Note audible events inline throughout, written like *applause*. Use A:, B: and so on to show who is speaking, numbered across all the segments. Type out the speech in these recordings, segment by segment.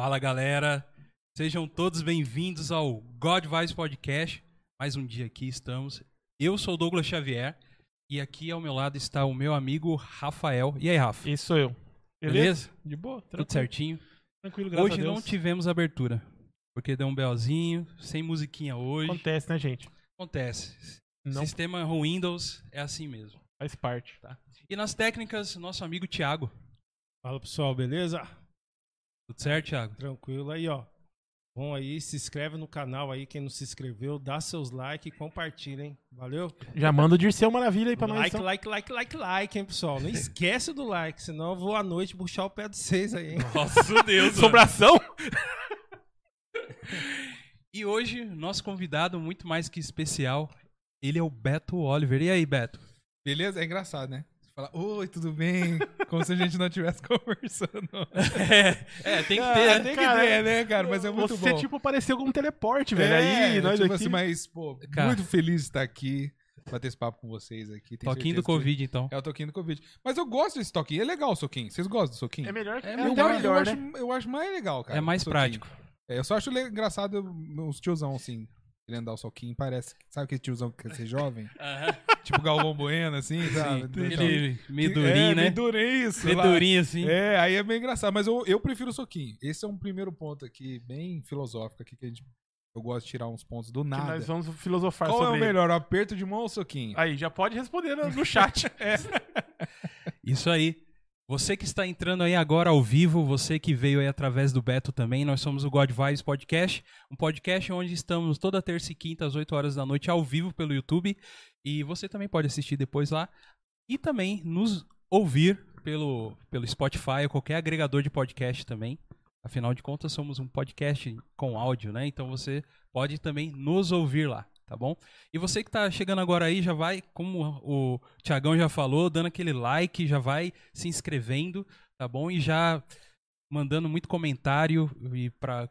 A: Fala galera, sejam todos bem-vindos ao God Vibes Podcast. Mais um dia aqui estamos. Eu sou o Douglas Xavier e aqui ao meu lado está o meu amigo Rafael. E aí, Rafa?
B: Esse sou eu.
A: Beleza?
B: De boa?
A: Tudo
B: Tranquilo.
A: certinho?
B: Tranquilo, graças
A: Hoje
B: a Deus.
A: não tivemos abertura, porque deu um belzinho, sem musiquinha hoje.
B: Acontece, né, gente?
A: Acontece.
B: Não
A: Sistema Windows é assim mesmo.
B: faz parte.
A: E nas técnicas, nosso amigo Thiago.
C: Fala pessoal, beleza?
A: Tudo certo, Thiago?
C: Tranquilo aí, ó. Bom aí, se inscreve no canal aí, quem não se inscreveu, dá seus likes e compartilha, hein? Valeu?
B: Já manda o Dirceu Maravilha aí pra nós.
C: like,
B: então.
C: like, like, like, like, hein, pessoal? Não *laughs* esquece do like, senão eu vou à noite puxar o pé de vocês aí, hein?
A: Nossa Deus,
B: Sobração? *laughs*
A: E hoje, nosso convidado, muito mais que especial, ele é o Beto Oliver. E aí, Beto?
D: Beleza? É engraçado, né? Você fala, oi, tudo bem? *laughs* Como se a gente não estivesse *laughs* conversando.
A: É, tem que
D: Ah,
A: ter.
D: tem que
B: cara,
D: ter, né, cara? Mas é muito
B: Você,
D: bom.
B: tipo, apareceu com um teleporte, velho.
D: é,
B: aí, nós
D: tipo
B: aqui.
D: assim, mas, pô,
A: Cara.
D: muito feliz de estar aqui, bater esse papo com vocês aqui.
A: Toquinho do
D: certeza que-
A: Covid, então.
D: É o toquinho do Covid. Mas eu gosto desse toquinho. É legal o soquinho. Vocês gostam do soquinho?
B: É melhor que
A: É
B: é,
A: melhor,
B: até
D: eu,
B: melhor,
D: acho,
B: né?
D: eu acho mais legal, cara.
A: É mais prático.
D: É, eu só acho engraçado uns tiozão, assim, querendo dar o soquinho. Parece. Sabe aquele tiozão que quer ser jovem? *laughs* tipo Galvão Bueno, assim, sabe?
A: Ele meio
D: é,
A: durinho, né?
D: Meio durinho isso.
A: Meio durinho, assim.
D: É, aí é bem engraçado. Mas eu, eu prefiro o soquinho. Esse é um primeiro ponto aqui, bem filosófico aqui, que a gente, eu gosto de tirar uns pontos do
B: Que
D: nada.
B: nós vamos filosofar
D: Qual é o
B: sobre ele.
D: melhor, o aperto de mão ou o soquinho?
B: Aí, já pode responder no, no chat. *laughs*
A: Isso aí. Você que está entrando aí agora ao vivo, você que veio aí através do Beto também, nós somos o God Vibes Podcast, um podcast onde estamos toda terça e quinta às 8 horas da noite ao vivo pelo YouTube e você também pode assistir depois lá e também nos ouvir pelo, pelo Spotify ou qualquer agregador de podcast também. Afinal de contas, somos um podcast com áudio, né? Então você pode também nos ouvir lá, tá bom? E você que tá chegando agora aí, já vai, como o Tiagão já falou, dando aquele like, já vai se inscrevendo, tá bom? E já mandando muito comentário e para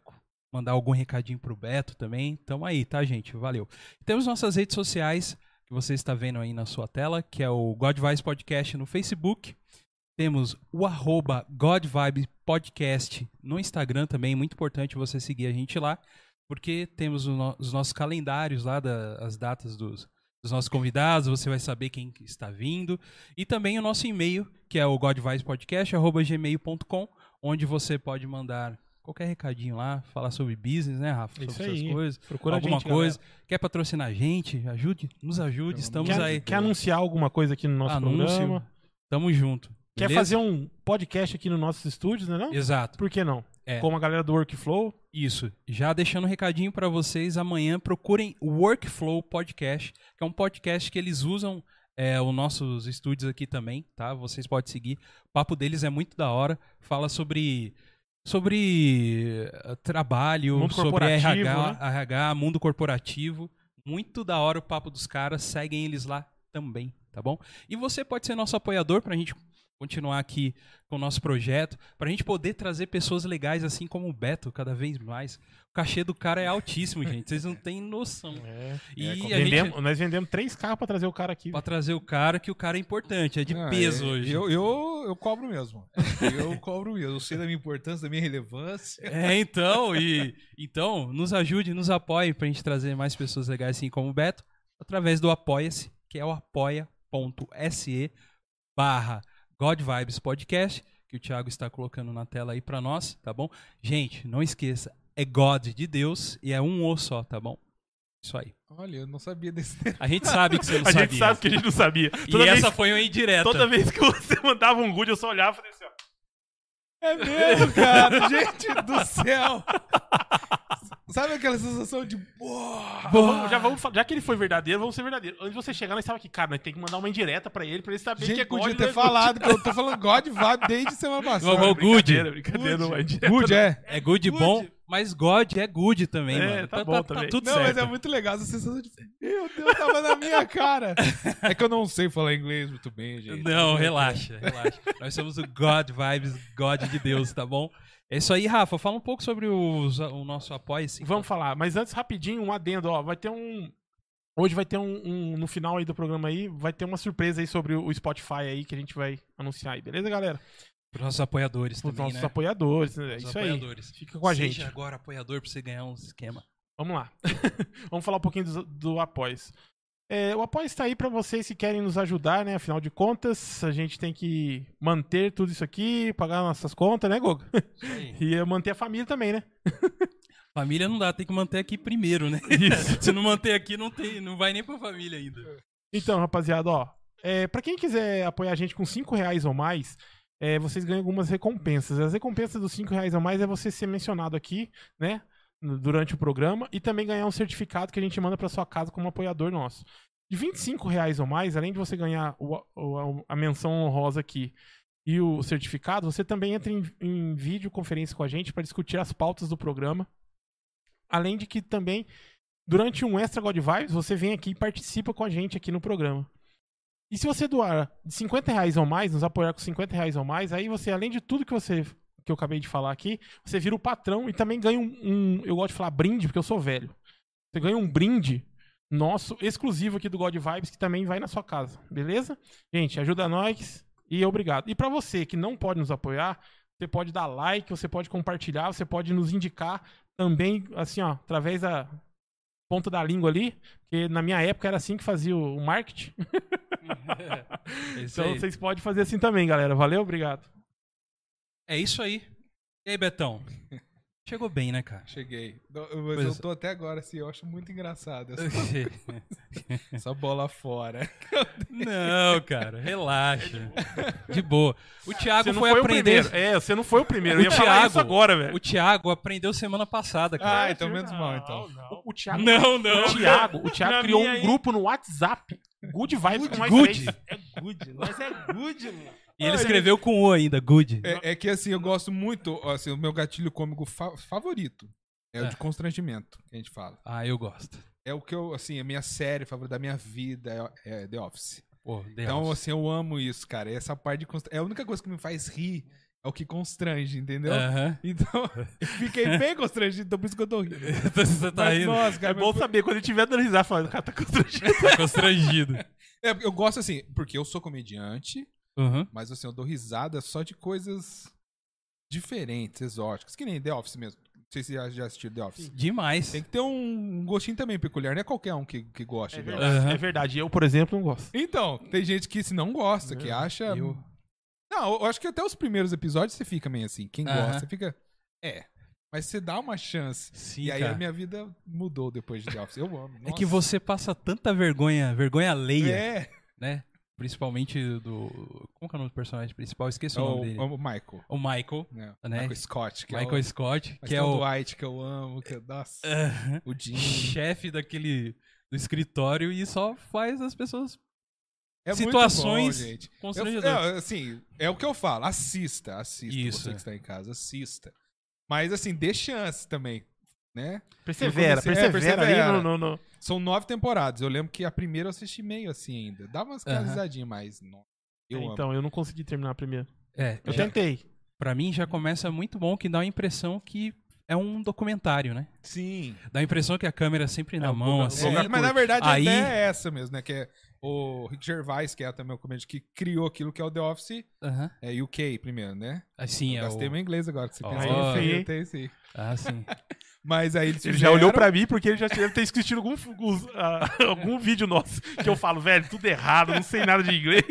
A: mandar algum recadinho pro Beto também. Tamo aí, tá, gente? Valeu. Temos nossas redes sociais que você está vendo aí na sua tela, que é o God Vibes Podcast no Facebook. Temos o arroba Podcast no Instagram também, muito importante você seguir a gente lá, porque temos no- os nossos calendários lá, da- as datas dos, dos nossos convidados, você vai saber quem que está vindo. E também o nosso e-mail, que é o godvicepodcast.gmail.com, onde você pode mandar qualquer recadinho lá, falar sobre business, né, Rafa?
B: Isso
A: sobre
B: aí.
A: essas coisas.
B: Procura a
A: alguma
B: gente,
A: coisa. Quer patrocinar a gente? Ajude, nos ajude, estamos
B: Quer,
A: aí.
B: quer anunciar alguma coisa aqui no nosso
A: Anúncio.
B: programa?
A: Tamo junto.
B: Quer
A: beleza?
B: fazer um podcast aqui nos nossos estúdios, né não?
A: Exato.
B: Por que não?
A: É.
B: Como a galera do Workflow.
A: Isso. Já deixando um recadinho pra vocês, amanhã procurem o Workflow Podcast, que é um podcast que eles usam é, os nossos estúdios aqui também, tá? Vocês podem seguir. O papo deles é muito da hora. Fala sobre sobre eh, trabalho,
B: Mundo
A: sobre RH,
B: né?
A: RH, mundo corporativo. Muito da hora o papo dos caras. Seguem eles lá também, tá bom? E você pode ser nosso apoiador pra gente continuar aqui com o nosso projeto, pra gente poder trazer pessoas legais assim como o Beto cada vez mais. O cachê do cara é altíssimo, *laughs* gente. Vocês não têm noção.
B: É.
A: E a
B: Vendemos-
A: gente
B: Nós vendemos três carros pra trazer o cara aqui.
A: pra trazer o cara que o cara é importante, é de
D: Ah,
A: peso
D: é,
A: hoje.
D: Eu, eu, eu cobro mesmo. *laughs* Eu cobro mesmo. Eu sei da minha importância, da minha relevância.
A: É, então, e então, nos ajude, nos apoie pra gente trazer mais pessoas legais assim como o Beto, através do Apoia-se, que é o apoia.se barra God Vibes Podcast, que o Thiago está colocando na tela aí pra nós, tá bom? Gente, não esqueça, é God de Deus e é um O só, tá bom? Isso aí.
D: Olha, eu não sabia desse. *laughs*
A: A gente sabe que você não
B: a
A: sabia.
B: gente sabe que a gente não sabia.
A: E
B: Toda, vez,
A: essa foi uma indireta.
B: toda vez que você *laughs* mandava um good, eu só olhava e falei assim, ó.
D: É mesmo, cara. *laughs* Gente do céu. Sabe aquela sensação de. Porra.
B: Vamos- já, vamos, já que ele foi verdadeiro, vamos ser verdadeiro. Antes de você chegar, nós estava aqui, cara, nós tem que mandar uma indireta pra ele, pra ele saber que
D: Gente,
B: é God.
D: podia
B: não
D: ter
B: é
D: falado que eu tô *laughs* falando God Vibe desde semana passada.
A: Vamos, good.
B: Brincadeira, brincadeira, não é indireta.
D: Good, é.
A: É good,
D: Good.
A: bom, mas God é good também,
B: É,
A: mano.
B: tá bom também.
A: tudo
D: Não,
A: certo.
D: mas é muito legal essa sensação de. Meu Deus, tava na minha cara. É que eu não sei falar inglês muito bem, gente.
A: Não, relaxa, relaxa. Nós somos o God Vibes, God de Deus, tá bom? É isso aí, Rafa. Fala um pouco sobre os- o nosso apoio-se.
B: Vamos falar, mas antes, rapidinho, um adendo, ó. Vai ter um. Hoje vai ter um, um- No final aí do programa aí, vai ter uma surpresa aí sobre o Spotify aí que a gente vai anunciar aí, beleza, galera?
A: Pros nossos apoiadores
B: Os
A: também,
B: nossos
A: né?
B: apoiadores, né? É
A: Os
B: isso aí.
A: apoiadores.
B: Fica com a
A: Seja
B: gente.
A: agora apoiador pra você ganhar uns esquema.
B: Vamos lá. *laughs* Vamos falar um pouquinho do, do Após. É, o Após está aí para vocês que querem nos ajudar, né? Afinal de contas, a gente tem que manter tudo isso aqui, pagar nossas contas, né, Gogo?
A: Isso. *laughs*
B: E eh, manter a família também, né? *laughs*
A: Família não dá, tem que manter aqui primeiro, né? *laughs* Se não manter aqui, não, tem, não vai nem pra família ainda.
B: Então, rapaziada, ó. É, para quem quiser apoiar a gente com 5 reais ou mais, é, vocês ganham algumas recompensas. As recompensas dos 5 reais ou mais é você ser mencionado aqui, né? Durante o programa e também ganhar um certificado que a gente manda para sua casa como apoiador nosso. De 25 reais ou mais, além de você ganhar o- o- a menção honrosa aqui e o certificado, você também entra em, em videoconferência com a gente para discutir as pautas do programa. Além de que também, durante um Extra God Vibes, você vem aqui e participa com a gente aqui no programa. E se você doar de 50 reais ou mais, nos apoiar com 50 reais ou mais, aí você, além de tudo que você que eu acabei de falar aqui, você vira o patrão e também ganha um, um- eu gosto de falar brinde, porque eu sou velho. Você ganha um brinde nosso, exclusivo aqui do God Vibes, que também vai na sua casa, beleza? Gente, ajuda nós e obrigado. E pra você que não pode nos apoiar, você pode dar like, você pode compartilhar, você pode nos indicar também, assim, ó, através da ponta da língua ali, porque na minha época era assim que fazia o marketing. *laughs* *laughs*
A: É
B: Então vocês podem fazer assim também, galera. Valeu, obrigado.
A: É isso aí. E aí, Betão? Chegou bem, né, cara?
D: Cheguei. Não, Mas
A: Pois-
D: eu tô até agora assim, eu acho muito engraçado essa, *laughs* *laughs* essa bola fora.
A: Não, cara, relaxa. De boa. O Thiago
B: não
A: foi,
B: foi, o
A: aprender.
B: primeiro. É, você não foi o primeiro.
A: O
B: eu ia falar
A: Thiago-
B: isso agora, velho.
A: O Thiago aprendeu semana passada, cara.
D: Ah, então menos mal, então.
B: O, o Thiago,
A: Não,
B: o
A: não.
B: Thiago, o Thiago
C: Na
B: criou um
C: aí-
B: grupo no WhatsApp. Good Vibes com mais
A: Good.
B: três.
C: É good. Nós é good, mano.
A: E ele escreveu com O ainda, good.
D: É, é que assim, eu gosto muito, assim, o meu gatilho cômico fa- favorito é, o
A: É.
D: de constrangimento, que a gente fala.
A: Ah, eu gosto.
D: É o que eu, assim, a minha série favorita da minha vida é, é The Office.
A: Pô, The
D: Então,
A: Office.
D: assim, eu amo isso, cara. Essa parte de constra... É a única coisa que me faz rir, é o que constrange, entendeu?
A: Aham. *laughs*
D: Então, eu fiquei bem constrangido, então por isso que eu tô rindo. *laughs*
A: Você tá
D: Mas,
A: rindo?
D: nossa,
B: É
D: cara,
B: bom
D: mas-
B: saber quando ele estiver dando risada, falando, o cara tá constrangido.
A: Tá constrangido. *laughs*
D: É, eu gosto assim, porque eu sou comediante,
A: Uhum.
D: mas assim, eu dou risada só de coisas diferentes, exóticas, que nem The Office mesmo. Não sei se já, já assistiu The Office.
A: Demais.
D: Tem que ter um, um gostinho também peculiar, não é qualquer um que, que gosta
B: É
D: de The
B: verdade,
A: Aham.
B: é verdade. Eu, por exemplo, não gosto.
D: Então, tem gente que se não gosta, que acha.
A: Eu-
D: Não, eu acho que até os primeiros episódios você fica meio assim. Quem gosta fica. É. Mas você dá uma chance.
A: Sim,
D: e aí
A: cara.
D: a minha vida mudou depois de The Office. Eu amo.
A: É que
D: nossa.
A: você passa tanta vergonha, vergonha alheia,
D: É.
A: né? Principalmente do. Como que é o nome do personagem principal? Esqueci
D: É
A: o
D: o,
A: nome dele.
D: o Michael.
A: O Michael.
D: Né?
A: Né?
D: Michael Scott. Que
A: Michael
D: é o,
A: Scott, que é o
D: Dwight que eu amo. Que, nossa.
A: Aham.
D: O Jim.
A: chefe daquele. do escritório e só faz as pessoas
D: É
A: situações
D: bom, gente.
A: Constrangedoras.
D: é, assim, é o que eu falo. Assista, assista.
A: Isso.
D: Você que está em casa, assista. Mas assim, dê chance também. Né?
B: Persevera,
D: comecei- é,
B: persevera,
D: persevera.
B: aí no, no- no-
D: São nove temporadas. Eu lembro que a primeira eu assisti meio assim ainda. Dá umas
A: Aham.
D: risadinhas, mas. Não, eu amo.
B: Então, eu não consegui terminar a primeira.
A: É,
B: Eu
A: já-
B: tentei.
A: pra mim já começa muito bom, que dá a impressão que é um documentário, né?
D: Sim.
A: Dá a impressão que a câmera é sempre na
B: É,
A: mão,
B: Guga-
A: assim.
B: o Guga
D: É, mas na verdade
A: Aí-
D: a ideia é essa mesmo, né? Que é o Rick Gervais, que é também o comediante que criou aquilo que é o The Office,
A: Aham.
D: é UK primeiro, né?
A: Assim,
D: eu
A: é
D: gastei
A: o...
D: meu inglês agora, que você.
A: Ó.
D: que eu tenho, sim.
A: Ah, sim. *laughs*
D: Mas aí eles
B: Ele já olhou pra mim porque ele já deve ter assistido algum, algum vídeo nosso que eu falo, velho, tudo errado, não sei nada de inglês.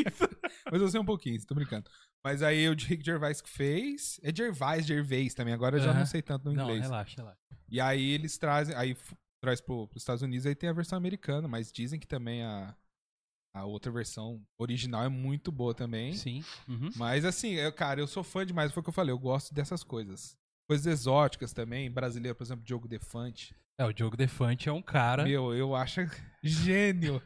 D: Mas eu sei um pouquinho, tô brincando. Mas aí o Rick Gervais que fez. É Gervais, Gervais também. Agora eu já
A: Aham.
D: não sei tanto no
A: Não,
D: inglês.
A: relaxa, relaxa.
D: E aí eles trazem. Aí traz pro, pros Estados Unidos, aí tem a versão americana, mas dizem que também a, a outra versão original é muito boa também.
A: Sim. Uhum.
D: Mas assim, eu, cara, eu sou fã demais, foi o que eu falei, eu gosto dessas coisas. Coisas exóticas também, brasileiro, por exemplo, Diogo Defante.
A: É, o Diogo Defante é um cara,
D: Meu, eu acho gênio,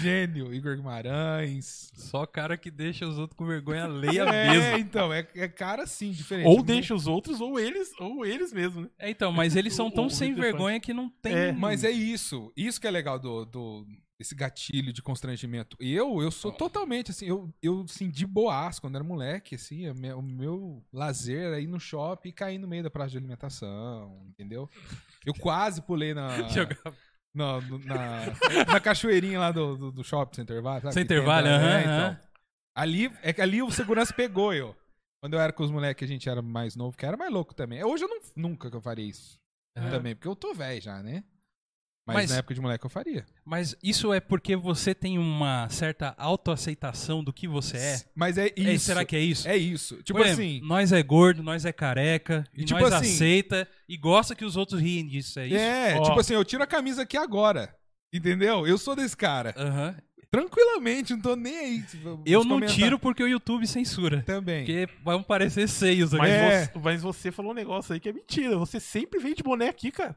D: gênio. Igor Guimarães.
A: só cara que deixa os outros com vergonha *laughs* alheia
D: É,
A: mesmo.
D: então, é, é cara assim, diferente.
B: Ou deixa os outros, ou eles, ou eles mesmo, né?
A: É, então, mas eles são *laughs*
B: O-
A: tão
B: o
A: sem
B: Defante.
A: vergonha que não tem...
B: É,
D: Mas é isso. Isso que é legal do, do esse gatilho de constrangimento. Eu, eu sou totalmente assim, eu, eu assim, de boas quando era moleque, assim, minha- o meu lazer era ir no shopping e cair no meio da praça de alimentação, entendeu? Eu quase pulei na. *laughs*
A: Jogar-
D: na, na, na cachoeirinha lá do, do, do shopping, sem intervalo. Sabe?
A: Sem intervalo, aham,
D: é, então. Ali, é que ali o segurança pegou eu. Quando eu era com os moleques, a gente era mais novo, que era mais louco também. Hoje eu não, nunca que eu faria isso
A: Aham.
D: também, porque eu tô velho já, né? Mas,
A: Mas-
D: na época de moleque eu faria.
A: Mas isso é porque você tem uma certa autoaceitação do que você é?
D: Mas é isso.
A: É, será que é isso?
D: É isso. Tipo
A: Por exemplo,
D: assim.
A: nós é gordo, nós é careca, e,
D: E tipo
A: nós
D: assim-
A: aceita e gosta que os outros riem disso, é isso?
D: É,
B: Ó.
D: tipo assim, eu tiro a camisa aqui agora. Entendeu? Eu sou desse cara.
A: Aham.
D: Tranquilamente, não tô nem aí. tipo,
A: Eu não
D: comentários
A: tiro porque o YouTube censura.
D: Também.
A: Porque vão parecer seios aqui.
B: Mas,
D: É.
B: você, mas você falou um negócio aí que é mentira. Você sempre vem de boné aqui, cara.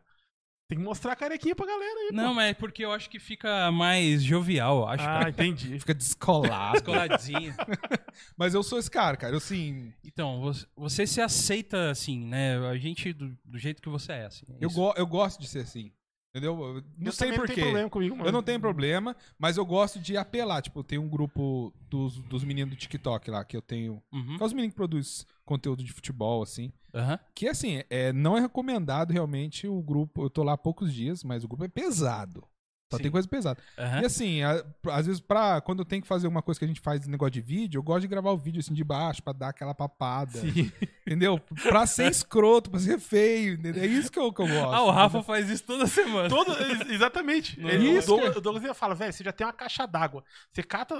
B: Tem que mostrar a carequinha pra galera aí,
A: Não, mas é porque eu acho que fica mais jovial, eu acho.
B: Ah, entendi. *laughs*
D: Fica descolado.
A: Coladinho. *laughs*
D: Mas eu sou esse cara, cara. Eu assim.
A: Então, você, você se aceita assim, né? A gente do, do jeito que você é, assim. é
D: Eu, go eu gosto de ser assim. Entendeu? Eu não
B: Eu
D: sei porquê.
B: tem problema comigo, mano.
D: Eu não tenho problema, mas eu gosto de apelar. Tipo, tem um grupo dos, dos meninos do TikTok lá, que eu tenho.
A: Uhum.
D: Que é os meninos que produzem conteúdo de futebol, assim.
A: Aham.
D: Que assim, é, não é recomendado realmente o grupo. Eu tô lá há poucos dias, mas o grupo é pesado. Só
B: Sim.
D: tem coisa pesada.
A: Aham.
D: E assim, a- às vezes, pra, quando eu tenho que fazer uma coisa que a gente faz negócio de vídeo, eu gosto de gravar o vídeo assim de baixo, pra dar aquela papada.
B: Sim.
D: Entendeu? Pra ser escroto, pra ser feio. entendeu? É isso que eu, que eu gosto.
A: Ah, o Rafa faz isso toda semana.
B: Todo, ex- exatamente.
A: Não,
B: Ele-
D: isso,
B: o Douglas, o Douglas ia falar, velho, você já tem uma caixa d'água. Você cata,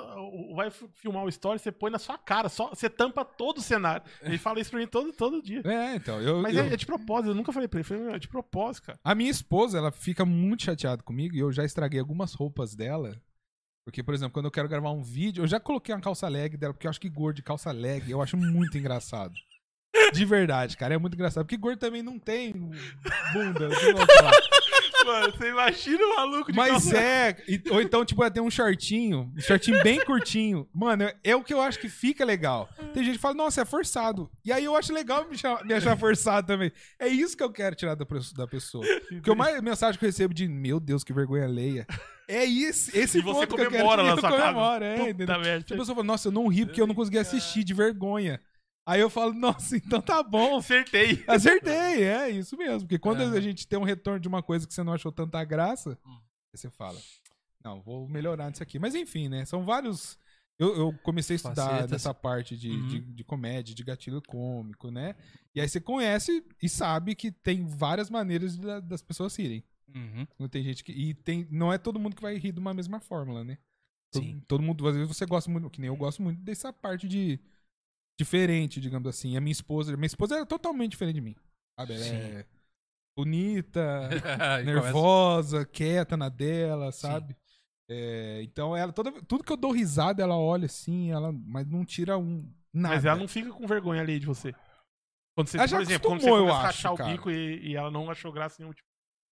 B: vai filmar o story, você põe na sua cara, só, você tampa todo o cenário. Ele fala isso pra mim todo, todo dia.
D: É, então. Eu,
B: Mas
D: eu-
B: é, é de propósito, eu nunca falei pra ele. Falei, "Meu, é de propósito, cara.
D: A minha esposa, ela fica muito chateada comigo e eu já estraguei algumas roupas dela. Porque, por exemplo, quando eu quero gravar um vídeo, eu já coloquei uma calça leg dela, porque eu acho que gordo de calça leg eu acho muito engraçado. De verdade, cara, é muito engraçado. Porque gordo também não tem bunda. não.
B: Mano, você imagina o maluco de
D: Mas
B: calça-
D: é. e- ou então, tipo, tem um shortinho. Um shortinho bem curtinho. Mano, é, é o que eu acho que fica legal. Tem gente que fala, nossa, é forçado. E aí eu acho legal me, cha- me achar forçado também. É isso que eu quero tirar da, da pessoa. Porque o mais mensagem que eu recebo de, meu Deus, que vergonha alheia. É isso, esse
B: E você
D: ponto que eu quero
B: comemora na sua
D: eu
B: casa.
D: comemoro, é,
B: Puta merda.
D: A pessoa fala, nossa, eu não ri porque eu não consegui assistir de vergonha. Aí eu falo, nossa, então tá bom.
B: Acertei.
D: Acertei, é isso mesmo. Porque quando a gente tem um retorno de uma coisa que você não achou tanta graça,
A: Hum.
D: aí você fala, não, vou melhorar nisso aqui. Mas enfim, né? São vários. Eu, eu comecei a estudar
A: Facetas.
D: nessa parte de,
A: Uhum.
D: de, de comédia, de gatilho cômico, né? E aí você conhece e sabe que tem várias maneiras de- das pessoas rirem.
A: Uhum.
D: Não tem gente que. E tem, não é todo mundo que vai rir de uma mesma fórmula, né? Todo,
A: Sim.
D: todo mundo, às vezes você gosta muito, que nem eu gosto muito dessa parte de diferente, digamos assim. A minha esposa, minha esposa era totalmente diferente de mim. Sabe? Ela é bonita, *laughs* nervosa, quieta na dela, sabe? É, então ela toda, tudo que eu dou risada, ela olha assim, ela, mas não tira um nada.
B: Mas ela não fica com vergonha ali de você. Quando você,
D: Ela
B: por exemplo, quando você começa a
D: acho,
B: rachar o bico e, e ela não achou graça nenhuma. Tipo,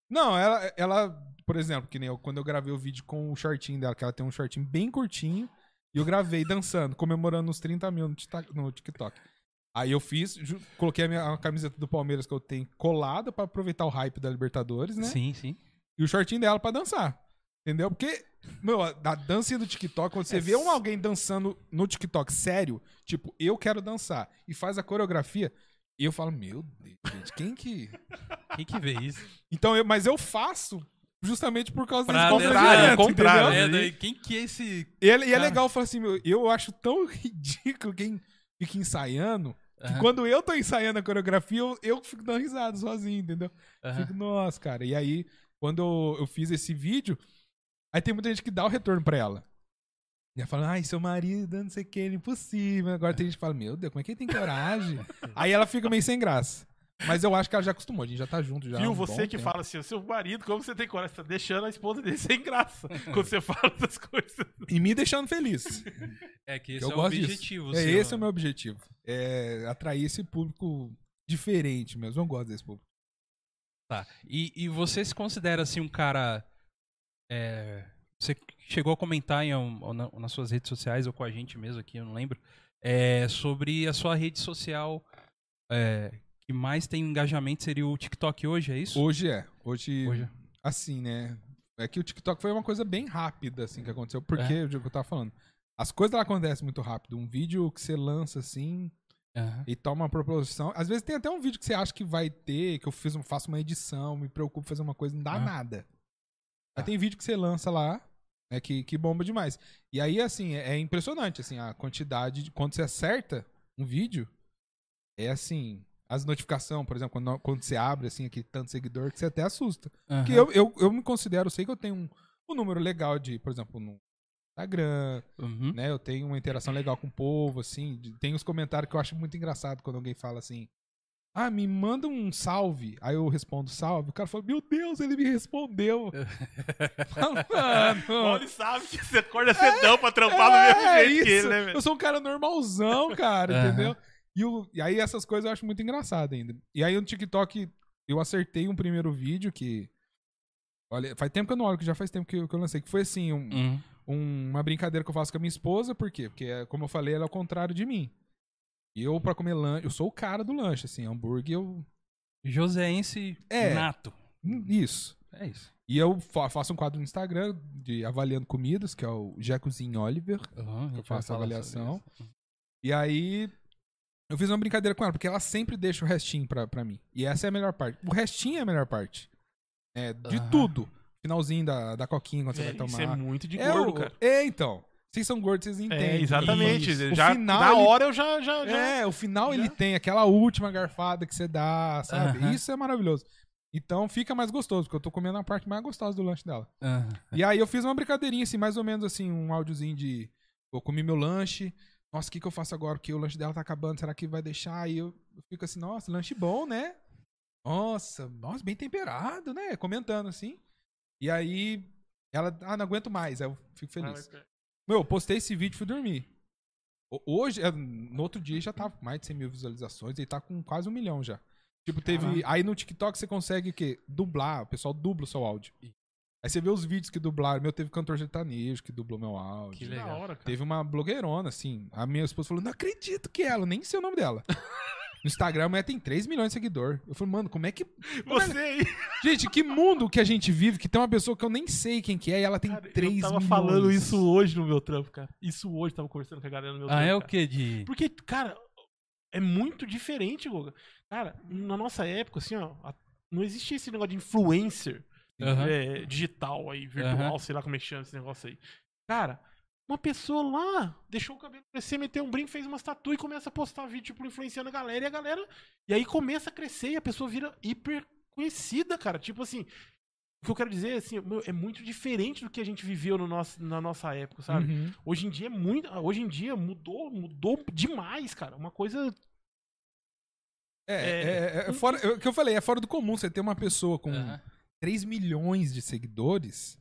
D: Não, ela, ela, por exemplo, que nem eu, quando eu gravei o vídeo com o shortinho dela, que ela tem um shortinho bem curtinho, e eu gravei dançando, comemorando os 30 mil no TikTok. Aí eu fiz, coloquei a minha a camiseta do Palmeiras que eu tenho colada pra aproveitar o hype da Libertadores, né?
A: Sim, sim.
D: E o shortinho dela pra dançar. Entendeu? Porque, meu, a a dancinha do TikTok, quando você
B: É
D: vê um alguém dançando no TikTok sério, tipo, eu quero dançar, e faz a coreografia, e eu falo, meu Deus, gente, quem que.
A: Quem que vê isso?
D: Então, eu- mas eu faço justamente por causa
A: Pra
D: desse
B: contrário,
D: constrangimento,
B: contrário.
A: É, daí, quem que é esse...
D: E, é- e é legal falar assim, meu, eu acho tão *laughs* ridículo quem fica ensaiando, que
A: Aham,
D: quando eu tô ensaiando a coreografia, eu, eu fico dando risada sozinho, entendeu?
A: aham.
D: Fico, nossa, cara. E aí, quando eu, eu fiz esse vídeo, aí tem muita gente que dá o retorno pra ela. E ela fala, ai, seu marido, não sei o que, é impossível. Agora tem gente que fala, meu Deus, como é que ele tem coragem? *laughs* aí ela fica meio sem graça. Mas eu acho que ela já acostumou, a gente já tá junto já.
B: Viu?
D: um
B: Você
D: bom
B: que
D: tempo.
B: fala assim, o seu marido, como você tem coragem? Você tá deixando a esposa dele *laughs* sem graça quando você fala essas coisas.
D: E me deixando feliz.
A: É que esse
D: eu
A: é o
D: gosto disso.
A: objetivo.
D: É, esse é o meu objetivo. É atrair esse público diferente mesmo. Eu gosto desse público.
A: Tá. E, e você se considera assim um cara. é, você chegou a comentar em, ou na- nas suas redes sociais ou com a gente mesmo aqui, eu não lembro. é, sobre a sua rede social é, que mais tem engajamento seria o TikTok hoje, é isso?
D: Hoje é. Hoje,
A: Hoje.
D: assim, né? É que o TikTok foi uma coisa bem rápida, assim, que aconteceu. Porque,
A: É.
D: o que eu tava falando, as coisas ela acontecem muito rápido. Um vídeo que você lança, assim,
A: Aham.
D: e toma uma proporção. Às vezes tem até um vídeo que você acha que vai ter, que eu fiz, faço uma edição, me preocupo em fazer uma coisa, não dá
A: Ah.
D: nada.
A: Tá.
D: Aí tem vídeo que você lança lá, né, que, que bomba demais. E aí, assim, é, é impressionante, assim, a quantidade de... Quando você acerta um vídeo, é assim, as notificações, por exemplo, quando, quando você abre assim aquele tanto seguidor que você até assusta. Porque eu, eu, eu me considero, eu sei que eu tenho um, um número legal de, por exemplo, no Instagram,
A: Uhum.
D: né? Eu tenho uma interação legal com o povo, assim. de- Tem os comentários que eu acho muito engraçado quando alguém fala assim. Ah, me manda um salve. Aí eu respondo salve. O cara fala, meu Deus, ele me respondeu. *laughs* Mano,
B: Ele sabe que você acorda cedão pra trampar do mesmo
D: é
B: jeito que
D: isso.
B: ele, né, velho?
D: Eu sou um cara normalzão, cara,
A: Aham.
D: entendeu? E, o- e aí essas coisas eu acho muito engraçado ainda. E aí no TikTok eu acertei um primeiro vídeo que. Olha, faz tempo que eu não olho, que já faz tempo que eu, que eu lancei. Que foi assim, um,
A: Uhum.
D: um- uma brincadeira que eu faço com a minha esposa, por quê? Porque, como eu falei, ela é o contrário de mim. E eu, pra comer lanche, eu sou o cara do lanche, assim, hambúrguer, eu.
A: Joséense
D: É.
A: nato.
D: hum, Isso.
A: É isso.
D: E eu fa- faço um quadro no Instagram de avaliando comidas, que é o Jecozinho Oliver.
A: Uhum, gente
D: Eu faço a avaliação. E aí. Eu fiz uma brincadeira com ela, porque ela sempre deixa o restinho pra, pra mim. E essa é a melhor parte. O restinho é a melhor parte. É, de
A: Aham.
D: tudo. Finalzinho da, da coquinha quando você
B: Velho,
D: vai
B: isso
D: tomar.
B: é muito de
D: É
B: gordo,
D: o-
B: cara.
D: É, então. Vocês são gordos, vocês entendem.
B: É, exatamente.
D: Isso.
B: Já,
D: o final,
B: na
D: ele-
B: hora eu já... já, já...
D: É, o final
B: Já?
D: ele tem aquela última garfada que você dá, sabe?
A: Aham.
D: Isso é maravilhoso. Então fica mais gostoso, porque eu tô comendo a parte mais gostosa do lanche dela.
A: Aham.
D: E aí eu fiz uma brincadeirinha, assim, mais ou menos assim, um áudiozinho de. Eu comi meu lanche. Nossa, o que, que eu faço agora? Porque o lanche dela tá acabando, será que vai deixar? E eu, eu fico assim, nossa, lanche bom, né? Nossa, nossa, bem temperado, né? Comentando assim. E aí ela, ah, não aguento mais. Aí eu fico feliz. Meu, eu postei esse vídeo e fui dormir. Ho- Hoje, é, no outro dia já tava com mais de 100 mil visualizações e tá com quase um milhão já. Tipo, teve.
B: Caraca.
D: Aí no TikTok você consegue o quê? Dublar, o pessoal dubla o seu áudio. Aí você vê os vídeos que dublaram. Meu, teve cantor sertanejo que dublou meu áudio.
A: Que
B: Da
A: legal.
B: hora, cara.
D: Teve uma blogueirona, assim. A minha esposa falou: Não acredito que é ela, nem sei o nome dela. *laughs* No Instagram, a mulher tem 3 milhões de seguidores. Eu falei, mano, como é que. como é-
B: Você aí, *laughs*
D: Gente, que mundo que a gente vive que tem uma pessoa que eu nem sei quem que é e ela tem
B: cara,
D: 3
B: eu tava
D: milhões.
B: falando isso hoje no meu trampo, cara. Isso hoje, tava conversando com a galera no meu
A: Ah,
B: trampo.
A: é o
B: cara.
A: que de.
B: Porque, cara, é muito diferente, Goga. Cara, na nossa época, assim, ó, não existia esse negócio de influencer
A: Aham.
B: é, digital aí, virtual,
A: Aham.
B: sei lá como é que chama esse negócio aí. Cara, uma pessoa lá deixou o cabelo crescer, meteu um brinco, fez uma tatu e começa a postar vídeo, tipo, influenciando a galera e a galera. E aí começa a crescer e a pessoa vira hiper conhecida, cara. Tipo assim. O que eu quero dizer assim, meu, é muito diferente do que a gente viveu no nosso, na nossa época, sabe?
D: Uhum.
B: Hoje em dia é muito. Hoje em dia mudou, mudou demais, cara. Uma coisa.
D: É,
B: É,
D: é, é, é fora, é o que eu falei, é fora do comum você ter uma pessoa com
A: Aham.
D: 3 milhões de seguidores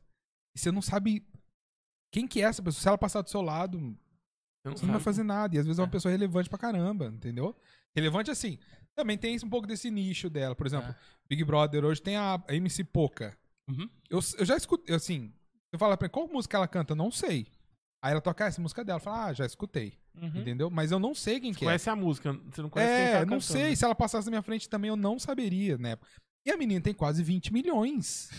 D: e você não sabe quem que é essa pessoa. Se ela passar do seu lado,
B: Você
D: você não vai fazer nada. E às vezes é uma
A: É.
D: pessoa relevante pra caramba, entendeu? Relevante assim. Também tem um pouco desse nicho dela. Por exemplo,
A: É.
D: Big Brother hoje tem a MC Poca.
A: Uhum.
D: Eu, eu já escutei, assim, você fala pra mim, qual música ela canta? Eu não sei. Aí ela toca "Ah, essa música dela. Eu falo, ah, já escutei.
B: Uhum.
D: Entendeu? Mas eu não sei quem
B: Você
D: que é.
B: conhece a música, você não conhece quem
D: É,
B: tá
D: não
B: cantando,
D: sei. Se ela passasse na minha frente também, eu não saberia, né? E a menina tem quase 20 milhões.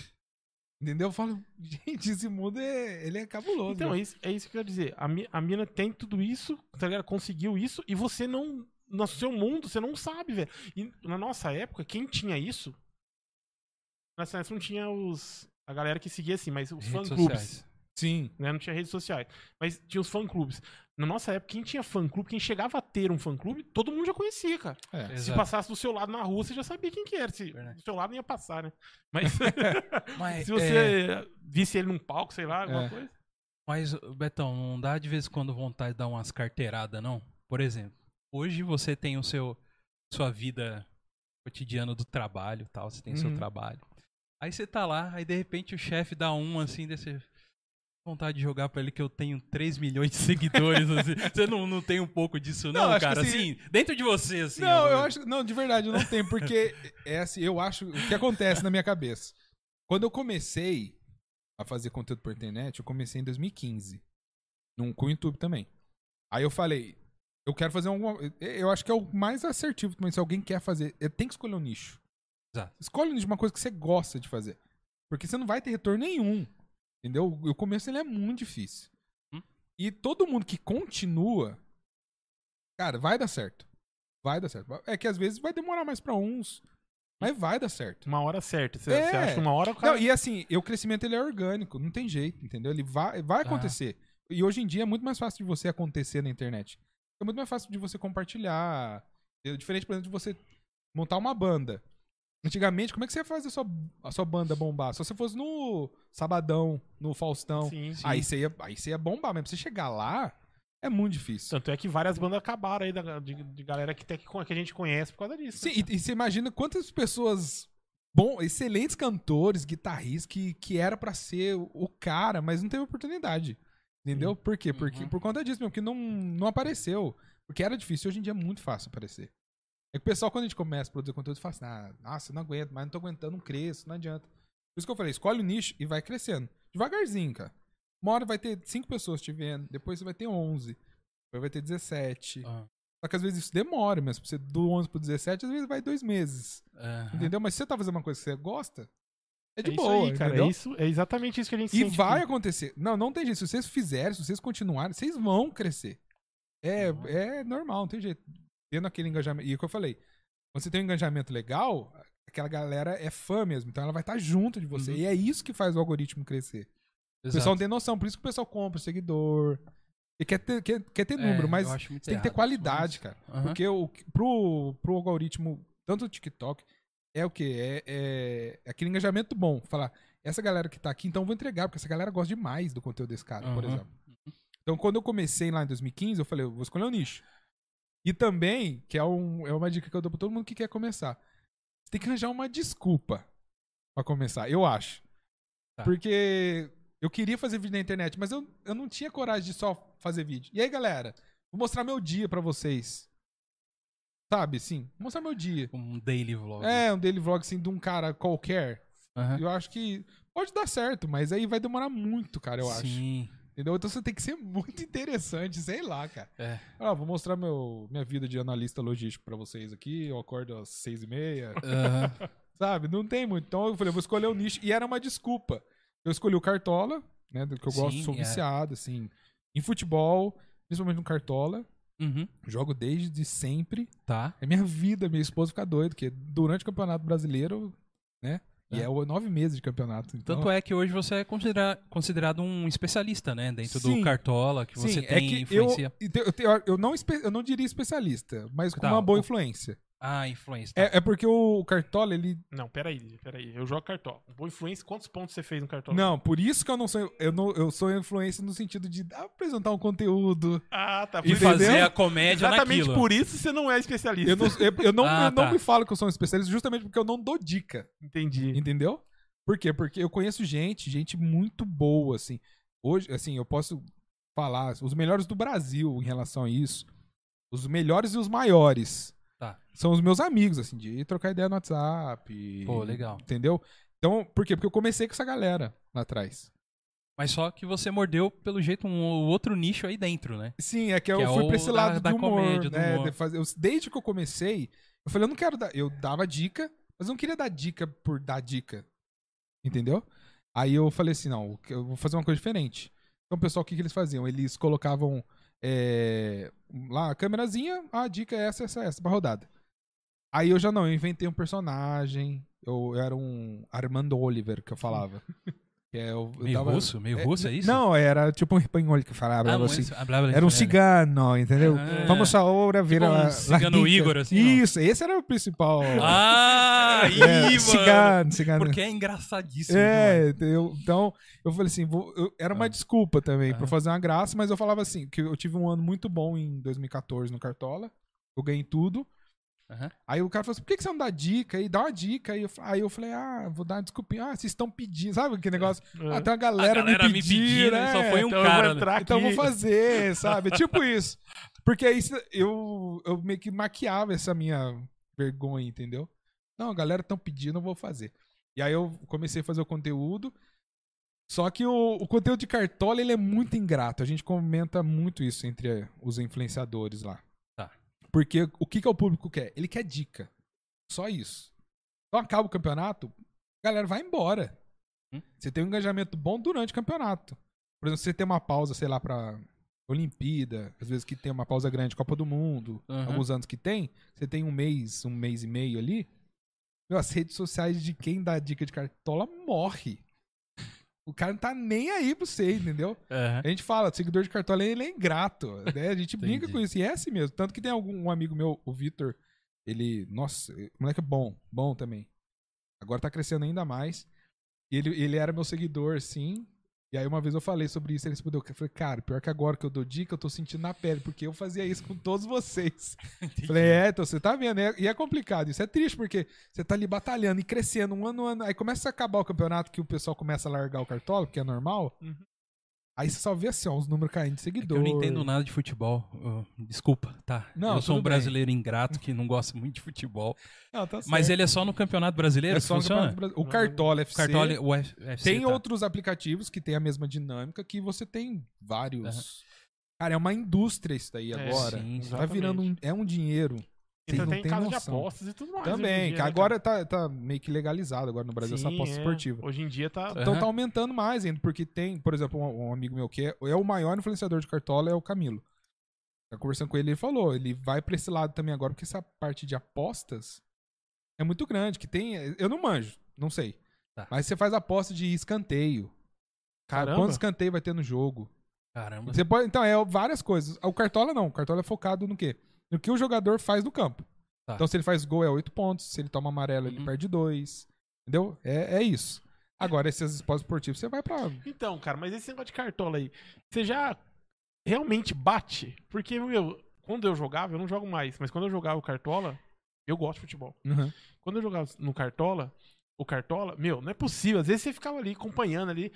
D: Entendeu? Eu falo, gente, esse mundo é, ele é cabuloso.
B: Então, é isso, é isso que eu quero dizer. A, mi- a mina tem tudo isso, tá ligado? Conseguiu isso, e você não. No seu mundo, você não sabe, velho. E na nossa época, quem tinha isso. Nessa época não tinha os. A galera que seguia assim, mas os fã-clubes.
D: Sim.
B: né? Não tinha redes sociais. Mas tinha os fã-clubes. Na nossa época, quem tinha fã-clube, quem chegava a ter um fã-clube, todo mundo já conhecia, cara.
D: É.
B: Se
A: Exato.
B: passasse do seu lado na rua, você já sabia quem que era. Se
A: Verdade.
B: do seu lado não ia passar, né? Mas *laughs* *laughs*
A: Mas,
B: se
A: é,
B: você visse ele num palco, sei lá, alguma
D: É.
B: coisa.
A: mas, Betão, não dá de vez em quando vontade de dar umas carteiradas, não? Por exemplo, hoje você tem o seu sua vida cotidiana do trabalho e tal, você tem seu
D: Uhum.
A: trabalho. Aí você tá lá, aí de repente o chefe dá um assim, desse vontade de jogar pra ele que eu tenho 3 milhões de seguidores, assim. *laughs* Você não, não tem um pouco disso não,
D: Não,
A: cara?
D: assim-
A: Assim, dentro de você, assim.
D: não, eu
A: agora.
D: acho. Não, de verdade, eu não tenho, porque é assim, eu acho. O que acontece na minha cabeça? Quando eu comecei a fazer conteúdo por internet, eu comecei em 2015. Num, com o YouTube também. Aí eu falei, eu quero fazer alguma. Eu acho que é o mais assertivo também. Se alguém quer fazer, é, tem que escolher um nicho.
A: Exato.
D: Escolhe um nicho de uma coisa que você gosta de fazer. Porque você não vai ter retorno nenhum. Entendeu? O começo ele é muito difícil.
A: Hum.
D: E todo mundo que continua, cara, vai dar certo. Vai dar certo. É que às vezes vai demorar mais pra uns, mas vai dar certo.
B: Uma hora certa. Você,
D: É.
B: você acha uma hora o cara.
D: Não, e assim, o crescimento ele é orgânico, não tem jeito, entendeu? Ele vai, vai acontecer. E hoje em dia é muito mais fácil de você acontecer na internet. É muito mais fácil de você compartilhar. Diferente, por exemplo, de você montar uma banda. Antigamente, como é que você ia fazer a sua, a sua banda bombar? Se você fosse no Sabadão, no Faustão,
B: Sim, sim.
D: aí você, ia, aí você ia bombar, mas pra você chegar lá, é muito difícil.
B: Tanto é que várias bandas acabaram aí da- de, de galera que, que, que a gente conhece por causa disso.
D: Sim,
B: né?
D: e, e você imagina quantas pessoas bom, excelentes cantores, guitarristas que, que era pra ser o, o cara, mas não teve oportunidade. Entendeu? Por quê? Porque,
A: Uhum.
D: Por conta disso mesmo, que não, não apareceu. Porque era difícil, hoje em dia é muito fácil aparecer. É que o pessoal, quando a gente começa a produzir conteúdo, fala assim, ah, nossa, eu não aguento, mas não tô aguentando, não cresço, não adianta. Por isso que eu falei, escolhe o nicho e vai crescendo. Devagarzinho, cara. Uma hora vai ter cinco pessoas te vendo, depois você vai ter 11, depois vai ter 17.
A: Ah,
D: Só que às vezes isso demora, mas você do 11 pro 17, às vezes vai dois meses.
A: aham.
D: Entendeu? Mas se você tá fazendo uma coisa que você gosta, é de
B: é
D: boa,
B: aí, cara.
D: entendeu?
B: É, isso, é exatamente isso que a gente
D: E
B: sente
D: vai acontecer. Não, não tem jeito. Se vocês fizerem, se vocês continuarem, vocês vão crescer. É,
A: Uhum.
D: é normal, não tem jeito. Tendo aquele engajamento. E é o que eu falei. Quando você tem um engajamento legal, aquela galera é fã mesmo. Então ela vai estar junto de você.
A: Uhum.
D: E é isso que faz o algoritmo crescer. O
A: Exato.
D: pessoal não tem noção. Por isso que o pessoal compra seguidor. E quer ter, quer, quer ter
A: É,
D: número, mas tem que ter
A: errado,
D: qualidade, cara.
A: Aham.
D: Porque o, pro, pro algoritmo, tanto do TikTok, é o quê? É, é, é aquele engajamento bom. Falar, essa galera que tá aqui, então eu vou entregar, porque essa galera gosta demais do conteúdo desse cara, por
A: Aham.
D: exemplo. Então, quando eu comecei lá em 2015, eu falei, eu vou escolher um nicho. E também, que é, um, é uma dica que eu dou pra todo mundo que quer começar. Você tem que arranjar uma desculpa pra começar, eu acho.
A: Tá.
D: Porque eu queria fazer vídeo na internet, mas eu, eu não tinha coragem de só fazer vídeo. E aí, galera, vou mostrar meu dia pra vocês. Sabe, sim, vou mostrar meu dia.
A: Um daily vlog.
D: É, um daily vlog assim de um cara qualquer.
A: Aham.
D: Eu acho que pode dar certo, mas aí vai demorar muito, cara, eu acho.
A: Sim.
D: Entendeu? Então você tem que ser muito interessante, sei lá, cara.
A: É.
D: Ah, vou mostrar meu, minha vida de analista logístico pra vocês aqui. Eu acordo às seis e meia,
A: Aham. *laughs*
D: sabe? Não tem muito. Então eu falei, eu vou escolher o nicho. E era uma desculpa. Eu escolhi o Cartola, né? Do que eu gosto,
A: Sim,
D: sou
A: é.
D: viciado, assim, em futebol, principalmente no Cartola.
A: Uhum.
D: Jogo desde sempre.
A: Tá.
D: É minha vida, minha esposa fica doida, porque durante o campeonato brasileiro, né? E
A: É.
D: é nove meses de campeonato. Então,
A: Tanto é que hoje você é considera- considerado um especialista, né? Dentro
D: Sim.
A: do Cartola, que você
D: Sim,
A: tem
D: é que
A: influência.
D: eu, eu, eu não, eu não diria especialista, mas com
A: Tá,
D: uma boa influência.
A: Ah, influência. tá.
D: É, é porque o Cartola, ele.
B: Não, peraí, peraí. Eu jogo cartola. Boa influência, quantos pontos você fez no cartola?
D: Não, por isso que eu não sou. Eu, não, eu sou influência no sentido de apresentar um conteúdo.
B: Ah, tá.
A: E fazer a comédia
B: Exatamente
A: naquilo.
B: por isso você não é especialista.
D: Eu não, eu, eu não, *laughs*
A: Ah,
D: eu não
A: tá.
D: me falo que eu sou um especialista justamente porque eu não dou dica.
B: Entendi.
D: Entendeu? Por quê? Porque eu conheço gente, gente muito boa, assim. Hoje, assim, eu posso falar os melhores do Brasil em relação a isso. Os melhores e os maiores.
A: Tá.
D: São os meus amigos, assim, de trocar ideia no WhatsApp.
A: Pô, legal.
D: Entendeu? Então, por quê? Porque eu comecei com essa galera lá atrás.
A: Mas só que você mordeu, pelo jeito, um outro nicho aí dentro, né?
D: Sim, é que eu
A: Que é
D: fui pra esse
A: da-
D: lado
A: da
D: do humor,
A: comédia, do
D: né?
A: humor.
D: de fazer- eu- desde que eu comecei, eu falei, eu não quero dar. Eu dava dica, mas eu não queria dar dica por dar dica. Entendeu? Aí eu falei assim, não, eu vou fazer uma coisa diferente. Então, o pessoal, o que, que eles faziam? Eles colocavam é, lá a câmerazinha, a dica é essa, essa, essa, pra rodada. Aí eu já não, eu inventei um personagem, eu, eu era um Armando Oliver, que eu falava. *laughs* Que é,
A: Meio
D: tava-
A: russo? Meio russo, é isso?
D: Não, era tipo um espanhol que falava
A: Ah,
D: assim.
A: ah,
D: Era um cigano, entendeu?
A: Ah.
D: Vamos agora ver
A: Tipo um
D: a, a
A: cigano. Igor, assim.
D: Isso, esse era o principal.
A: Ah,
D: É,
A: mano.
D: cigano, cigano.
A: Porque é engraçadíssimo.
D: É, eu- então eu falei assim, vou- eu- era uma
A: Ah.
D: desculpa também pra
A: Aham.
D: fazer uma graça, mas eu falava assim, que eu tive um ano muito bom em 2014 no Cartola, eu ganhei tudo.
A: Aham.
D: Aí o cara falou assim, por que, que você não dá dica aí? Dá uma dica. Aí eu, aí eu falei, ah, vou dar uma desculpinha. Ah, vocês estão pedindo, sabe aquele negócio? Ah, tem uma galera,
A: A galera me
D: me pedindo,
A: pedindo,
D: é,
A: só foi um
B: então eu vou
A: cara. né?
D: Então vou fazer, *laughs* sabe? tipo isso. Porque aí eu, eu meio que maquiava essa minha vergonha, entendeu? Não, a galera tão pedindo, eu vou fazer. E aí eu comecei a fazer o conteúdo. Só que o, o conteúdo de cartola, ele é muito ingrato. A gente comenta muito isso entre os influenciadores lá. Porque o que, que o público quer? Ele quer dica.Ó isso. Então acaba o campeonato, a galera vai embora.
A: Hum.
D: Você tem um engajamento bom durante o campeonato. Por exemplo, você tem uma pausa, sei lá, pra Olimpíada, às vezes que tem uma pausa grande, Copa do Mundo,
A: Aham.
D: alguns anos que tem, você tem um mês, um mês e meio ali, meu, as redes sociais de quem dá dica de cartola morre. O cara não tá nem aí pra você, entendeu?
A: Aham.
D: A gente fala, seguidor de cartola ele é ingrato. Né? A gente *laughs* brinca com isso. E é assim mesmo. Tanto que tem algum um amigo meu, o Vitor, Ele, nossa, o moleque é bom, bom também. Agora tá crescendo ainda mais. E ele, ele era meu seguidor, sim. E aí uma vez eu falei sobre isso, ele respondeu, eu falei, cara, pior que agora que eu dou dica, eu tô sentindo na pele, porque eu fazia isso com todos vocês. *laughs* falei, é, então você tá vendo, é- e é complicado, isso é triste, porque você tá ali batalhando e crescendo um ano, um ano, aí começa a acabar o campeonato que o pessoal começa a largar o cartola, que é normal,
B: Uhum.
D: Aí você só vê assim, ó, os números caindo de
A: É
D: seguidor.
A: eu não entendo nada de futebol. Desculpa, tá?
D: Não,
A: eu sou um
D: tudo bem.
A: brasileiro ingrato que não gosta muito de futebol.
D: Não, tá
A: Mas ele é só no Campeonato Brasileiro
D: é
A: que
D: só no
A: funciona?
D: Campeonato Brasileiro. O Cartola FC.
A: Cartola, o F- FC,
D: Tem
A: tá.
D: outros aplicativos que tem a mesma dinâmica que você tem vários. Cara, é uma indústria isso daí
B: É,
D: agora.
A: sim,
D: tá virando um, é um dinheiro.
B: Então tem
D: têm
B: casa de
D: noção.
B: apostas e tudo mais.
D: Também,
B: dia,
D: que
B: né,
D: agora tá, tá meio que legalizado agora no
B: cara?
D: Brasil essa
B: Sim,
D: aposta
B: é.
D: esportiva.
B: Hoje em dia tá.
D: Então
A: Aham.
D: tá aumentando mais ainda, porque tem, por exemplo, um, um amigo meu que é, é o maior influenciador de cartola é o Camilo. Tá conversando com ele, ele falou, ele vai pra esse lado também agora, porque essa parte de apostas é muito grande, que tem, eu não manjo, não sei.
A: Tá.
D: Mas você faz aposta de escanteio.
B: Caramba.
D: Quantos escanteio vai ter no jogo?
A: Caramba.
D: Você pode, então, é várias coisas. O Cartola não. O Cartola é focado no quê? No que o jogador faz no campo.
A: Tá.
D: Então, se ele faz gol, é 8 pontos. Se ele toma amarelo, ele
A: Uhum.
D: perde 2. Entendeu? É, é isso. Agora, esses esportes esportivos, você vai pra.
B: Então, cara, mas esse negócio de cartola aí, você já realmente bate? Porque, meu, quando eu jogava, eu não jogo mais, mas quando eu jogava o cartola, eu gosto de futebol.
D: Uhum.
B: Quando eu jogava no cartola, o cartola, meu, não é possível. Às vezes você ficava ali acompanhando ali.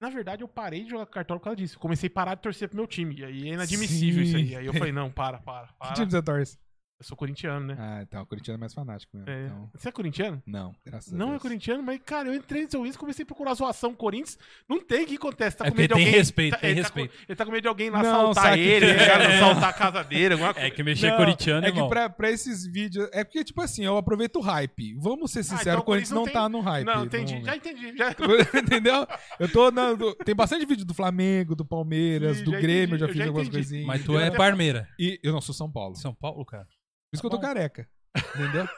B: Na verdade, eu parei de jogar cartola por causa disso. Eu comecei a parar de torcer pro meu time. E aí é inadmissível
D: Sim.
B: isso aí. Aí eu falei, não, para, para, *laughs*
D: Que
B: para.
D: time você torce?
B: Eu sou corintiano, né?
D: Ah, então. O Corinthians é mais fanático mesmo.
B: É.
D: Então,
B: Você é corintiano?
D: não, graças a
B: Não é
D: Deus.
B: corintiano, mas, cara, eu entrei no seu Insta, comecei a procurar zoação com o Corinthians. Não tem o que acontece. Tá
A: É
B: com medo de
A: porque tem
B: alguém.
A: respeito,
B: tá-
A: tem
B: ele
A: respeito.
B: Tá com, ele tá com medo de alguém lá
D: Não,
B: assaltar ele, tá?
A: É.
B: assaltar a casa dele, alguma *laughs* coisa.
A: É que mexer
D: Não,
A: corintiano,
D: é que pra, pra esses vídeos. É porque, tipo assim, eu aproveito o hype. Vamos ser sinceros,
B: então
D: o Corinthians não, tá
B: não
D: no hype.
B: Não, entendi. Já entendi. Já... *laughs*
D: Entendeu? Eu tô na, do- tem bastante vídeo do Flamengo, do Palmeiras,
B: Sim,
D: do Grêmio,
B: entendi,
D: eu já fiz
B: já
D: algumas
B: entendi.
D: coisinhas.
A: Mas tu é Parmeira.
D: E eu não sou São Paulo.
A: São Paulo, cara.
D: Isso que eu tô careca. Entendeu?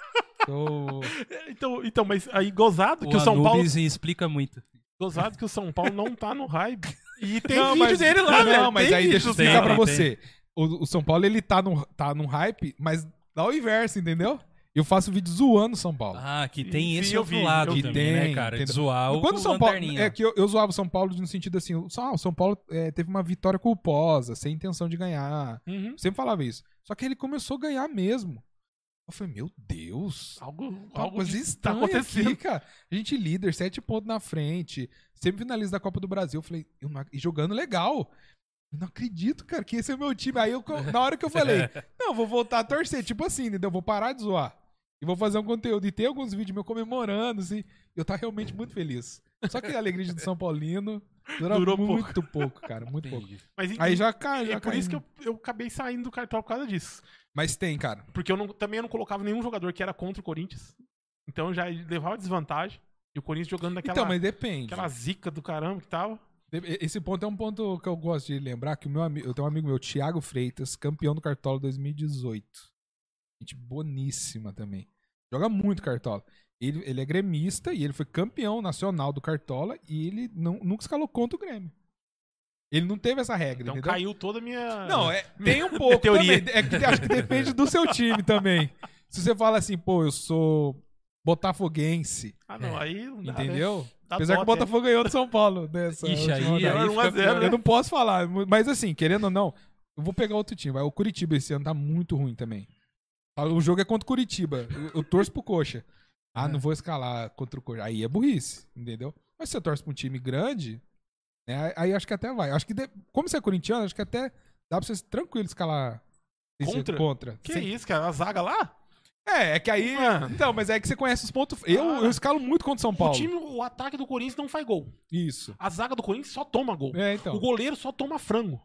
D: Tô... *laughs*
B: Então, então, mas aí gozado que
A: O
B: o São Paulo.
A: Explica muito.
B: Gozado que o São Paulo não tá no hype. E tem
D: não,
B: vídeo
D: mas,
B: dele lá,
D: Não,
B: velho.
D: mas
B: Tem
D: aí deixa eu
B: vídeo,
D: explicar
A: tem,
D: pra
A: tem.
D: você. O, o São Paulo, ele tá no, tá num hype, mas dá o inverso, entendeu? Eu faço vídeo zoando São Paulo.
A: Ah, que tem
B: Sim,
A: esse
B: eu
A: outro
B: vi,
A: lado
B: eu
A: também, né,
D: Tem,
A: cara? De
D: entendeu?
A: zoar o
D: Quando o São Paulo. É que eu, eu zoava o São Paulo no sentido assim: o São, o São Paulo é, teve uma vitória culposa, sem intenção de ganhar.
B: Uhum.
D: Sempre falava isso. Só que ele começou a ganhar mesmo. Eu falei, meu Deus.
B: Algo,
D: Uma
B: algo
D: coisa
B: de-
D: estranha
B: tá acontecendo.
D: aqui, cara. A gente líder, sete pontos na frente. Sempre finalista da Copa do Brasil. Eu falei, eu não e jogando legal. Eu não acredito, cara, que esse é o meu time. Aí, eu, na hora que eu falei, *laughs* não, vou voltar a torcer. Tipo assim, entendeu? Vou parar de zoar. E vou fazer um conteúdo. E tem alguns vídeos meus comemorando, assim. Eu tava realmente muito feliz. Só que a alegria de São Paulino dura
B: Durou
D: muito pouco. cara. Muito pouco.
B: Mas
D: Aí
B: e-
D: já cai, já
B: é por
D: cai.
B: isso que eu, eu acabei saindo do cartão por causa disso.
D: Mas tem, cara.
B: Porque eu não- também eu não colocava nenhum jogador que era contra o Corinthians. Então eu já levava desvantagem. E o Corinthians jogando naquela,
D: então, mas depende.
B: aquela zica do caramba que tava.
D: Esse ponto é um ponto que eu gosto de lembrar, que o meu amigo, eu tenho um amigo meu, Thiago Freitas, campeão do Cartola 2018. Gente boníssima também. Joga muito Cartola. Ele, ele é gremista e ele foi campeão nacional do Cartola e ele não, nunca escalou contra o Grêmio. Ele não teve essa regra,
B: Então
D: entendeu?
B: caiu toda a minha.
D: Não, é, *laughs* tem um pouco
B: teoria.
D: também. É que acho que depende do seu time também. Se você fala assim, pô, eu sou botafoguense,
B: Ah, não, aí não dá, né?
D: entendeu?
B: Dá
D: Apesar que o. Botafogo ganhou do São Paulo nessa
A: Ixi, aí, aí
D: rodada.
B: a
A: fica
B: zero,
A: pior.
D: Eu não posso falar, mas assim, querendo ou não, eu vou pegar outro time. vai. O Curitiba esse ano tá muito ruim também. O jogo é contra o Curitiba. Eu, eu torço pro Coxa. Ah, não vou escalar contra o Coxa. Aí é burrice, entendeu? Mas se você torce pra um time grande, né, aí acho que até vai. Acho que, de- como você é corintiano, acho que até dá pra você tranquilo escalar
B: Contra?
D: contra.
B: Que
D: Sem-
B: isso, cara? A zaga lá?
D: É, é que aí.
B: Mano.
D: Então, mas é que você conhece os pontos. Eu,
B: Ah.
D: eu escalo muito contra o São
B: O
D: Paulo.
B: time, o ataque do Corinthians não faz gol.
D: Isso.
B: A zaga do Corinthians só toma gol.
D: É, então.
B: O goleiro só toma frango.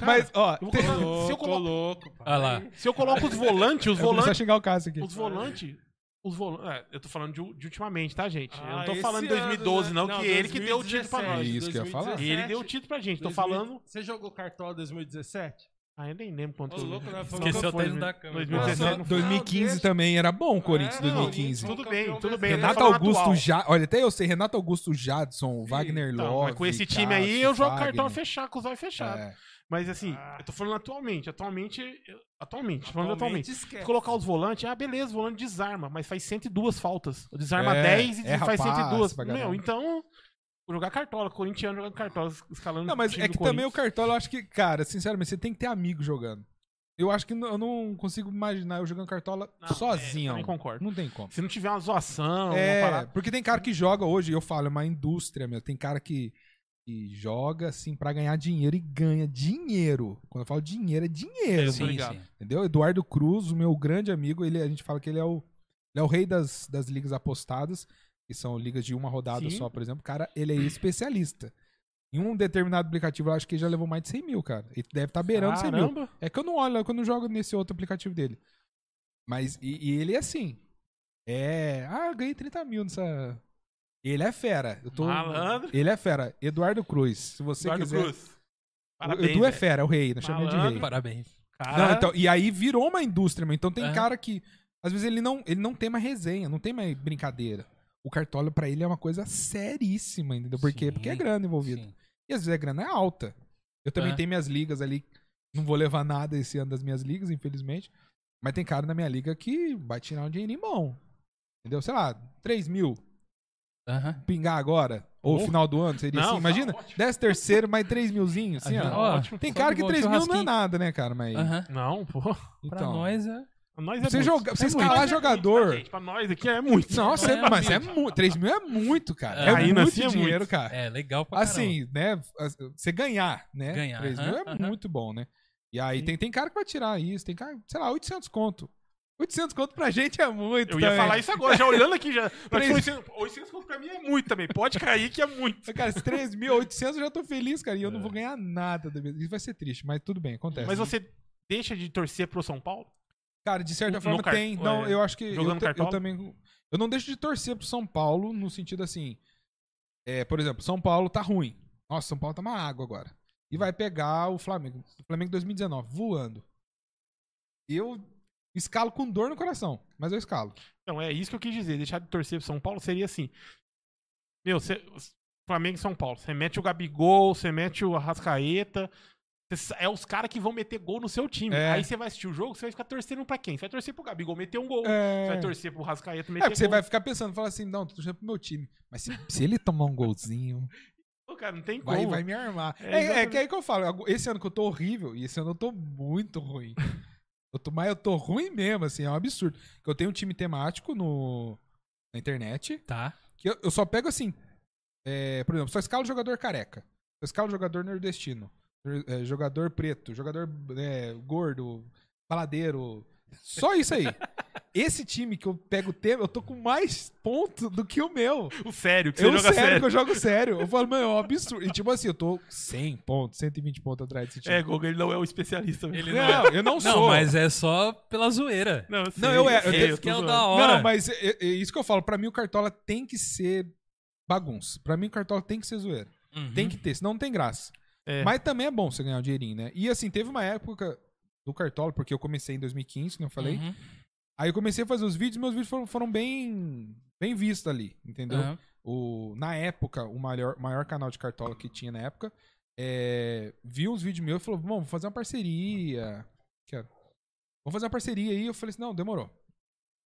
B: Cara,
D: mas, ó,
B: eu
D: tem-
B: colocar- se, eu
C: Louco,
B: coloco,
C: louco.
A: Olha lá.
B: se eu coloco os volantes, os volantes.
D: xingar o Cássio aqui.
B: Os volantes. Os volantes. É, eu tô falando de, de ultimamente, tá, gente? eu não
C: Ah,
B: tô
C: esse
B: falando de
C: ano,
B: 2012,
C: né?
B: não, que ele que deu o título pra nós.
C: 2017,
D: Isso que eu ia falar.
B: Ele deu o título pra gente. Tô
C: 2000.
B: falando.
C: Você jogou Cartola 2017?
B: Ah, eu nem lembro quanto.
C: Ô, louco, né? Falou
A: Esqueceu de
B: né?
A: dar câmera.
B: 2017
C: Nossa,
B: não foi.
D: 2015
C: deixa-
D: também era bom o Corinthians,
C: É, não,
D: 2015.
C: Foi
B: Tudo bem, tudo bem.
D: Renato Augusto já, olha, até eu sei, Renato Augusto Jadson, Wagner
B: Então,
D: Love.
B: com esse time aí, eu jogo cartão fechado, com os olhos fechados.
D: É.
B: Mas assim, eu tô falando atualmente. Atualmente. eu- Atualmente, falando atualmente.
C: esquece.
B: Se colocar os volantes, ah, beleza, o volante desarma, mas faz 102 faltas. Desarma
D: É,
B: 10 e
D: erra
B: faz
D: passe
B: 102.
D: pra
B: Meu, então. Vou jogar cartola, corintiano jogando cartola, escalando.
D: Não, mas
B: time
D: é que também o. Cartola, eu acho que, cara, sinceramente, você tem que ter amigo jogando. Eu acho que eu não consigo imaginar eu jogando Cartola
B: Não,
D: sozinho.
B: é, também concordo.
D: Não tem como.
B: Se não tiver uma zoação, uma
D: É,
B: parada.
D: porque tem cara que joga hoje, eu falo, é uma indústria, meu. Tem cara que, que joga, assim, pra ganhar dinheiro e ganha dinheiro. Quando eu falo dinheiro, é dinheiro,
B: tô
A: Sim, sim.
D: entendeu? Eduardo Cruz, o meu grande amigo, ele, a gente fala que ele é o, ele é o rei das, das ligas apostadas, que são ligas de uma rodada
B: Sim.
D: só, por exemplo. Cara, ele é especialista. Em um determinado aplicativo, eu acho que ele já levou mais de 100 mil, cara. Ele deve estar beirando 100 mil.
B: Caramba.
D: É que eu não olho, quando eu jogo nesse outro aplicativo dele. Mas, e, e ele é assim. É. Ah, ganhei 30 mil nessa. Ele é fera. Eu tô...
B: Malandro.
D: Ele é fera. Eduardo Cruz. Se você
B: Eduardo
D: quiser.
B: Cruz.
D: O
B: Parabéns,
D: Edu é fera, é o rei, né? Chama ele de rei.
A: Parabéns.
B: Cara,
D: Não, então, e aí virou uma indústria, meu. Então tem
A: Aham.
D: cara que. Às vezes ele não, ele não tem mais resenha, não tem mais brincadeira. O cartola pra ele é uma coisa seríssima, entendeu? Por quê? Porque é grana envolvida.
A: Sim.
D: E às vezes a grana é alta. Eu também
A: É.
D: tenho minhas ligas ali. Não vou levar nada esse ano das minhas ligas, infelizmente. Mas tem cara na minha liga que vai tirar um dinheirinho bom. Entendeu? Sei lá, 3 mil.
A: Aham.
D: Pingar agora. Ou
B: Oh.
D: final do ano, seria
B: Não,
D: assim.
B: tá
D: Imagina,
B: ótimo.
D: 10 terceiro, mais 3 milzinho, assim,
A: Ajuda-
D: ó.
A: ótimo.
D: Tem cara que
A: boa,
D: 3 mil não é nada, né, cara? Mas.
A: Aham.
B: Não, pô.
A: Pra
D: Então,
A: nós é.
B: Pra nós é
D: Você,
B: muito.
D: joga, você
B: É
D: escalar
B: muito.
D: jogador.
B: Pra, gente, pra nós aqui é muito.
D: Nossa,
A: É,
D: é, mas é
A: muito.
D: muito. 3 mil é muito, cara.
A: É,
D: É,
B: ainda
D: muito
B: assim é
D: dinheiro,
B: muito.
D: cara.
A: É legal pra caramba.
D: Assim, né? Você ganhar, né?
A: Ganhar,
D: 3 mil é muito bom, né? E aí
B: Sim.
D: tem, tem cara que vai tirar isso, tem cara, sei lá, 800 conto. 800 conto pra gente é muito.
B: Eu ia
D: também.
B: falar isso agora, já olhando aqui já. *laughs* Mas
D: Três-
B: 800, 800 conto pra mim é muito também. Pode cair que é muito.
D: Cara, esses 3.800 eu já tô feliz, cara. E eu não vou ganhar nada. Isso vai ser triste, mas tudo bem, acontece.
B: Mas você deixa de torcer pro São Paulo?
D: Cara, de certa
B: No
D: forma
B: car-
D: tem. Não,
B: é,
D: eu acho que. Eu,
B: jogando
D: eu
B: cartola?
D: também. Eu não deixo de torcer pro São Paulo no sentido assim. É, por exemplo, São Paulo tá ruim. Nossa, São Paulo tá uma água agora. E vai pegar o Flamengo. O Flamengo 2019, voando. Eu escalo com dor no coração, mas eu escalo.
B: Então, é isso que eu quis dizer. Deixar de torcer pro São Paulo seria assim. Meu, você, Flamengo e São Paulo. Você mete o Gabigol, você mete o Arrascaeta. Você- É os caras que vão meter gol no seu time.
D: É.
B: Aí você vai assistir o jogo, você vai ficar torcendo pra quem? Você vai torcer pro Gabigol meter um gol.
D: É,
B: Você vai torcer pro Arrascaeta
D: é
B: meter
D: você
B: gol.
D: vai ficar pensando, fala assim, não, tô torcendo pro meu time. Mas se, se ele tomar um golzinho,
B: cara, não tem como.
D: vai, vai me armar.
B: É,
D: É, é, que é aí que eu falo. Esse ano que eu tô horrível, e esse ano eu tô muito ruim. *laughs* Eu tô, mas eu tô ruim mesmo, assim, é um absurdo. Que eu tenho um time temático no, na internet,
A: Tá.
D: que eu, eu só pego assim. é, por exemplo, só escalo jogador careca. Só escalo jogador nordestino. é, jogador preto, jogador é, gordo, baladeiro. Só isso aí. Esse time que eu pego o tema, eu tô com mais pontos do que o meu.
B: O sério, que você
D: Eu
B: joga
D: sério,
B: sério.
D: que eu jogo sério. Eu falo, mano, é um absurdo. E tipo assim, eu tô 100 pontos, 120 pontos atrás desse time.
B: É, Gogo, ele não é o especialista. mesmo.
A: Ele
D: não, eu não sou.
A: Não, mas é só pela zoeira.
B: Não, eu sei,
D: Não, eu é- eu
A: Esse que é o da hora.
D: Não, mas é, é isso que eu falo. Pra mim, o Cartola tem que ser bagunça. Pra mim, o Cartola tem que ser zoeira.
A: Uhum.
D: Tem que ter, senão não tem graça.
B: É.
D: Mas também é bom você ganhar um dinheirinho, né? E assim, teve uma época do Cartola, porque eu comecei em 2015, como eu falei.
A: Uhum.
D: Aí eu comecei a fazer os vídeos, meus vídeos foram, foram bem, bem vistos ali, entendeu?
A: Aham.
D: O, na época, o maior, maior canal de cartola que tinha na época, é, viu os vídeos meus e falou: Bom, vamos fazer uma parceria. Quero. Vamos fazer uma parceria aí. Eu falei assim: Não, demorou.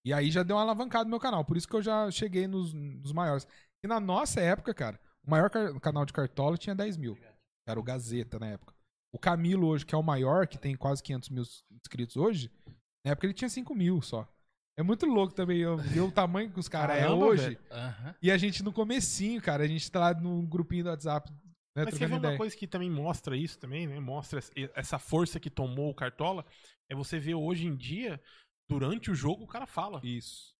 D: E aí já deu uma alavancada no meu canal. Por isso que eu já cheguei nos, nos maiores. E na nossa época, cara, o maior canal de cartola tinha 10 mil. Era o Gazeta na época. O Camilo hoje, que é o maior, que tem quase 500 mil inscritos hoje, na época ele tinha 5 mil só. É muito louco também eu ver o tamanho que os caras é hoje.
A: Aham.
D: E a gente no comecinho, cara, a gente tá lá num grupinho do WhatsApp, né,
B: Mas quer ver
D: trocando
B: uma
D: ideia.
B: coisa que também mostra isso também, né? Mostra essa- essa força que tomou o Cartola. É você ver hoje em dia, durante o jogo, o cara fala.
D: Isso.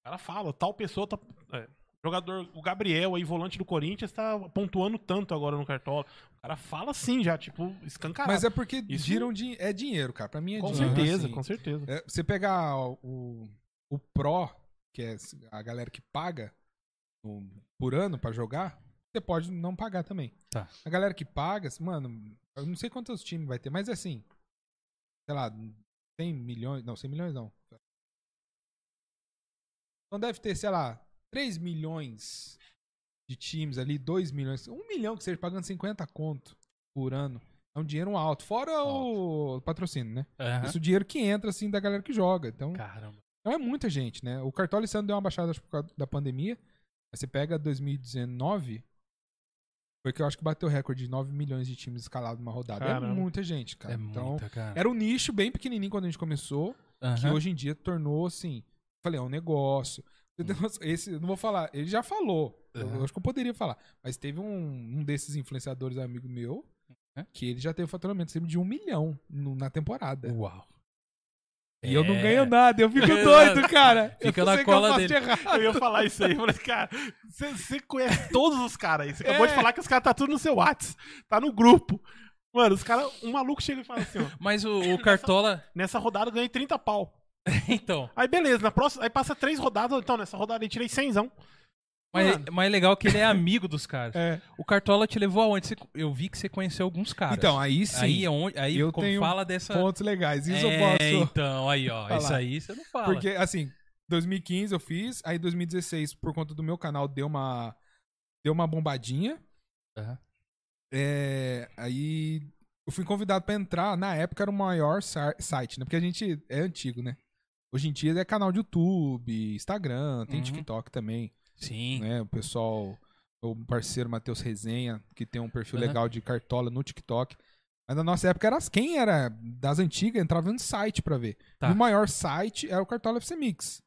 B: O cara fala, tal pessoa tá. é, jogador, o Gabriel aí, volante do Corinthians, tá pontuando tanto agora no Cartola. O cara fala assim já, tipo, escancarado.
D: Mas é porque
B: Isso-
D: giram din- é dinheiro, cara. Pra mim é
B: com
D: dinheiro.
B: certeza,
D: assim.
B: com certeza.
D: É, você pegar o, o Pro, que é a galera que paga no- por ano pra jogar, você pode não pagar também.
A: Tá.
D: A galera que paga, mano, eu não sei quantos times vai ter, mas é assim, sei lá, 100 milhões, não, 100 milhões não. Então deve ter, sei lá, 3 milhões de times ali, 2 milhões, 1 milhão que seja pagando 50 conto por ano. É um dinheiro alto. Fora o patrocínio, né?
A: Aham.
D: Isso é o dinheiro que entra, assim, da galera que joga. Então,
A: Caramba.
D: então é muita gente, né? O Cartola esse ano deu uma baixada acho, por causa da pandemia. Aí você pega 2019, foi que eu acho que bateu o recorde de 9 milhões de times escalados numa rodada.
B: Caramba.
D: É muita gente, cara.
A: É
D: então,
A: muita, cara.
D: era um nicho bem pequenininho quando a gente começou, que
A: Aham.
D: hoje em dia tornou, assim, falei, é um negócio. Noção? Esse, eu não vou falar, ele já falou. Eu-
A: Uhum.
D: Eu acho que eu poderia falar. Mas teve um, um desses influenciadores amigo meu,
A: Uhum.
D: que ele já teve faturamento sempre de um milhão no- na temporada.
A: Uau.
D: E eu não
A: É.
D: ganho nada, eu fico *laughs* doido, cara.
A: Fica
D: eu
A: na
D: eu
A: cola
D: faço
A: dele.
D: de.
B: Eu ia falar isso aí. Eu falei, cara, você, você conhece todos os caras aí. Você *laughs* acabou
D: É.
B: de falar que os caras tá tudo no seu WhatsApp. Tá no grupo. Mano, os caras. Um maluco chega e fala assim, ó. *laughs*
A: Mas o, o Cartola.
B: Nessa rodada eu ganhei 30 pau. *laughs*
A: então.
B: Aí beleza, na próxima. Aí passa três rodadas. Então, nessa rodada eu tirei 100.
A: Mas,
B: Mano.
A: mas é legal que ele é amigo dos caras.
D: É.
A: O Cartola te levou aonde? Você- eu vi que você conheceu alguns caras.
D: Então, aí sim,
A: aí é onde. Aí
D: eu
A: como
D: tenho
A: fala dessa.
D: pontos legais. Isso
A: é,
D: eu posso.
A: Então, aí, ó.
D: falar.
A: Isso aí você não fala.
D: Porque, assim, 2015 eu fiz, aí 2016, por conta do meu canal, deu uma, deu uma bombadinha.
A: Aham.
D: É, aí eu fui convidado pra entrar, na época era o maior sa- site, né? Porque a gente é antigo, né? Hoje em dia é canal de YouTube, Instagram, tem
A: Uhum.
D: TikTok também,
A: Sim.
D: né? O pessoal, o parceiro Matheus Resenha, que tem um perfil
A: Aham.
D: legal de cartola no TikTok. Mas na nossa época era quem era das antigas entrava no site pra ver.
A: Tá.
D: E o maior site era o Cartola FC Mix.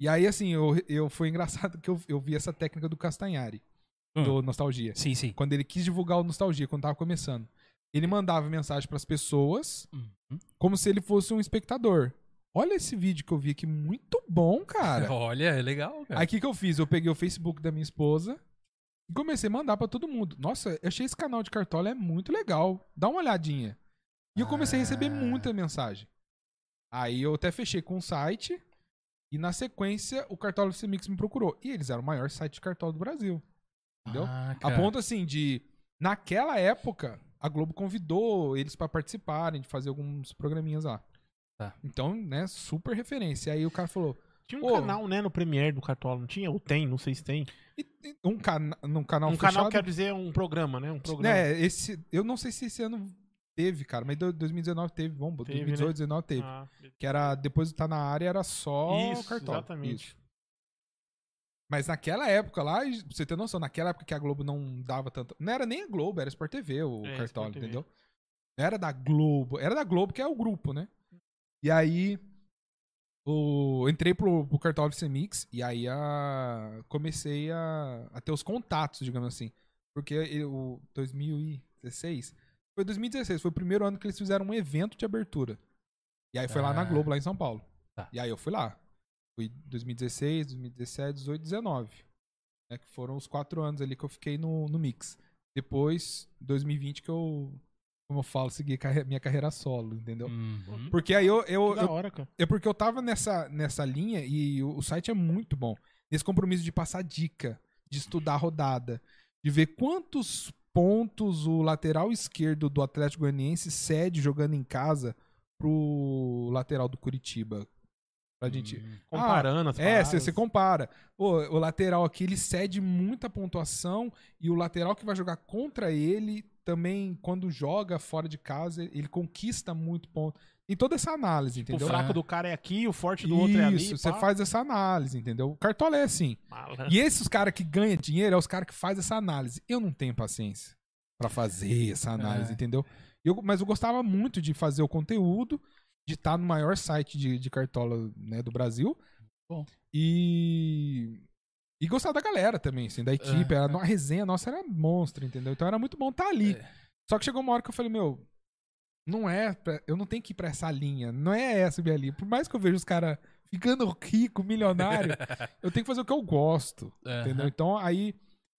D: E aí, assim, eu, eu foi engraçado *laughs* que eu, eu vi essa técnica do Castanhari,
A: Hum.
D: do Nostalgia.
A: Sim, sim.
D: Quando ele quis divulgar o Nostalgia, quando tava começando. Ele mandava mensagem pras pessoas
A: Uhum.
D: como se ele fosse um espectador. Olha esse vídeo que eu vi aqui, muito bom, cara. *laughs*
A: Olha, é legal, cara.
D: Aí o que, que eu fiz? Eu peguei o Facebook da minha esposa e comecei a mandar pra todo mundo. Nossa, eu achei esse canal de cartola é muito legal. Dá uma olhadinha. E eu comecei a receber
A: Ah.
D: muita mensagem. Aí eu até fechei com o site e na sequência o Cartola FC Mix me procurou. E eles eram o maior site de cartola do Brasil. Entendeu?
A: Ah,
D: A ponto assim de naquela época a Globo convidou eles pra participarem de fazer alguns programinhas lá.
A: Tá.
D: Então, né, super referência. Aí o cara falou:
B: Tinha um
D: Pô.
B: canal, né, no Premiere do Cartola, não tinha? Ou tem, não sei se tem.
D: e- e um cana num canal
B: um
D: fechado.
B: canal quer dizer um programa, né? Um programa.
D: né, esse, eu não sei se esse ano teve, cara, mas do- 2019 teve, vamos,
B: Teve,
D: 2018,
B: né?
D: 2019 teve.
B: Ah,
D: Que era, depois de estar na área, era só
B: Isso,
D: cartola.
B: exatamente.
D: Isso. Mas naquela época lá, pra você ter noção, naquela época que a Globo não dava tanto. Não era nem a Globo, era Sport TV o
B: É,
D: Cartola,
B: TV.
D: entendeu? Não era da Globo. Era da Globo, que é o grupo, né? E aí. O, entrei pro, pro Cartola Mix e aí a, comecei a, a ter os contatos, digamos assim. Porque eu- o 2016. Foi 2016, foi o primeiro ano que eles fizeram um evento de abertura. E aí foi lá na
A: Ah.
D: Globo, lá em São Paulo.
A: Tá.
D: E aí eu fui lá. Fui 2016, 2017, 18, 19. Né, que foram os quatro anos ali que eu fiquei no, no Mix. Depois, 2020, que eu, como eu falo, segui carre- minha carreira solo, entendeu?
A: Uhum.
D: Porque aí eu, eu, eu-
B: hora, cara.
D: é porque eu tava nessa, nessa linha e o, o site é muito bom. Nesse compromisso de passar dica, de estudar a rodada, de ver quantos pontos o lateral esquerdo do Atlético Goianiense cede jogando em casa pro lateral do Curitiba. Pra gente.
A: Hum.
B: Comparando as
D: É,
B: paradas.
D: você compara. Pô, o lateral aqui ele cede muita pontuação e o lateral que vai jogar contra ele também, quando joga fora de casa, ele conquista muito ponto. Tem toda essa análise,
B: O
D: entendeu?
B: fraco do cara é aqui, o forte do outro é ali.
D: Isso, você faz essa análise, entendeu? O Cartola é assim. E esses caras que ganham dinheiro é os caras que fazem essa análise. Eu não tenho paciência pra fazer essa análise,
A: É.
D: entendeu? Eu, mas eu gostava muito de fazer o conteúdo, de estar no maior site de, de Cartola né, do Brasil.
A: Bom.
D: E. E gostar da galera também, assim, da equipe.
A: É,
D: era,
A: é.
D: A resenha nossa era monstro, entendeu? Então era muito bom estar ali.
A: É.
D: Só que chegou uma hora que eu falei, meu, não é. pra- eu não tenho que ir pra essa linha. Não é essa minha linha. Por mais que eu veja os caras ficando rico, milionário, *laughs* eu tenho que fazer o que eu gosto. Entendeu? Então aí.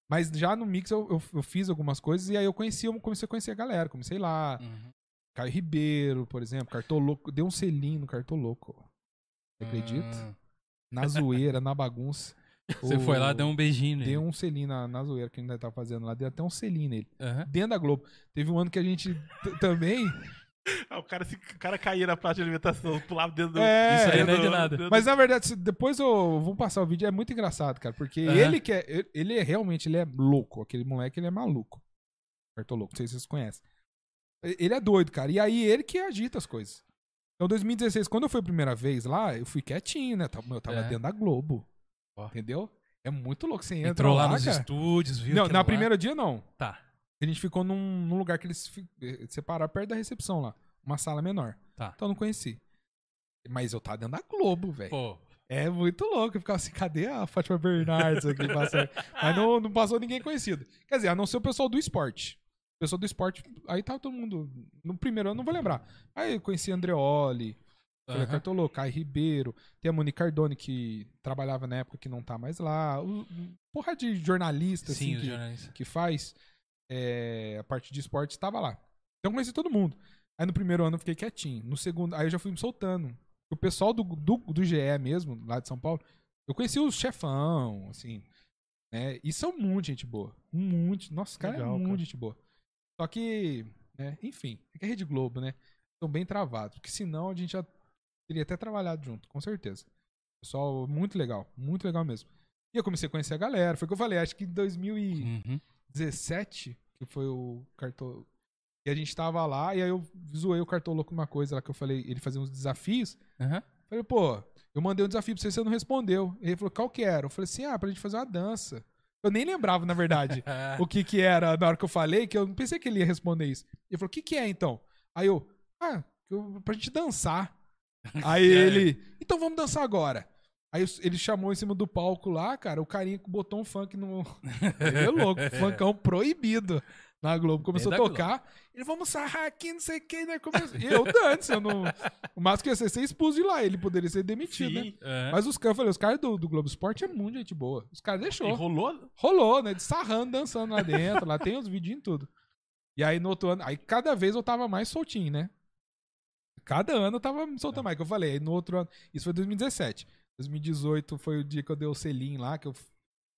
D: Mas já no Mix eu, eu, eu fiz algumas coisas e aí eu conheci, eu comecei a conhecer a galera. Comecei lá.
A: Uhum.
D: Caio Ribeiro, por exemplo, Cartoloco. Deu um selinho no Cartoloco. Você acredita?
A: Ah.
D: Na zoeira, na bagunça. *laughs*
A: Você
D: O-
A: foi lá, deu um beijinho nele.
D: Deu um selinho na, na zoeira que a gente ainda tá fazendo lá. Deu até um selinho nele.
A: Aham.
D: Dentro da Globo. Teve um ano que a gente também. *laughs*
B: Ah, o, cara, se, o cara caía na praça de alimentação, pulava dentro do.
D: É,
A: Isso aí não é de nada.
B: do-
D: Mas na verdade, depois eu vou passar o vídeo, é muito engraçado, cara. Porque
A: Aham.
D: ele que é. ele- é realmente ele é louco. Aquele moleque, ele é maluco. Cartoloco, não sei se vocês conhecem. Ele é doido, cara. E aí ele que agita as coisas. Então, 2016, quando eu fui a primeira vez lá, eu fui quietinho, né? Eu tava
A: É.
D: dentro da Globo. Entendeu? É muito louco. Você entra
A: Entrou lá, nos
D: cara.
A: estúdios, viu?
D: Não, na
A: lá?
D: primeira dia não.
A: Tá,
D: A gente ficou num, num lugar que eles eh, separaram perto da recepção lá. Uma sala menor.
A: Tá.
D: Então eu não conheci. Mas eu tava dentro da Globo, velho.
A: pô.
D: É muito louco. Eu ficava assim, cadê a Fátima Bernardes aqui passando? *laughs* Mas não, não passou ninguém conhecido. Quer dizer, a não ser o pessoal do esporte. O pessoal do esporte, aí tava todo mundo. No primeiro ano, não vou lembrar. Aí eu conheci Andreoli,
A: Aham.
D: Cartolô, Caio Ribeiro, tem a Monique Cardone, que trabalhava na época que não tá mais lá. O, porra de jornalista,
A: Sim,
D: assim, que,
A: jornalistas.
D: que faz é, a parte de esporte estava lá. Então eu conheci todo mundo. Aí no primeiro ano eu fiquei quietinho. No segundo, aí eu já fui me soltando. O pessoal do, do, do GE mesmo, lá de São Paulo, eu conheci os chefão, assim. Né? E são muito gente boa. Muito. Nossa, os caras é
B: Legal,
D: muito
B: cara.
D: gente boa. Só que, né, enfim, é que a Rede Globo, né? Estão bem travados. Porque senão a gente já teria até trabalhado junto, com certeza. Pessoal, muito legal. Muito legal mesmo. E eu comecei a conhecer a galera. Foi o que eu falei, acho que em 2000 e...
A: Uhum.
D: 17, que foi o cartão. E a gente tava lá, e aí eu zoei o cartão com uma coisa lá que eu falei, ele fazia uns desafios.
A: Aham.
D: Falei, pô, eu mandei um desafio pra você, você não respondeu. E ele falou, qual que era? Eu falei assim, ah, pra gente fazer uma dança. Eu nem lembrava, na verdade, *laughs* o que que era na hora que eu falei, que eu não pensei que ele ia responder isso. Ele falou, o que que é então? Aí eu, ah, eu- pra gente dançar. *laughs* Aí ele, então vamos dançar agora. Aí ele chamou em cima do palco lá, cara, o carinha botou um funk no. *laughs* Ele é louco, funkão proibido na Globo. Começou a tocar. Ele, vamos sarrar aqui, não sei o que, né? Começou... E eu, dane eu não. O máximo que ia ser ser expulso de lá. Ele poderia ser demitido, né?
A: É.
D: Mas os caras, os caras do, do Globo Esporte é muito gente boa. Os caras deixou.
B: E rolou?
D: Rolou, né? De sarrando, dançando lá dentro. lá tem os vidinhos e tudo. E aí no outro ano, aí cada vez eu tava mais soltinho, né? Cada ano eu tava me soltando mais, que eu falei. Aí no outro ano, isso foi 2017. 2018 foi o dia que eu dei o selinho lá, que eu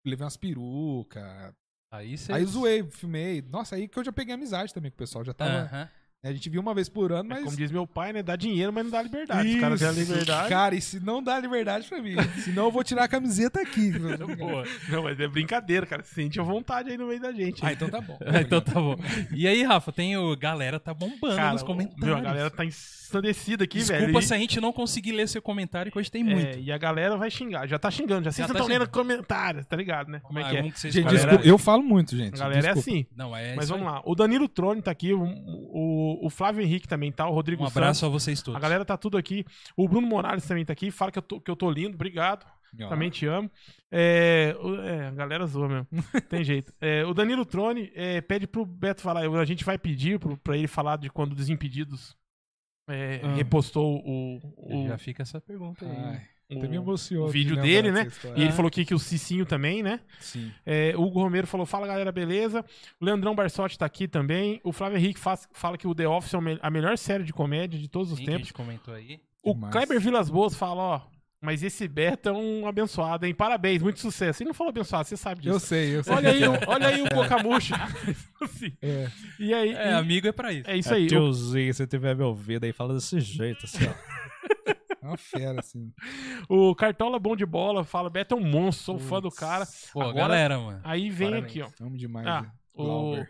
D: levei umas perucas.
A: Aí você.
D: Aí eu zoei, filmei. Nossa, aí que eu já peguei amizade também com o pessoal. Já tava.
A: Aham.
D: A gente viu uma vez por ano,
B: É
D: mas.
B: como diz meu pai, né? Dá dinheiro, mas não dá liberdade. Os caras
D: Isso,
B: liberdade.
D: Cara, e se não dá liberdade pra mim? *laughs* Senão eu vou tirar a camiseta aqui. *laughs*
A: Boa.
B: Não, mas é brincadeira, cara. Sente a vontade aí no meio da gente.
D: Ah, então tá bom. *laughs*
A: então tá bom. E aí, Rafa, tem o. Galera tá bombando
B: Cara,
A: nos comentários.
B: Meu, a galera tá ensandecida aqui,
A: Desculpa
B: velho.
A: se a gente não conseguir ler seu comentário, que hoje tem muito.
B: é, e a galera vai xingar. Já tá xingando. Já,
A: Já
B: vocês
A: tá
B: estão lendo comentários, tá ligado, né? Como é que é?
A: Que vocês
D: Gente, desculpa, eu falo muito, gente.
B: A galera
D: desculpa.
B: é assim.
A: Não, é
B: Mas
A: isso
B: vamos
A: aí.
B: lá. O Danilo Trone tá aqui. O, o, o Flávio Henrique também tá. O Rodrigo
A: Um abraço a vocês todos.
B: A galera tá tudo aqui. O Bruno Morales também tá aqui. Fala que eu tô, que eu tô lindo. Obrigado.
D: Ó.
B: Também te amo. É, o- é, a galera zoa mesmo. *laughs* Tem jeito. É, o Danilo Trone é, pede pro Beto falar. A gente vai pedir pro, pra ele falar de quando o Desimpedidos é,
D: Ah.
B: repostou o, o,
A: Já fica essa pergunta aí.
D: Ai, até me emocionou.
B: o vídeo dele, né? E ele falou aqui que o Cicinho também, né?
D: Sim.
B: É, o Hugo Romero falou: Fala galera, beleza? O Leandrão Barsotti tá aqui também. O Flávio Henrique faz- fala que o The Office é a melhor série de comédia de todos os
A: Sim, que a
B: tempos.
A: gente comentou aí.
B: O
D: Demais.
B: Kleber Vilas Boas fala: Ó, mas esse Beto é um abençoado, hein? Parabéns, muito sucesso. Ele não falou abençoado, você sabe disso.
D: Eu sei, eu sei.
B: Olha aí, o- olha aí o Bocamucha. Assim.
D: É.
B: E aí,
A: É,
B: e-
A: amigo é pra isso.
B: é isso aí. O,
C: Tiozinho, se tiver me ouvido aí, fala desse jeito, assim, ó. *laughs*
D: É *laughs* uma fera, assim.
B: o Cartola Bom de Bola fala: Beto é um monstro, sou fã do cara.
A: Pô,
B: Agora-
A: galera, mano.
B: Aí vem
A: Parabéns.
B: aqui, ó.
D: Amo demais.
B: Ah,
D: né?
B: o.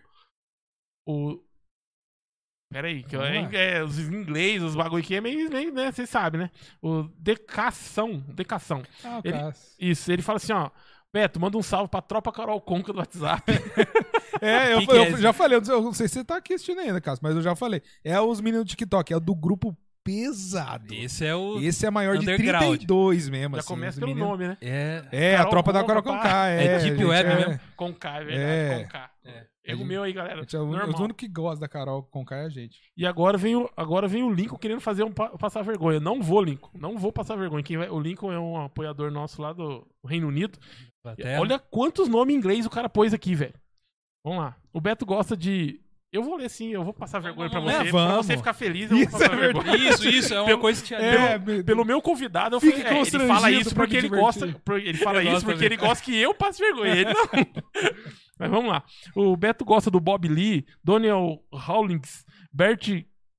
B: O. Peraí, que eu, é, os inglês, os bagulho aqui é meio, meio né? Vocês sabem, né? O Decação. Decação.
D: Ah, o
B: Ele-. Isso, ele fala assim, ó. Beto, manda um salve pra tropa Carol Conca do WhatsApp. *laughs*
D: É, eu,
A: Que que
D: eu
A: é
D: já falei, eu não sei- eu não sei se você tá aqui assistindo ainda, Cássio, mas eu já falei. É os meninos do TikTok, é o do grupo pesado.
A: Esse é o.
D: Esse é maior de
A: Underground.
D: 32 mesmo.
B: Já
D: assim,
B: começa pelo
D: meninos-
B: nome, né?
A: É.
D: É, a
B: Carol
D: tropa da Carol. Conká. É,
A: É Deep
D: gente,
A: Web
D: é-
A: mesmo.
B: Conká, é verdade.
D: É.
B: Conká.
A: É.
B: Erro meu aí, galera.
D: é o único-
B: Normal.
D: os únicos que gostam da Carol Conká é a gente.
B: E agora vem, o, agora vem o Lincoln querendo fazer um pa- passar vergonha. Não vou, Lincoln. Não vou passar vergonha. Quem vai- o Lincoln é um apoiador nosso lá do Reino Unido.
A: Até
B: Olha quantos nomes em inglês o cara pôs aqui, velho. Vamos lá. O Beto gosta de. Eu vou ler sim, eu vou passar vergonha pra
A: Vamos
B: você.
D: lá,
B: Pra
D: vamos.
B: você ficar feliz, eu vou
D: Isso
B: passar
D: é
B: vergonha.
A: Isso, isso, é uma
B: Pelo-
A: coisa que te
D: É,
B: Pelo, pelo meu convidado, eu
D: Fique
B: falei, é, ele fala isso porque ele gosta. Ele fala
A: Eu
B: isso porque
A: também.
B: ele gosta que eu passe vergonha. Ele não. *laughs* Mas vamos lá. O Beto gosta do Bob Lee, Daniel Rawlings, Bert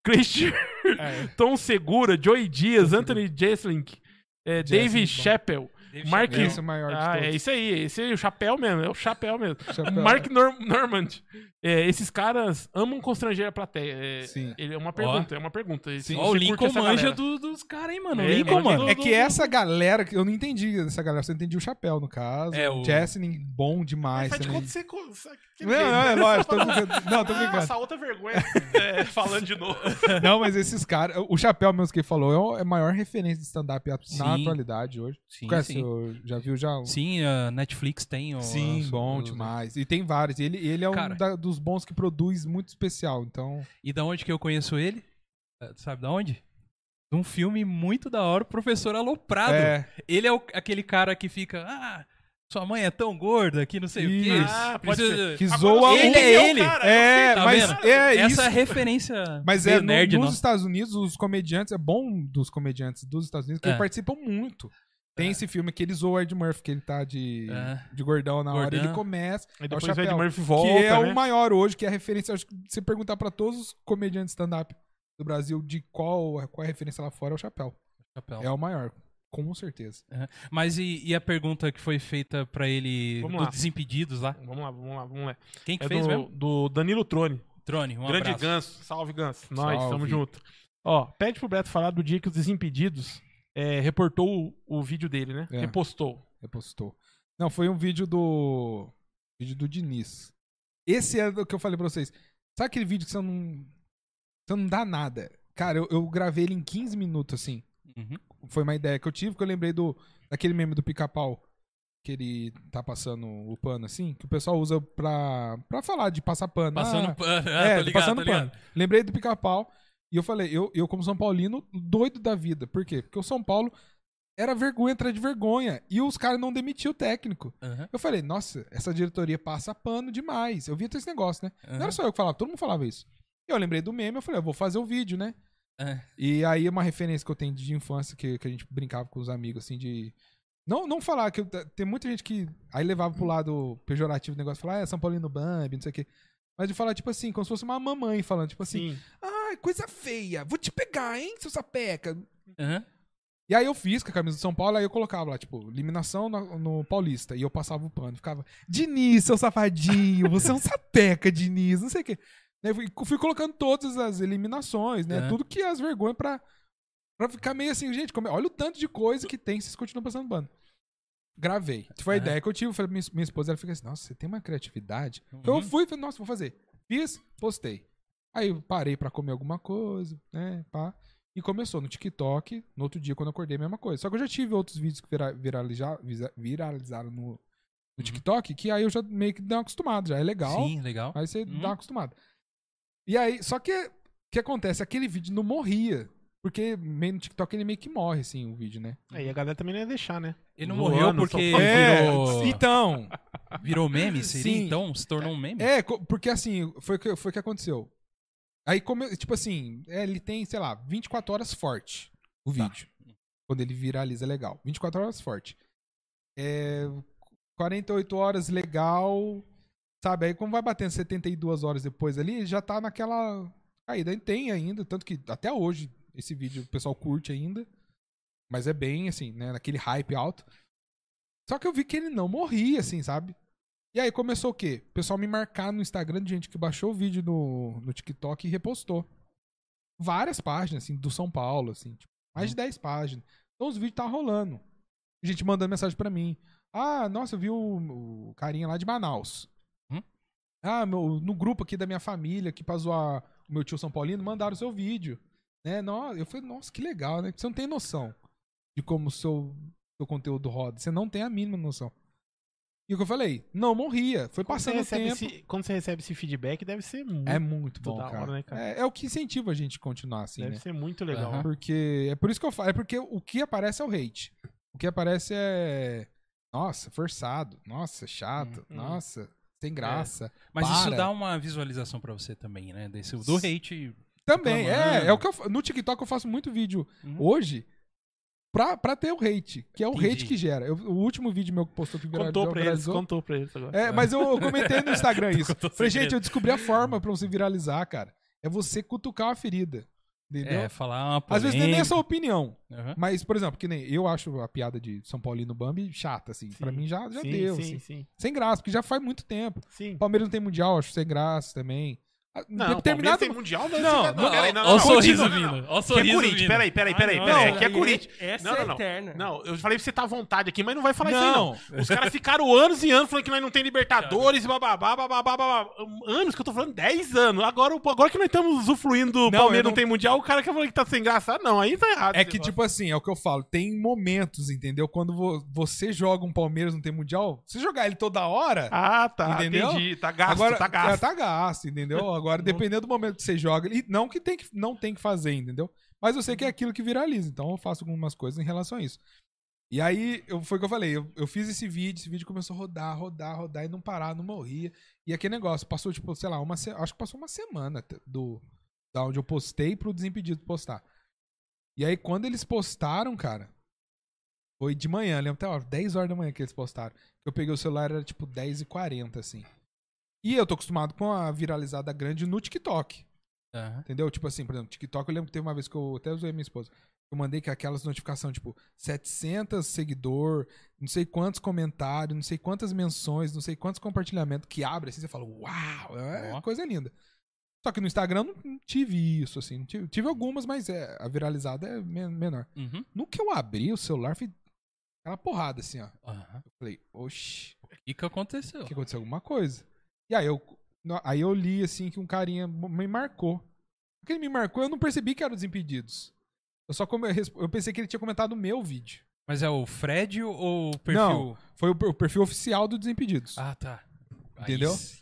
B: Christian,
D: É. *laughs*
B: Tom Segura, Joey Dias, Anthony Jesslink, é, David. Chappell, Mark.
D: Esse é o maior de
B: Ah,
D: todos.
B: é isso aí, esse aí, o chapéu mesmo, é o chapéu mesmo.
D: Chapéu.
B: Mark Nor- Normand. É, esses caras amam constranger a plateia. É,
D: Sim.
B: ele- é uma pergunta, é uma pergunta. Se
A: Ó, o
B: você
A: Lincoln
B: essa
A: manja do- dos caras, hein, mano?
B: É,
A: Lincoln,
B: manja
A: mano.
B: do-
D: É que essa galera, que eu não entendi essa galera, só entendi o chapéu, no caso.
A: É,
D: o Chesney, bom demais
B: Faz de conta você...
D: Não, não, é lógico, tô brincando. Não, tô brincando.
B: Nossa, outra vergonha. *laughs* É, falando de novo.
D: Não, mas esses caras. O chapéu mesmo que ele falou é o- é a maior referência de stand-up na
A: Sim.
D: atualidade hoje.
A: Sim,
D: Conhece
A: sim.
D: O- já viu já? o-
A: Sim, a Netflix tem o...
D: Sim,
A: os-
D: bom demais. E tem vários. Ele, ele é um
A: Cara.
D: da- dos bons que produz muito especial. Então.
A: E da onde que eu conheço ele? Eh, Sabe da onde? De um filme muito da hora, o Professor Aloprado.
D: É,
A: Ele é o- aquele cara que fica... Ah, sua mãe é tão gorda que não sei o quê.
D: Isso.
B: Ah, pode
A: Precisa-
D: que
B: Agora
D: zoa
A: Ele é ele.
B: cara,
D: É,
A: Tá
D: mas
A: vendo?
D: é
A: Essa
D: isso.
A: é a referência
D: Mas é, no-
A: nerd,
D: nos
A: não.
D: Estados Unidos, os comediantes, é bom dos comediantes dos Estados Unidos, que
A: É.
D: eles participam muito. Tem esse filme que ele zoa o Ed Murphy, que ele tá de,
A: É.
D: de gordão na hora,
A: Gordão.
D: ele começa.
B: Aí
D: é o
B: depois o Ed Murphy volta,
D: que é
B: né?
D: o maior hoje, que é a referência. Acho que se você perguntar pra todos os comediantes stand-up do Brasil de qual, qual é a referência lá fora, é o chapéu.
A: Chapéu.
D: É o maior, com certeza.
A: Mas e, e a pergunta que foi feita pra ele
B: Vamos
A: do
B: lá.
A: Desimpedidos lá?
B: Vamos lá, vamos lá, vamos lá.
A: Quem que
B: É
A: fez
B: do,
A: mesmo?
B: do Danilo Trone.
A: Trone, um
B: Grande
A: abraço.
B: Ganso. Salve, Ganso. Nós,
D: Salve.
B: tamo junto. Ó, pede pro Beto falar do dia que os Desimpedidos é, reportou o, o vídeo dele, né?
D: É.
B: Repostou.
D: Repostou. Não, foi um vídeo do. Vídeo do Diniz. Esse é o que eu falei pra vocês. Sabe aquele vídeo que você não. Você não dá nada? Cara, eu, eu gravei ele em 15 minutos, assim.
A: Uhum.
D: Foi uma ideia que eu tive, que eu lembrei do. Daquele meme do pica-pau. Que ele tá passando o pano, assim. Que o pessoal usa pra, pra falar de passar pano.
A: Passando
D: Ah,
A: pano. *laughs*
D: é,
A: Ah, tô ligado,
D: passando
A: tô ligado.
D: pano. Lembrei do pica-pau. E eu falei, eu, eu como São Paulino, doido da vida. Por quê? Porque o São Paulo era vergonha atrás de vergonha. E os caras não demitiam o técnico.
A: Aham,
D: Eu falei, nossa, essa diretoria passa pano demais. Eu via esse negócio, né? Não
A: aham.
D: era só eu que falava, todo mundo falava isso. E eu lembrei do meme, eu falei, eu vou fazer o vídeo, né?
A: É.
D: E aí uma referência que eu tenho de infância, que, que a gente brincava com os amigos, assim, de... Não, não falar, que eu- tem muita gente que aí levava pro lado pejorativo do negócio, falar, ah, é São Paulino Bambi, não sei o quê. Mas de falar, tipo assim, como se fosse uma mamãe falando, tipo assim,
B: Sim.
D: Ai, coisa feia, vou te pegar, hein, seu sapeca.
A: Aham.
D: E aí eu fiz com a camisa do São Paulo, aí eu colocava lá, tipo, eliminação no, no Paulista. E eu passava o pano, ficava, Diniz, seu safadinho, você é um sapeca, Diniz, não sei o quê. Eu fui, fui colocando todas as eliminações, né?
A: É.
D: Tudo que as vergonhas pra, pra ficar meio assim, gente, como é- olha o tanto de coisa que tem, vocês continuam passando pano. Gravei. Foi a
A: É.
D: ideia que eu tive. Eu falei, pra minha, minha esposa, ela fica assim, nossa, você tem uma criatividade.
A: Uhum.
D: Eu fui, falei, nossa, vou fazer. Fiz, postei. Aí eu parei pra comer alguma coisa, né, pá. E começou no TikTok, no outro dia, quando eu acordei, a mesma coisa. Só que eu já tive outros vídeos que vira, viraliza- viralizaram no, no
A: Uhum.
D: TikTok, que aí eu já meio que dei uma acostumada, já é legal.
A: Sim, legal.
D: Aí você
A: Uhum.
D: dá uma acostumada. E aí, só que o que acontece? Aquele vídeo não morria. Porque meio no TikTok ele meio que morre, assim, o vídeo, né?
B: Aí a galera também não ia deixar, né?
A: Ele não morreu porque
B: Paulo.
A: virou, *laughs*
D: então.
A: virou meme, seria?
D: Sim.
A: Então, se tornou um meme?
D: É, porque assim, foi o que, foi o que aconteceu. Aí, come, tipo assim, é, ele tem, sei lá, 24 horas forte o
A: Tá.
D: vídeo. Quando ele viraliza, legal. 24 horas forte. É, 48 horas legal. Sabe, aí como vai batendo 72 horas depois ali, já tá naquela caída. E tem ainda, tanto que até hoje esse vídeo o pessoal curte ainda. Mas é bem assim, né, naquele hype alto. Só que eu vi que ele não morria, assim, sabe? E aí começou o quê? O pessoal me marcar no Instagram de gente que baixou o vídeo no, no TikTok e repostou. Várias páginas, assim, do São Paulo, assim, tipo, mais de 10 páginas. Então os vídeos tá rolando. Gente mandando mensagem pra mim. Ah, nossa, eu vi o, o carinha lá de Manaus.
A: Hum?
D: Ah, meu, no grupo aqui da minha família, que pra zoar o meu tio São Paulino, mandaram o seu vídeo. Né? No- Eu falei, nossa, que legal, né? Você não tem noção de como o seu, seu conteúdo roda. Você não tem a mínima noção. E o que eu falei? Não morria. Foi
B: Quando
D: passando o tempo.
B: esse, quando você recebe esse feedback, deve ser muito,
D: É muito bom,
B: da hora,
D: cara.
B: né, cara?
D: É, é o que incentiva a gente a continuar assim,
B: deve
D: né?
B: ser muito legal.
A: Aham.
D: Porque é por isso que eu falo, é porque o que aparece é o hate. O que aparece é nossa, forçado, nossa, chato,
B: Hum, hum.
D: nossa, sem graça.
A: Mas isso
D: Para.
A: dá uma visualização pra você também, né? Desse, do hate.
D: Também, é, é o que eu no TikTok eu faço muito vídeo
A: Uhum.
D: hoje pra, pra ter o hate, que é o
A: Entendi.
D: hate que gera. Eu- o último vídeo meu que postou que viralizou,
B: Contou pra eles, contou pra eles agora.
D: É, mas eu, eu comentei no Instagram *laughs* isso. Falei, gente, eu descobri a forma pra você viralizar, cara. É você cutucar uma ferida. Entendeu?
A: É, falar uma
D: Às vezes é nem a
A: polêmica.
D: sua opinião.
A: Aham.
D: Mas, por exemplo, que nem eu acho a piada de São Paulino Bambi chata, assim. Pra
B: Sim.
D: mim já, já
B: sim,
D: deu.
B: sim,
D: assim.
B: sim,
D: Sem graça, porque já faz muito tempo.
B: sim.
D: O Palmeiras não tem mundial, acho sem graça também.
B: Não,
D: determinado.
B: tem mundial, não,
D: Não,
B: você-
D: não,
B: peraí, não,
A: Olha o
B: não,
A: sorriso
B: não, não,
A: vindo.
B: não.
A: Olha o
B: é
A: sorriso
B: Corinthians,
A: vindo.
B: peraí, peraí, peraí,
C: Ah,
B: peraí,
C: não,
B: que é
C: aí-
B: Corinthians.
C: Essa
B: Não,
C: é
B: não, não.
C: eterna.
B: Não, eu falei pra você tá à vontade aqui, mas não vai falar isso aí,
D: Não.
B: não. Os caras ficaram anos e anos falando que nós não tem Libertadores, bababá, bababá, babá. Anos que eu tô falando, 10 anos. Agora, agora que nós estamos usufruindo do
D: Não,
B: Palmeiras não...
D: não-
B: tem Mundial, o cara que falou que tá sem graça. Ah, Não, aí tá errado.
D: É que,
B: negócio.
D: tipo assim, é o que eu falo. Tem momentos, entendeu? Quando vo- você joga um Palmeiras não tem mundial, se jogar ele toda hora.
B: Ah, tá,
D: Entendeu?
B: entendi. Tá gasto,
D: agora,
B: tá gasto.
D: É, tá gasto, entendeu? Agora, dependendo do momento que você joga, e não que, tem que não tem que fazer, entendeu? Mas eu sei que é aquilo que viraliza, então eu faço algumas coisas em relação a isso. E aí, eu, foi o que eu falei, eu, eu fiz esse vídeo, esse vídeo começou a rodar, rodar, rodar, e não parar, não morria. E aquele negócio, passou, tipo, sei lá, uma acho que passou uma semana do da onde eu postei pro Desimpedido postar. E aí, quando eles postaram, cara, foi de manhã, lembro até, ó, 10 horas da manhã que eles postaram. Eu peguei o celular, era tipo 10 e 40 assim. E eu tô acostumado com a viralizada grande no TikTok.
A: Aham.
D: Entendeu? Tipo assim, por exemplo, TikTok, eu lembro que teve uma vez que eu até usei minha esposa. Eu mandei que aquelas notificações, tipo, 700 seguidor, não sei quantos comentários, não sei quantas menções, não sei quantos compartilhamentos que abre assim, você fala, uau, é
A: Ó.
D: coisa linda. Só que no Instagram não tive isso, assim. Tive, tive algumas, mas é, a viralizada é men- menor.
A: Uhum.
D: No que eu abri o celular, foi aquela porrada, assim, ó.
A: Aham.
D: Eu falei, oxi,
A: O que que aconteceu?
D: que aconteceu alguma coisa. E aí eu, no- aí eu li assim que um carinha me marcou. Porque ele me marcou, eu não percebi que era o Desimpedidos. Eu só come- eu pensei que ele tinha comentado o meu vídeo.
A: Mas é o Fred ou o perfil?
D: Não. Foi o, perfil oficial do Desimpedidos.
A: Ah, tá.
D: Entendeu?
A: sim.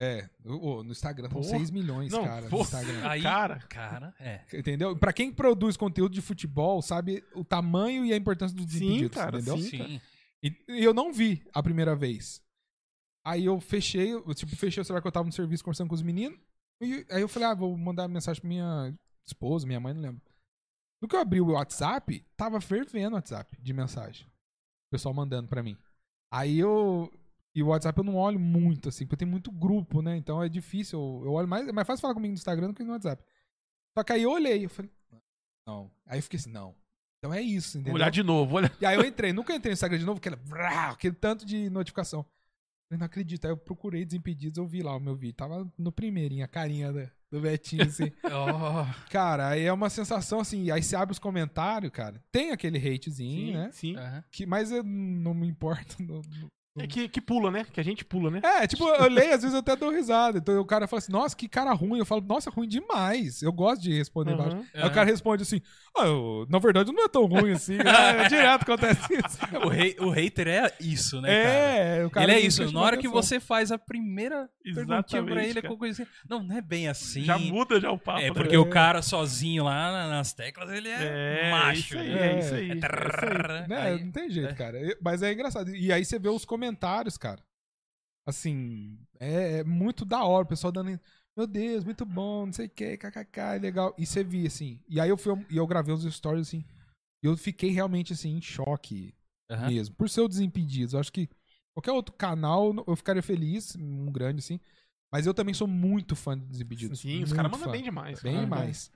D: É, no Instagram são
B: Porra.
D: 6 milhões,
B: Não,
D: cara, no
B: porra.
D: Instagram.
A: Aí,
B: Cara.
A: cara, é.
D: Entendeu? Pra quem produz conteúdo de futebol, sabe o tamanho e a importância dos
B: Sim,
D: Desimpedidos,
B: cara,
D: entendeu?
B: sim.
A: Sim.
D: E eu não vi a primeira vez. Aí eu fechei, eu, tipo, fechei o celular que eu tava no serviço conversando com os meninos. E aí eu falei, ah, vou mandar mensagem pra minha esposa, minha mãe, não lembro. No que eu abri o WhatsApp, tava fervendo o WhatsApp de mensagem. O pessoal mandando pra mim. Aí eu. E o WhatsApp eu não olho muito, assim, porque tem muito grupo, né? Então é difícil. Eu, eu olho mais. É mais fácil falar comigo no Instagram do que no WhatsApp. Só que aí eu olhei, eu falei, não. Aí eu fiquei assim, não. Então é isso, entendeu?
B: Vou olhar de novo, olha.
D: E aí eu entrei, nunca entrei no Instagram de novo, aquele, aquele tanto de notificação. Eu não acredito. Aí eu procurei Desimpedidos, eu vi lá o meu vídeo. Tava no primeirinho, a carinha da- do Betinho, assim.
A: Ó, *laughs*
D: cara, aí é uma sensação assim. Aí você abre os comentários, cara. Tem aquele hatezinho,
B: Sim,
D: né?
B: sim.
A: aham.
D: Que, mas eu não me importo. *laughs* não- não-
B: É que, que pula, né? Que a gente pula, né?
D: É, tipo, eu leio, às vezes eu até dou risada. Então o cara fala assim, nossa, que cara ruim. Eu falo, nossa, ruim demais. Eu gosto de responder
B: Aham.
D: embaixo. Aí o cara responde assim, ah, eu- na verdade não é tão ruim assim. *laughs* é, direto acontece isso.
A: O, rei- o hater é isso, né, cara?
D: É, o cara
A: ele é
D: não
A: isso. Na hora que você faz a primeira perguntinha pra
B: Exatamente,
A: ele, é
B: cara.
A: coisa assim. Não, não é bem assim.
B: Já muda já o papo.
A: É
B: né?
A: porque o cara sozinho lá na- nas teclas, ele é,
B: É,
A: macho.
B: isso aí,
A: né?
B: é isso aí.
A: É
B: É
A: trrr,
D: Né,
A: aí-
D: não tem jeito,
A: é.
D: cara. Mas é engraçado. E aí você vê os comentários, cara. Assim, é, é muito da hora. O pessoal dando. Meu Deus, muito bom, não sei o que, kkk, é legal. E você via, assim. E aí eu, fui, e eu gravei uns stories, assim. E eu fiquei realmente, assim, em choque
A: Aham.
D: mesmo. Por ser o Desimpedidos. Eu acho que qualquer outro canal eu ficaria feliz, um grande, assim. Mas eu também sou muito fã de Desimpedidos.
B: Sim, os caras mandam bem demais.
D: Bem
B: Ah,
D: demais.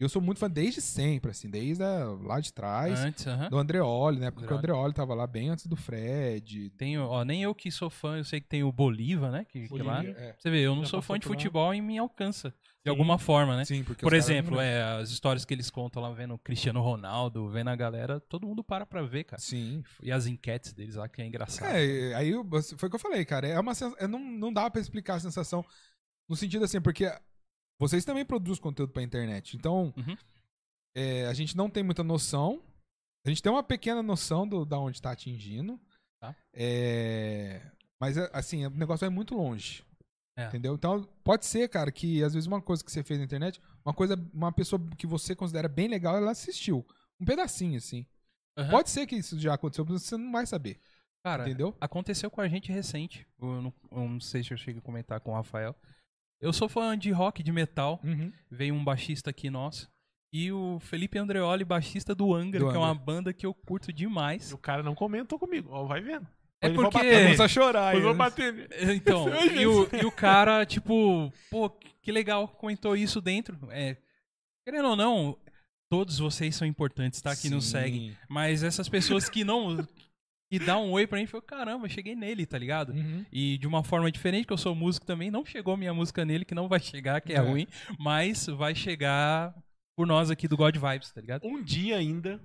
D: Eu sou muito fã desde sempre, assim, desde a- lá de trás.
A: Antes, aham.
D: Do Andreoli, né? Porque o
A: Andreoli.
D: Tava lá bem antes do Fred.
A: Tem, ó, nem eu que sou fã, eu sei que tem o Bolívar, né? Que, que lá.
D: É.
A: Você vê, eu não
B: Já
A: sou
B: passou
A: fã de futebol e me alcança. De
B: Sim.
A: alguma forma, né?
D: Sim, porque
A: Por exemplo, é, as histórias que eles contam lá vendo o Cristiano Ronaldo, vendo a galera, todo mundo para pra ver, cara.
D: Sim.
A: E as enquetes deles lá, que é engraçado.
D: É, aí foi o que eu falei, cara. É uma sens- é, não, não dá pra explicar a sensação no sentido assim, porque vocês também produzem conteúdo pra internet. Então,
A: Uhum.
D: é, a gente não tem muita noção. A gente tem uma pequena noção do, da onde tá atingindo.
A: Tá.
D: É, mas, é, assim, o negócio vai muito longe.
A: É.
D: Entendeu? Então, pode ser, cara, que às vezes uma coisa que você fez na internet, uma coisa, uma pessoa que você considera bem legal, ela assistiu. Um pedacinho, assim.
A: Aham.
D: Pode ser que isso já aconteceu, mas você não vai saber.
A: Cara,
D: entendeu?
A: aconteceu com a gente recente. Eu não, eu não sei se eu cheguei a comentar com o Rafael. Eu sou fã de rock, de metal.
D: Uhum.
A: Veio um baixista aqui nosso. E o Felipe Andreoli, baixista do Angra,
D: Do
A: que é uma
D: Angra.
A: banda que eu curto demais.
B: E o cara não comentou comigo. Ó, vai vendo.
A: É porque-.
D: Começa a *laughs* chorar.
B: Depois eu vou
D: aí,
B: bater nele.
A: Então, *laughs* e o, e o cara, tipo, pô, que legal comentou isso dentro. É, querendo ou não, todos vocês são importantes, tá? Que nos
D: Sim.
A: seguem. Mas essas pessoas que não. Que dão um oi pra mim, foi caramba, cheguei nele, tá ligado?
D: Uhum.
A: E de uma forma diferente, que eu sou músico também, não chegou minha música nele, que não vai chegar, que é,
D: É.
A: ruim, mas vai chegar por nós aqui do God Vibes, tá ligado?
B: Um dia ainda,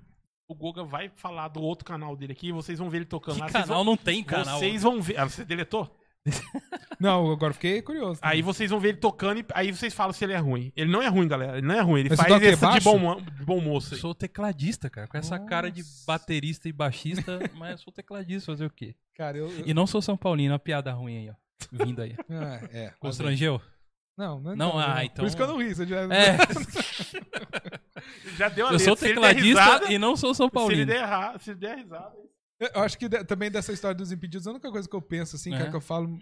B: o Goga vai falar do outro canal dele aqui, vocês vão ver ele tocando
A: Que
B: lá.
A: canal
B: vão,
A: não tem canal.
B: Vocês vão ver. Ah, você deletou? *laughs*
D: Não, agora eu fiquei curioso.
B: Aí vocês vão ver ele tocando e aí vocês falam se ele é ruim. Ele não é ruim, galera. Ele não é ruim. Ele
D: Mas
B: faz essa de bom, de bom moço.
A: Eu
B: aí.
A: sou tecladista, cara, com essa cara de
D: Nossa.
A: baterista e baixista, *laughs* mas eu sou tecladista, fazer o quê?
D: Cara, eu. eu-
A: E não sou São Paulino, uma piada ruim aí, ó. Vindo aí. *laughs*
D: Ah, é.
A: Constrangeu?
D: Não, não, é
A: Não, ah,
D: Por
A: então-
D: isso que eu não ri. Você já...
A: É,
B: Já deu a
A: eu sou
B: letra.
A: Tecladista
B: risada,
A: e não sou São
B: Se ele
A: Paulino.
B: der errado, se ele der risada.
D: Eu acho que de- também dessa história dos impedidos, a única coisa que eu penso, assim, cara,
A: É.
D: que eu falo.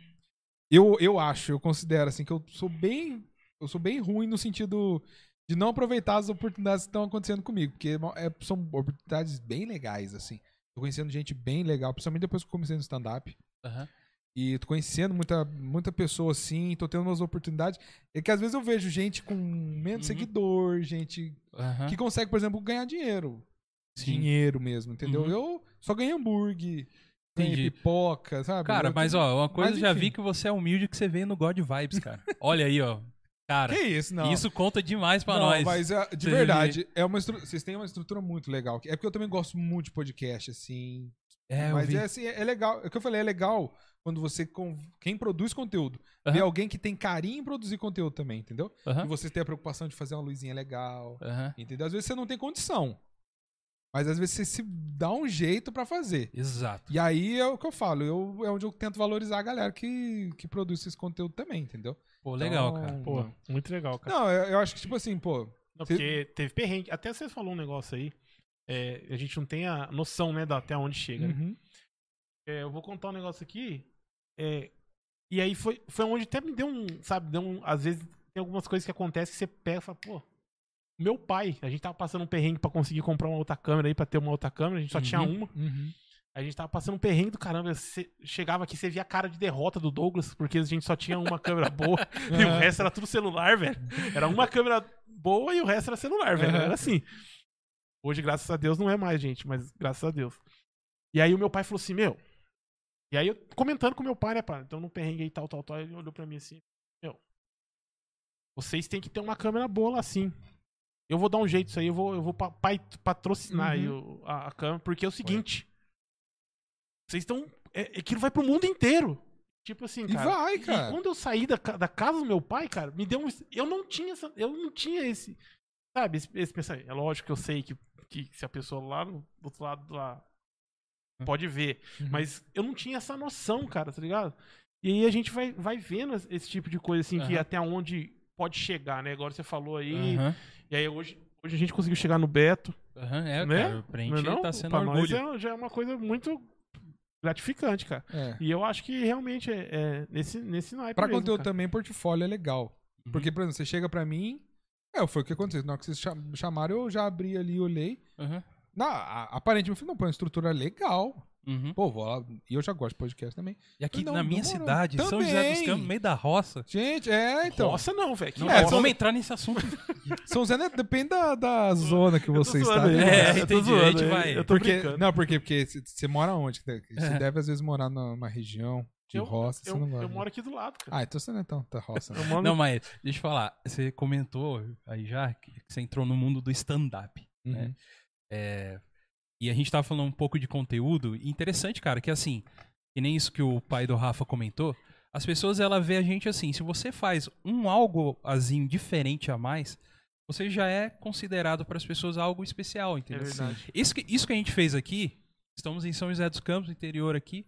D: Eu, eu acho, eu considero, assim, que eu sou bem. Eu sou bem ruim no sentido de não aproveitar as oportunidades que estão acontecendo comigo. Porque é- são oportunidades bem legais, assim. Tô conhecendo gente bem legal, principalmente depois que eu comecei no stand-up.
A: Aham.
D: E tô conhecendo muita, muita pessoa assim, tô tendo umas oportunidades. É que às vezes eu vejo gente com menos
A: Uhum.
D: seguidor, gente
A: Aham.
D: que consegue, por exemplo, ganhar dinheiro.
A: Sim.
D: Dinheiro mesmo, entendeu?
A: Uhum.
D: Eu só ganhei hambúrguer, ganhei
A: Entendi.
D: pipoca, sabe?
A: Cara,
D: Eu-
A: mas ó, uma coisa
D: Mas,
A: eu já vi que você é humilde que você veio no God Vibes, cara. *laughs* Olha aí, ó. Cara,
D: Que isso, não.
A: isso conta demais pra
D: não,
A: nós.
D: mas é, de verdade, é uma estru... vocês têm uma estrutura muito legal. É porque eu também gosto muito de podcast, assim.
A: É,
D: mas é assim, é legal. É o que eu falei, é legal quando você. con- Quem produz conteúdo.
A: Aham.
D: Vê alguém que tem carinho em produzir conteúdo também, entendeu?
A: Aham.
D: E você tem a preocupação de fazer uma luzinha legal. Entendeu? Às vezes você não tem condição. Mas às vezes você se dá um jeito pra fazer.
A: Exato.
D: E aí é o que eu falo, eu, é onde eu tento valorizar a galera que, que produz esse conteúdo também, entendeu?
A: Pô, legal,
D: Então,
A: cara.
B: Pô, muito legal, cara.
D: Não, eu, eu acho que, tipo assim, pô.
B: Não,
D: Cê-
B: porque teve perrengue. Até você falou um negócio aí. é, a gente não tem a noção, né, da, até onde chega. né?
D: uhum.
B: É, eu vou contar um negócio aqui. é, e aí foi, foi onde até me deu um, sabe, deu um, às vezes tem algumas coisas que acontecem que você pega e fala, pô, meu pai, a gente tava passando um perrengue pra conseguir comprar uma outra câmera aí, pra ter uma outra câmera, a gente só tinha
A: Uhum.
B: uma.
D: Uhum.
B: A gente tava passando um perrengue do caramba. Você chegava aqui, você via a cara de derrota do Douglas, porque a gente só tinha uma câmera boa *laughs* *laughs* e o resto era tudo celular, velho. Era uma câmera boa e o resto era celular, velho. Era assim. Hoje, graças a Deus, não é mais, gente, mas graças a Deus. E aí o meu pai falou assim, meu. E aí eu comentando com meu pai, né, pai? Então no perrengue aí, tal, tal, tal, ele olhou pra mim assim, meu. Vocês têm que ter uma câmera boa lá sim. Eu vou dar um jeito disso aí, eu vou, eu vou pa- patrocinar aí o- a, a câmera, porque é o seguinte. Vocês estão. É, aquilo vai pro mundo inteiro. Tipo assim,
D: E
B: cara.
D: vai,
B: E
D: cara.
B: quando eu saí da, da casa do meu pai, cara, me deu um. Eu não tinha essa, Eu não tinha esse. Sabe, esse, esse pensamento. É lógico que eu sei que, que se a pessoa lá no do outro lado lá pode ver.
D: Uhum.
B: Mas eu não tinha essa noção, cara, tá ligado? E aí a gente vai, vai vendo esse- tipo de coisa, assim, que
A: Aham.
B: até onde pode chegar, né? Agora você falou aí.
A: Aham.
B: E aí hoje, hoje a gente conseguiu chegar no Beto.
A: Aham, é,
B: Né?
A: cara. Pra
B: Não é
A: gente
B: não?
A: tá sendo
B: pra nós
A: orgulho.
B: é- já é uma coisa muito gratificante, cara.
D: É.
B: E eu acho que realmente é, é nesse, nesse naipe
D: Pra
B: mesmo,
D: conteúdo
B: cara.
D: também, portfólio é legal.
A: Uhum.
D: Porque, por exemplo, você chega pra mim. É, foi o que aconteceu. Na hora que vocês cham- chamaram, eu já abri ali, olhei.
A: Aham.
D: Na, aparentemente, eu falei, não, pô, é uma estrutura legal.
A: Uhum.
D: Pô, vou lá. E eu já gosto de podcast também.
A: E aqui
D: Não,
A: na minha
D: demorou.
A: cidade, São José dos
D: Também.
A: Campos, no meio da roça.
D: Gente, é, então.
B: Roça não, velho. que
A: Não,
D: É,
A: vamos entrar nesse assunto. *laughs*
D: São Zé, né, depende da, da zona que você está.
B: aí,
A: É.
B: Eu tô
A: entendi,
B: zoando
A: a gente vai-
B: Eu tô
D: Porque,
B: brincando.
D: não, porque, porque você- mora onde? Você *laughs*
A: É.
D: deve, às vezes, morar numa região de
B: Eu-
D: roça.
B: eu,
D: você não gosta.
B: eu moro aqui do lado, cara.
D: Ah, então você não é tão da roça. Né?
B: moro
A: Não, mas deixa eu falar. Você comentou aí já que você entrou no mundo do stand-up. né?
D: Uhum.
A: É, e a gente tava falando um pouco de conteúdo. Interessante, cara, que assim, que nem isso que o pai do Rafa comentou, as pessoas ela vê a gente assim, se você faz um algo azinho diferente a mais, você já é considerado para as pessoas algo especial,
B: É
A: entendeu?
B: verdade.
A: Isso que, isso que a gente fez aqui, estamos em São José dos Campos, interior aqui,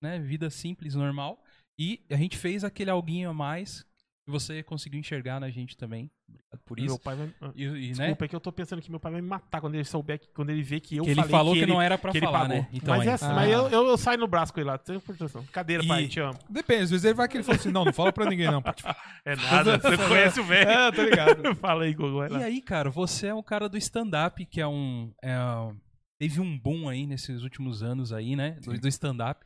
A: né? Vida simples, normal. E a gente fez aquele alguinho a mais você conseguiu enxergar na gente também. Obrigado por
B: Meu
A: isso.
B: pai vai. ah,
A: E, e, né?
B: Desculpa, é que eu tô pensando que meu pai vai me matar quando ele souber, que, quando ele vê que eu
A: Que ele falou que,
B: ele,
A: não era pra
B: que ele
A: falar, né? Então,
B: mas
A: aí-
B: é assim,
D: Ah.
B: mas eu, eu, eu saio no braço com ele lá. Tem proteção. Cadeira,
A: E-
B: pai, te amo.
D: Depende, às vezes ele vai querer falar assim, não, não fala pra ninguém não. *laughs*
B: É nada, você conhece o velho. *laughs*
D: É, tô ligado. *laughs*
B: Fala aí, lá.
A: E aí, cara, você é um cara do stand-up, que é um. é um- teve um boom aí nesses últimos anos aí, né? Do, do stand-up.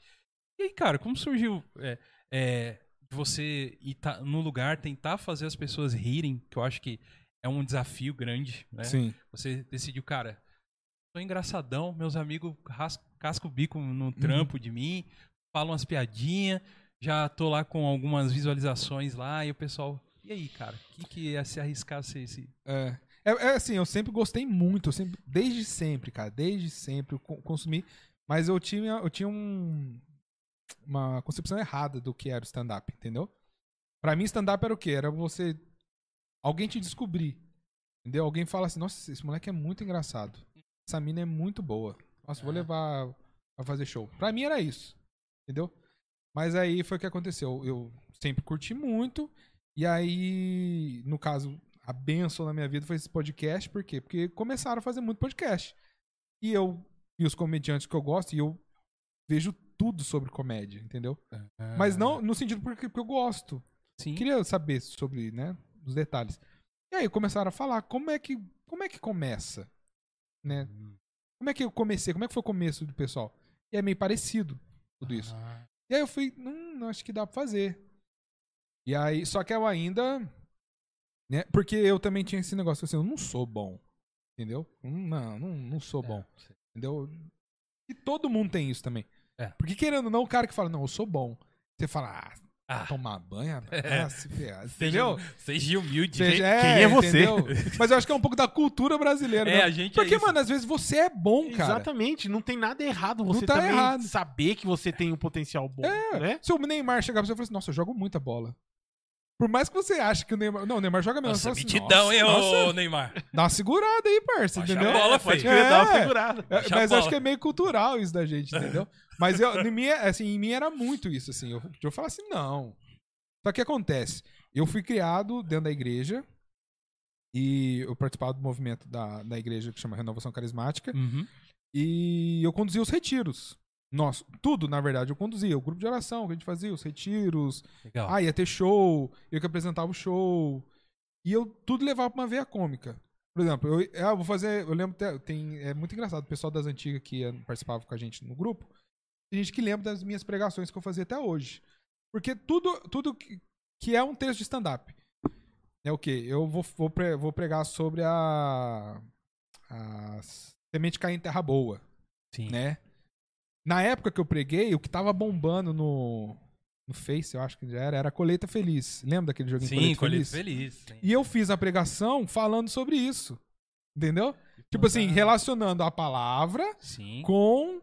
A: E aí, cara, como surgiu é, é, você ir tá, no lugar, tentar fazer as pessoas rirem, que eu acho que é um desafio grande, né?
D: Sim.
A: Você decidiu, cara, tô engraçadão, meus amigos cascam o bico
D: Uhum.
A: no trampo de mim, falam umas piadinhas, já tô lá com algumas visualizações lá, e o pessoal, e aí, cara, o que, que ia se arriscar ser esse.
D: É. É, é assim, eu sempre gostei muito, eu sempre, desde sempre, cara, desde sempre eu co- consumi, mas eu tinha, eu tinha um, uma concepção errada do que era o stand-up, entendeu? Pra mim, stand-up era o quê? Era você, alguém te descobrir, entendeu? Alguém fala assim, nossa, esse moleque é muito engraçado, essa mina é muito boa, nossa, vou
A: Ah.
D: levar pra fazer show. Pra mim era isso, entendeu? Mas aí foi o que aconteceu, eu sempre curti muito, e aí, no caso, a benção na minha vida foi esse podcast, por quê? Porque começaram a fazer muito podcast. E eu e os comediantes que eu gosto, e eu vejo tudo sobre comédia, entendeu? Mas não no sentido porque, porque eu gosto.
A: Sim.
D: Queria saber sobre, né, os detalhes. E aí começaram a falar como é que como é que começa, né? Como é que eu comecei? Como é que foi o começo do pessoal? E é meio parecido tudo isso.
A: Ah,
D: E aí eu fui, hum, acho que dá pra fazer. E aí, só que eu ainda, né, porque eu também tinha esse negócio assim, eu não sou bom, entendeu? Hum, Não, não, não sou bom,
A: é,
D: entendeu? E todo mundo tem isso também.
A: É.
D: Porque querendo ou não, o cara que fala, não, eu sou bom. Você fala, ah,
A: Ah,
D: tomar banho,
A: É.
D: ah, se ferrar, entendeu?
A: Seja humilde.
D: Seja-
A: gente.
B: quem é você?
D: entendeu? *laughs* Mas eu acho que é um pouco da cultura brasileira.
A: É,
D: né?
A: a gente
D: Porque,
A: é
D: mano, às vezes você é bom, cara.
B: Exatamente, não tem nada errado você
D: tá
B: também
D: errado.
B: saber que você tem um potencial bom,
D: É.
B: né?
D: Se o Neymar chegar pra você e falar assim, nossa, eu jogo muita bola. Por mais que você ache que o Neymar. Não, o Neymar joga mesmo.
A: Nossa,
D: assim,
A: mitidão, hein,
D: nossa,
A: ô Neymar?
D: Dá uma segurada aí, parça,
A: Baixa
D: entendeu?
A: a bola,
B: pode
A: feio.
B: crer, dá uma
D: É.
B: segurada.
D: É, mas acho que é meio cultural isso da gente, entendeu? *laughs* Mas eu, em, mim, assim, em mim era muito isso, assim. Eu, eu falava assim, não. Só que acontece, eu fui criado dentro da igreja e eu participava do movimento da, da igreja que chama Renovação Carismática
A: Uhum.
D: e eu conduzia os retiros. Nossa, tudo, na verdade, eu conduzia. O grupo de oração que a gente fazia, os retiros,
A: Legal.
D: ah, ia ter show, eu que apresentava o show. E eu tudo levava pra uma veia cômica. Por exemplo, eu, ah, eu vou fazer. Eu lembro, tem, é muito engraçado, o pessoal das antigas que participava com a gente no grupo, tem gente que lembra das minhas pregações que eu fazia até hoje. Porque tudo, tudo que, que é um texto de stand-up. É o quê? Eu vou, vou, pre- vou pregar sobre a, a semente cair em terra boa
A: Sim.
D: né? Na época que eu preguei, o que tava bombando no, no Face, eu acho que já era, era Colheita Feliz. Lembra daquele joguinho
A: Sim,
D: Colheita
A: colheita
D: Feliz?
A: feliz. sim.
D: E eu fiz a pregação falando sobre isso. Entendeu? Tipo assim, relacionando a palavra
A: Sim.
D: com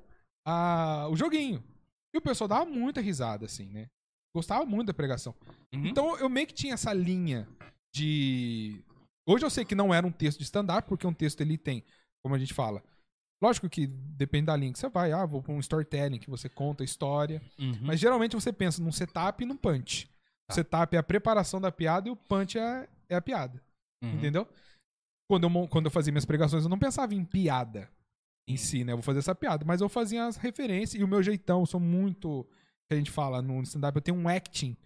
D: a, o joguinho. E o pessoal dava muita risada, assim, né? Gostava muito da pregação.
A: Uhum.
D: Então eu meio que tinha essa linha de. Hoje eu sei que não era um texto de stand-up, porque um texto ele tem, como a gente fala. Lógico que depende da linha que você vai. Ah, vou pra um storytelling, que você conta a história.
A: Uhum.
D: Mas geralmente você pensa num setup e num punch. O
A: Tá.
D: setup é a preparação da piada e o punch é, é a piada.
A: Uhum.
D: Entendeu? Quando eu, quando eu fazia minhas pregações, eu não pensava em piada em
A: Sim.
D: si, né? Eu vou fazer essa piada. Mas eu fazia as referências e o meu jeitão, eu sou muito. Que a gente fala no stand-up, eu tenho um acting.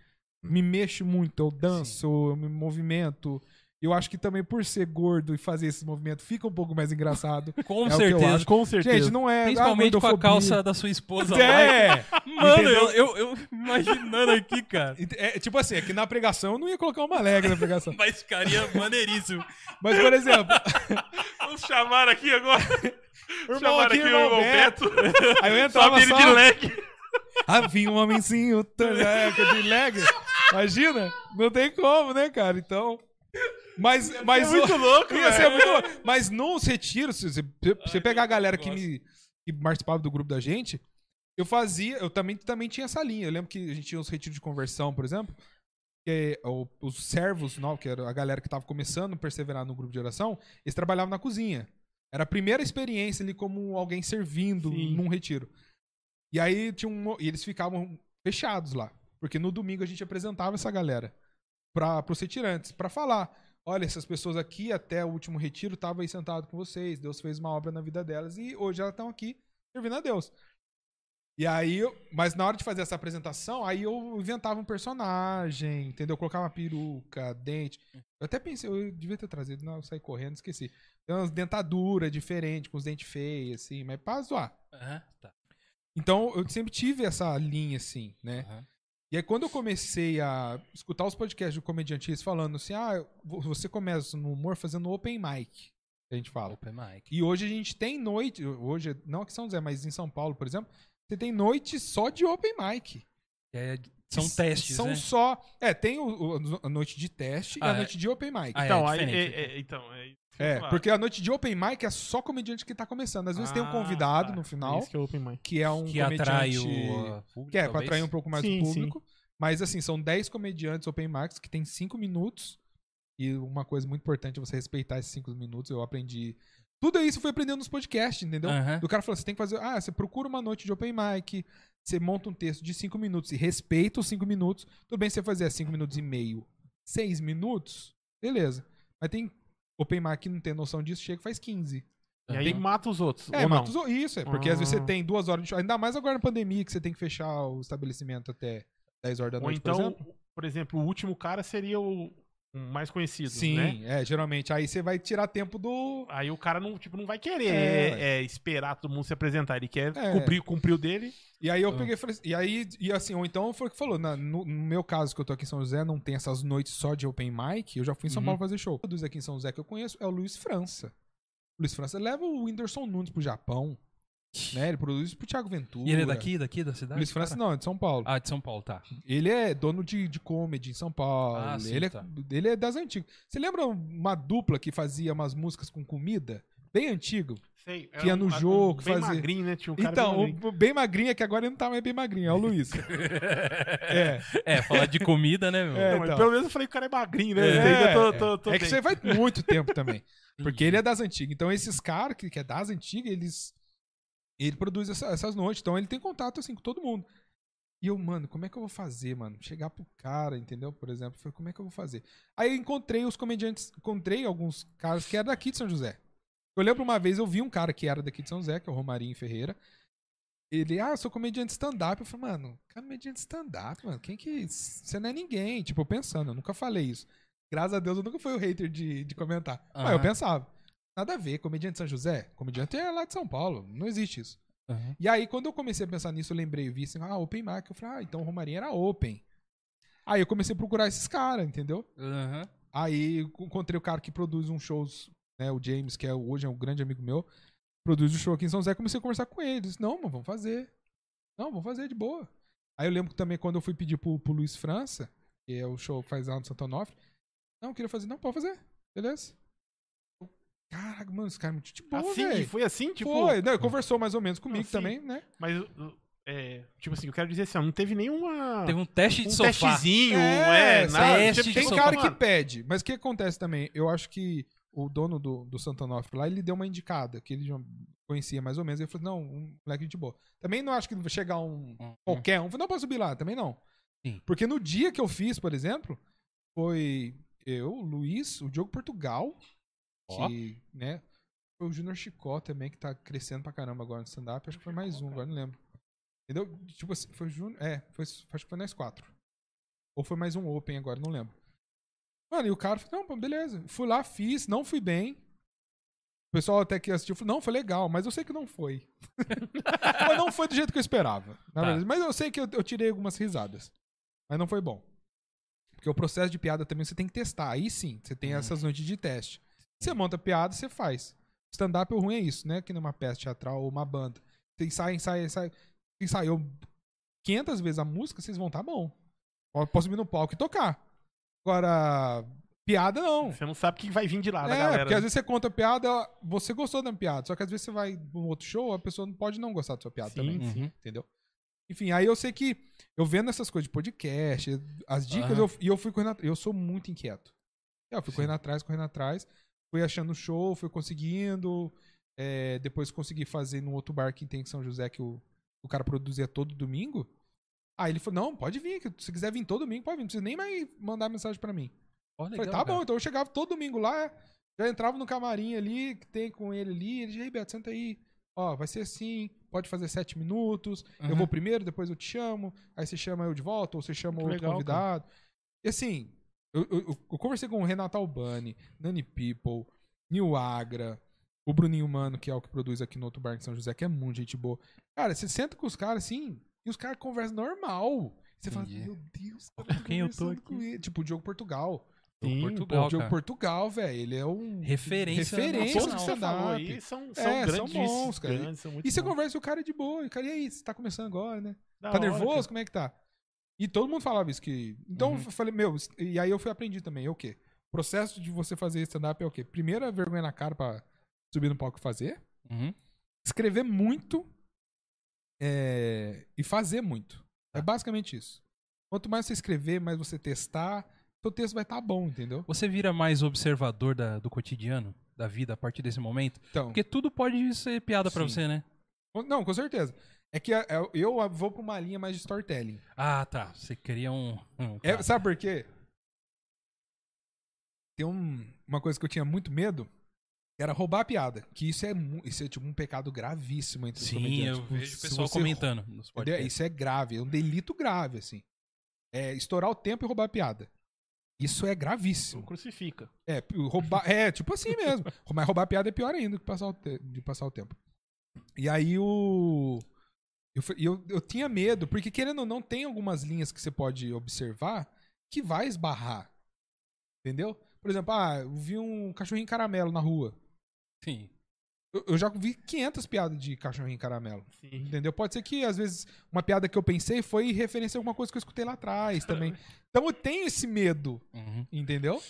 D: Me mexo muito, eu danço, eu me movimento. Eu acho que também por ser gordo e fazer esse movimento fica um pouco mais engraçado. *laughs*
A: Com
D: É
A: certeza.
B: Com certeza.
D: Gente, não é.
A: Principalmente
D: ah,
A: com a calça da sua esposa lá. *laughs*
D: É!
A: Mano, eu, eu, eu imaginando aqui, cara.
D: é! Tipo assim, é que na pregação eu não ia colocar uma leg na pregação. *laughs*
A: Mas ficaria maneiríssimo.
D: Mas, por exemplo,
B: Vamos chamar aqui agora.
D: irmão
B: Chamaram
D: aqui,
B: aqui o
D: irmão
B: irmão
D: Beto. Aí eu
B: Só
D: entrava
B: ele
D: só...
B: de leque.
D: Havia um homenzinho de leg. Imagina? Não tem como, né, cara? Então. Mas, mas
B: É muito
D: o-
B: louco, *laughs*
D: Ia ser muito louco. Mas nos retiros, se você, se você pegar a galera que, me, que participava do grupo da gente, eu fazia. Eu também, também tinha essa linha. Eu lembro que a gente tinha os retiros de conversão, por exemplo. Que o- os servos, não, que era a galera que tava começando a perseverar no grupo de oração, eles trabalhavam na cozinha. Era a primeira experiência ali como alguém servindo
B: Sim.
D: num retiro. E aí tinha um, e eles ficavam fechados lá. Porque no domingo a gente apresentava essa galera para os retirantes, para falar. Olha, essas pessoas aqui até o último retiro estavam aí sentado com vocês. Deus fez uma obra na vida delas e hoje elas estão aqui servindo a Deus. E aí, eu- mas na hora de fazer essa apresentação, aí eu inventava um personagem, entendeu? Eu colocava uma peruca, dente. Eu até pensei, eu devia ter trazido, não, eu saí correndo, esqueci. Tem umas dentaduras diferentes, com os dentes feios, assim, mas pra zoar.
A: Aham, tá.
D: Então, eu sempre tive essa linha, assim, né?
A: Aham.
D: E aí, quando eu comecei a escutar os podcasts do comediantes falando assim, ah, vo- você começa no humor fazendo open mic, a gente fala.
A: Open mic.
D: E hoje a gente tem noite, hoje, não aqui em São José, mas em São Paulo, por exemplo, você tem noite só de open mic.
A: É, são testes,
D: São
A: né?
D: só. É, tem o- o- a noite de teste e
A: Ah,
D: a
A: é.
D: noite de open mic.
A: Ah, é
B: Então, aí,
A: diferente.
B: é- é- então, é
D: É,
B: falar.
D: porque a noite de open mic é só comediante que tá começando. Às vezes tem um
B: Ah,
D: convidado
B: tá.
D: no
B: É
D: final,
B: Isso que é open mic.
D: que é um
A: que
D: comediante.
A: atrai o uh, público,
D: Que é, pra atrair um pouco mais
B: Sim,
D: o público. Mas assim, são 10 comediantes open mics que tem 5 minutos. E uma coisa muito importante é você respeitar esses 5 minutos. Eu aprendi. Tudo isso eu fui aprendendo nos podcasts, entendeu?
A: Aham.
D: Do cara falou: você tem que fazer. Ah, você procura uma noite de open mic, você monta um texto de 5 minutos e respeita os 5 minutos. Tudo bem se você fazer 5 minutos e meio, 6 minutos, beleza. Mas tem open mic que não tem noção disso, chega e faz 15.
B: E aí
A: Aham.
B: mata os outros.
D: É,
B: ou não?
D: mas tu- isso, é porque às vezes você
B: Ah.
D: tem duas horas de show. Ainda mais agora na pandemia, que você tem que fechar o estabelecimento até 10 horas da
B: Ou
D: noite, por
B: então,
D: exemplo.
B: por exemplo, o último cara seria o mais conhecido,
D: Sim,
B: né?
D: é, geralmente. Aí você vai tirar tempo do.
B: Aí o cara não, tipo, não vai querer
D: É,
B: é, é, esperar todo mundo se apresentar. Ele quer
D: É.
B: cumprir, cumprir o dele.
D: E aí eu
A: Ah.
D: peguei e falei. E aí, e assim, ou então foi o que falou. na- no, no meu caso, que eu tô aqui em São José, não tem essas noites só de open mic. Eu já fui em São
A: Uhum.
D: Paulo fazer show. Um dos aqui em São José que eu conheço é o Luiz França. O Luiz França leva o Whindersson Nunes pro Japão. Né? Ele produz pro Thiago Ventura.
A: E ele é daqui, daqui da cidade?
D: Luiz França não, é de São Paulo.
A: Ah, de São Paulo, tá.
D: Ele é dono de, de comedy em São Paulo.
A: Ah, sim,
D: ele, é,
A: tá.
D: ele é das antigas. Você lembra uma dupla que fazia umas músicas com comida? Bem antigo.
B: Sei,
D: Que ia no
B: um-
D: jogo,
B: bem
D: fazia-
B: magrinho, né? Tinha um cara
D: então,
B: bem magrinho.
D: o bem magrinho é que agora ele não tá mais bem magrinho, é o Luiz. *laughs* é.
A: É, falar de comida, né, meu?
D: É,
B: Não,
D: então.
B: pelo menos eu falei que o cara é magrinho, né?
D: É,
B: eu tô,
D: é.
B: tô, tô
D: É que você vai muito tempo também. Porque ele é das antigas. Então, esses caras que, que é das antigas, eles. Ele produz essa- essas noites. Então, ele tem contato assim com todo mundo. E eu, mano, como é que eu vou fazer, mano? Chegar pro cara, entendeu? Por exemplo, eu falei, como é que eu vou fazer? Aí eu encontrei os comediantes, encontrei alguns caras que eram daqui de São José. Eu lembro uma vez, eu vi um cara que era daqui de São José, que é o Romarinho Ferreira. Ele, ah, eu sou comediante stand-up. Eu falei, mano, comediante stand-up, mano, quem que. Você não é ninguém. Tipo, eu pensando, eu nunca falei isso. Graças a Deus eu nunca fui o hater de, de comentar. Mas eu pensava, nada a ver, comediante de São José? Comediante é lá de São Paulo, não existe isso.
A: Aham.
D: E aí, quando eu comecei a pensar nisso, eu lembrei, eu vi assim, ah, Open Mic. Eu falei, ah, então o Romarinho era Open. Aí eu comecei a procurar esses caras, entendeu?
A: Aham.
D: Aí encontrei o cara que produz uns shows, né? O James, que é, hoje é um grande amigo meu, produz o show aqui em São José. Comecei a conversar com ele. Disse, não, mano, vamos fazer. Não, vamos fazer de boa. Aí eu lembro também quando eu fui pedir pro, pro Luiz França, que é o show que faz lá no Santo Onofre. Não, eu queria fazer. Não, pode fazer. Beleza. Caraca, mano, esse cara é muito de boa,
B: assim,
D: velho.
B: foi assim, tipo.
D: Foi, não, conversou mais ou menos comigo também, né?
B: Mas, é, tipo assim, eu quero dizer assim, ó, não teve nenhuma.
A: Teve um teste de
B: um
A: sofá.
B: testezinho,
D: É,
B: é, nada.
A: teste
B: tipo,
A: de
D: Tem
B: tipo,
D: cara
B: mano,
D: que pede, mas o que acontece também? Eu acho que o dono do, do Santonoff lá, ele deu uma indicada, que ele já conhecia mais ou menos. Ele falou, não, um moleque de boa. Também não acho que vai chegar um
A: Hum, hum.
D: qualquer um. Não, posso subir lá, também não.
A: Sim.
D: Porque no dia que eu fiz, por exemplo, foi eu, o Luiz, o Diogo Portugal,
A: Ó.
D: que, né, foi o Júnior Chicó também, que tá crescendo pra caramba agora no stand-up. Acho que foi mais um, agora não lembro. Entendeu? Tipo assim, foi o Júnior. É, foi, acho que foi nós quatro. Ou foi mais um Open agora, não lembro. Mano, e o cara falou, não, beleza. Fui lá, fiz, não fui bem. O pessoal até que assistiu falou, não, foi legal, mas eu sei que não foi. *laughs* mas não foi do jeito que eu esperava. na
A: Tá.
D: Mas eu sei que eu, eu tirei algumas risadas. Mas não foi bom. Porque o processo de piada também você tem que testar. Aí sim, você tem
A: Uhum.
D: essas noites de teste. Você monta piada, você faz. Stand-up ruim é isso, né? Que numa peça teatral ou uma banda. Você ensaia, ensaia, ensaia. Ensaiou 500 vezes a música, vocês vão tá bom. Eu Posso subir no palco e tocar. Agora, piada não.
B: Você não sabe o que vai vir de lá da
D: É,
B: galera.
D: porque às vezes você conta piada, você gostou da piada. Só que às vezes você vai num outro show, a pessoa não pode não gostar da sua piada
B: Sim,
D: também.
A: Uhum.
D: Entendeu? Enfim, aí eu sei que eu vendo essas coisas de podcast, as dicas,
A: Aham.
D: eu, e eu fui correndo atrás. Eu sou muito inquieto. Eu fui
A: Sim.
D: correndo atrás, correndo atrás. Fui achando show, fui conseguindo. é, depois consegui fazer num outro bar que tem em São José, que o, o cara produzia todo domingo. Aí ele falou: não, pode vir. que Se quiser vir todo domingo, pode vir. Não precisa nem mais mandar mensagem pra mim. Falei,
A: legal,
D: tá
A: cara.
D: bom, então eu chegava todo domingo lá, já entrava no camarim ali, que tem com ele ali, ele dizia, ei, Beto, senta aí. Ó, vai ser assim, pode fazer sete minutos, eu
A: Uhum.
D: vou primeiro, depois eu te chamo, aí você chama eu de volta, ou você chama
B: Que
D: outro
B: legal,
D: convidado. E assim, eu, eu- eu- conversei com o Renato Albani, Nani People, Nil Agra, o Bruninho Mano, que é o que produz aqui no outro bar em São José, que é muito gente boa. Cara, você senta com os caras assim, e os caras conversam normal. Você fala, meu Deus, cara,
A: Com quem eu tô
D: conversando com
A: aqui?
D: ele. Tipo, o Diogo Portugal.
B: Sim,
A: Portugal,
D: Pô, o Diogo. Portugal, velho, ele é um...
A: Referência
D: Referência
B: Todos
D: no
B: que você falou
D: stand-up.
B: aí são, são
D: É, são
B: grandes,
D: bons, cara.
B: grandes, são muito
D: E você
B: bons.
D: conversa com o cara de boa. E o cara, e aí, você tá começando agora, né?
B: Da
D: tá
B: hora,
D: nervoso?
B: cara.
D: Como é que tá? E todo mundo falava isso que. Então
A: Uhum.
D: eu falei, meu, e aí eu fui aprendi também. É o quê? O processo de você fazer stand-up é o quê? Primeiro é vergonha na cara pra subir no palco e fazer.
A: Uhum.
D: Escrever muito é, e fazer muito.
A: Tá.
D: É basicamente isso. Quanto mais você escrever, mais você testar, seu texto vai estar bom, entendeu?
A: Você vira mais observador da- do cotidiano, da vida, a partir desse momento?
D: Então,
A: Porque tudo pode ser piada pra
D: Sim.
A: você, né?
D: não, com certeza. É que é- é- eu vou pra uma linha mais de storytelling.
A: Ah, tá. Você queria um. um
D: É, sabe por quê? Tem um- uma coisa que eu tinha muito medo, era roubar a piada. Que isso é, isso é tipo um pecado gravíssimo entre os
A: Sim,
D: comediantes.
A: eu
D: Tipo,
A: vejo o pessoal comentando.
D: Isso é grave, é um delito grave, assim. É estourar o tempo e roubar a piada. Isso é gravíssimo.
B: crucifica.
D: É, roubar, é tipo assim mesmo. Mas roubar a piada é pior ainda que passar o te- de passar o tempo. E aí o. Eu, eu, eu tinha medo, porque querendo ou não, tem algumas linhas que você pode observar que vai esbarrar. Entendeu? Por exemplo, ah, eu vi um cachorrinho caramelo na rua.
A: Sim.
D: Eu, eu já vi 500 piadas de cachorrinho caramelo.
B: Sim.
D: Entendeu? Pode ser que, às vezes, uma piada que eu pensei foi referência a alguma coisa que eu escutei lá atrás *laughs* também. Então eu tenho esse medo,
A: Uhum.
D: entendeu?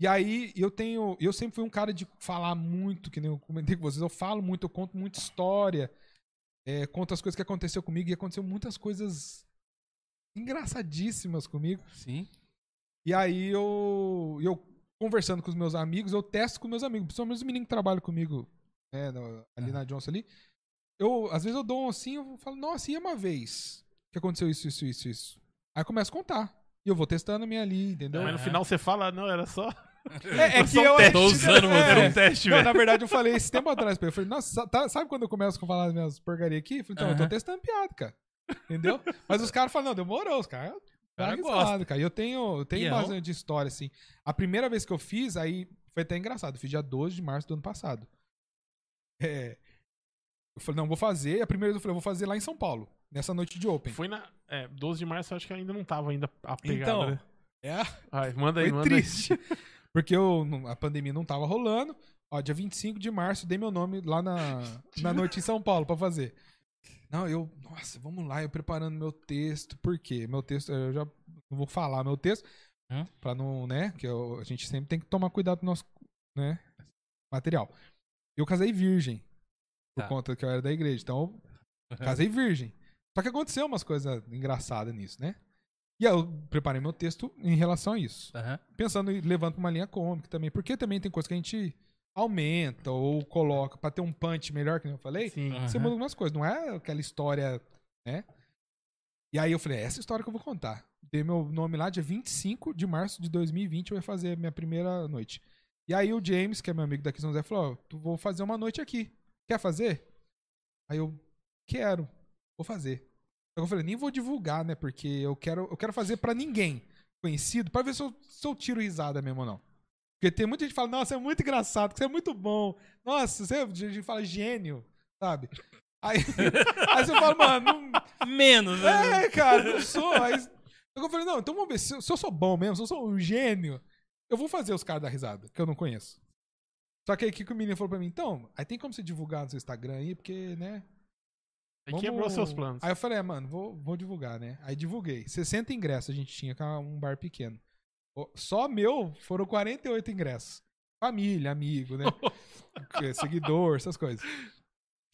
D: E aí eu tenho. Eu sempre fui um cara de falar muito, que nem eu comentei com vocês. Eu falo muito, eu conto muita história. É, conto as coisas que aconteceu comigo e aconteceu muitas coisas engraçadíssimas comigo.
A: Sim.
D: E aí eu, eu conversando com os meus amigos, eu testo com meus amigos, principalmente os meninos que trabalham comigo né, no- ali na Johnson ali. Eu, às vezes eu dou um assim, eu falo, nossa, e uma vez que aconteceu isso, isso, isso, isso. Aí eu começo a contar. E eu vou testando a minha ali, entendeu?
B: Mas no final você fala, não, era só.
D: É, é que eu
B: teste.
A: Tô usando.
B: Era um teste, velho.
D: na verdade, eu falei esse tempo atrás pra ele. Eu falei, nossa, sa- tá- sabe quando eu começo a falar as minhas porcarias aqui? Eu falei, então, eu tô testando piada, cara. Entendeu? Mas os caras falam, não, demorou, os caras.
A: cara
D: Cara
A: gosta.
D: cara. E eu tenho, eu tenho
A: E é
D: bastante história, assim. A primeira vez que eu fiz, aí foi até engraçado. Eu fiz dia 12 de março do ano passado. É, eu falei, não, vou fazer. A primeira vez eu falei, eu vou fazer lá em São Paulo, nessa noite de Open.
B: Foi na. É, 12 de março eu acho que ainda não tava ainda a pegada.
D: Então,
B: né?
D: É,
B: Ai, manda aí,
D: foi
B: manda
D: triste. *laughs* Porque eu, a pandemia não tava rolando. Ó, dia 25 de março, dei meu nome lá na, na noite em São Paulo pra fazer. Não, eu, nossa, vamos lá, eu preparando meu texto. Por quê? Meu texto, eu já não vou falar meu texto,
A: Hã?
D: pra não, né? Que eu- a gente sempre tem que tomar cuidado com o nosso, né? Material. Eu casei virgem, por
A: Tá.
D: conta que eu era da igreja. Então, eu casei virgem. Só que aconteceu umas coisas engraçadas nisso, né? E aí eu preparei meu texto em relação a isso
A: Aham.
D: pensando e levando pra uma linha cômica também. Porque também tem coisa que a gente aumenta ou coloca pra ter um punch melhor, que eu falei.
B: Sim.
D: Você
A: Aham.
D: muda algumas coisas, não é aquela história, né? E aí eu falei, é essa história que eu vou contar. Dei meu nome lá, dia 25 de março de 2020, eu ia fazer minha primeira noite. E aí o James, que é meu amigo daqui São José, falou, tu vou fazer uma noite aqui. Quer fazer? Aí eu, quero, vou fazer. Eu falei, nem vou divulgar, né? Porque eu quero, eu quero fazer pra ninguém conhecido, pra ver se eu, se eu tiro risada mesmo ou não. Porque tem muita gente que fala, nossa, é muito engraçado, que você é muito bom. Nossa, você, a gente fala gênio, sabe? Aí, *laughs* aí você fala, mano, não, *laughs*
A: Menos, né?
D: é, cara, não sou. Aí eu falei, não, então vamos ver. Se, eu- se eu sou bom mesmo, se eu sou um gênio, eu vou fazer os caras dar risada, que eu não conheço. Só que aí que o menino falou pra mim? Então, aí tem como você divulgar no seu Instagram aí, porque, né? Vamos-
B: quebrou seus planos.
D: Aí eu falei, é, mano, vou, vou divulgar, né? Aí divulguei. 60 ingressos a gente tinha, que era um bar pequeno. Só meu foram 48 ingressos. Família, amigo, né? *laughs* Seguidor, essas coisas.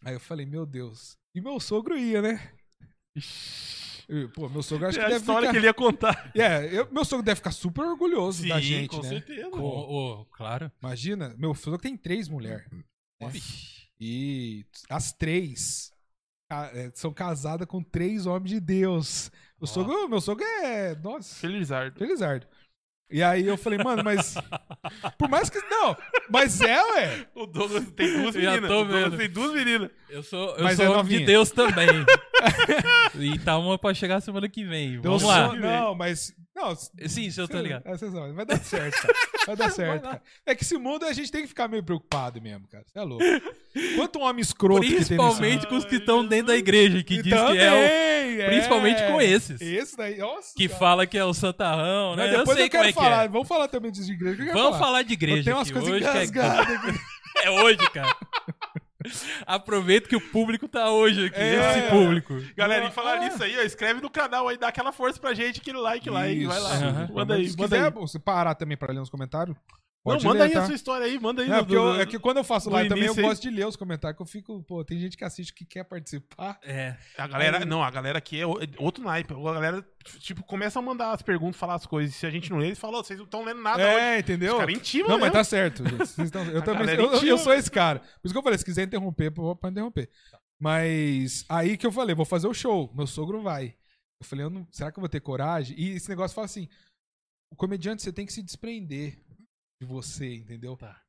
D: Aí eu falei, meu Deus. E meu sogro ia, né? Pô, meu sogro acho
B: é
D: que
B: a
D: deve
B: história
D: ficar...
B: que ele ia contar.
D: É, eu- meu sogro deve ficar super orgulhoso da
B: Sim,
D: gente,
B: com
D: né?
B: certeza.
A: Com- ô, claro.
D: Imagina, meu sogro tem três mulheres. né? E as três são casadas com três homens de Deus. O sogro, meu sogro é. Nossa,
B: Felizardo.
D: Felizardo. E aí eu falei, mano, mas. *laughs* Por mais que. Não, mas é, ué.
B: O Douglas tem duas *laughs* meninas.
A: tô
B: O Douglas
A: vendo.
B: tem duas meninas.
A: Eu sou, eu
D: Mas
A: sou
D: é
A: homem de
D: novinha.
A: Deus também. *laughs* e tá uma pra chegar semana que vem.
D: Eu
A: Vamos
D: sou-
A: lá.
D: Não, mas Não,
A: Sim, se eu tô ligado.
D: não, Vai dar certo, cara. Vai dar *laughs* certo, cara. É que esse mundo a gente tem que ficar meio preocupado mesmo, cara. Você é louco. Quanto homem escroto tem
A: Principalmente com os que estão dentro da igreja, que
D: mundo.
A: diz que é o.
D: Também, é.
A: Principalmente com esses.
D: Esse daí, nossa.
A: Que
D: cara.
A: fala que é o santarrão, né?
D: Mas
A: Eu
D: depois
A: sei
D: eu quero
A: como é que
D: falar.
A: é.
D: Vamos falar também de igreja. eu
A: Vamos falar de igreja.
D: Eu tenho umas coisas
A: hoje é-
D: engasgadas *laughs* aqui.
A: É hoje, cara. Aproveita que o público tá hoje aqui,
B: É.
A: esse público.
B: Galera,
D: Ah.
B: e falar nisso aí, ó, escreve no canal aí, dá aquela força pra gente, aquele like lá, hein? Vai lá.
D: Isso.
A: Aham.
B: Manda aí,
D: Se
B: manda
D: quiser
B: aí.
D: você parar também pra ler nos comentários.
B: Não,
D: pode
B: manda
D: ler,
B: aí
D: tá?
B: a sua história aí, manda aí.
D: É,
B: do-
D: eu- é que quando eu faço live também, eu
B: aí.
D: gosto de ler os comentários, que eu fico, pô, tem gente que assiste que quer participar.
A: É.
B: A galera,
D: Aí-
B: não, a galera aqui é é outro naipe. A galera, tipo, começa a mandar as perguntas, falar as coisas. Se a gente não lê, eles falam, "Ô, vocês não estão lendo nada hoje.
D: É, entendeu?
B: Os caras intimam
D: Não, mas
B: mesmo.
D: tá certo, estão- eu *laughs* também eu, eu- sou esse cara. Por isso que eu falei, se quiser interromper, pode interromper. Mas aí que eu falei, vou fazer o show. Meu sogro vai. Eu falei, eu não- será que eu vou ter coragem? E esse negócio fala assim: o comediante você tem que se desprender de você, entendeu?
A: Tá.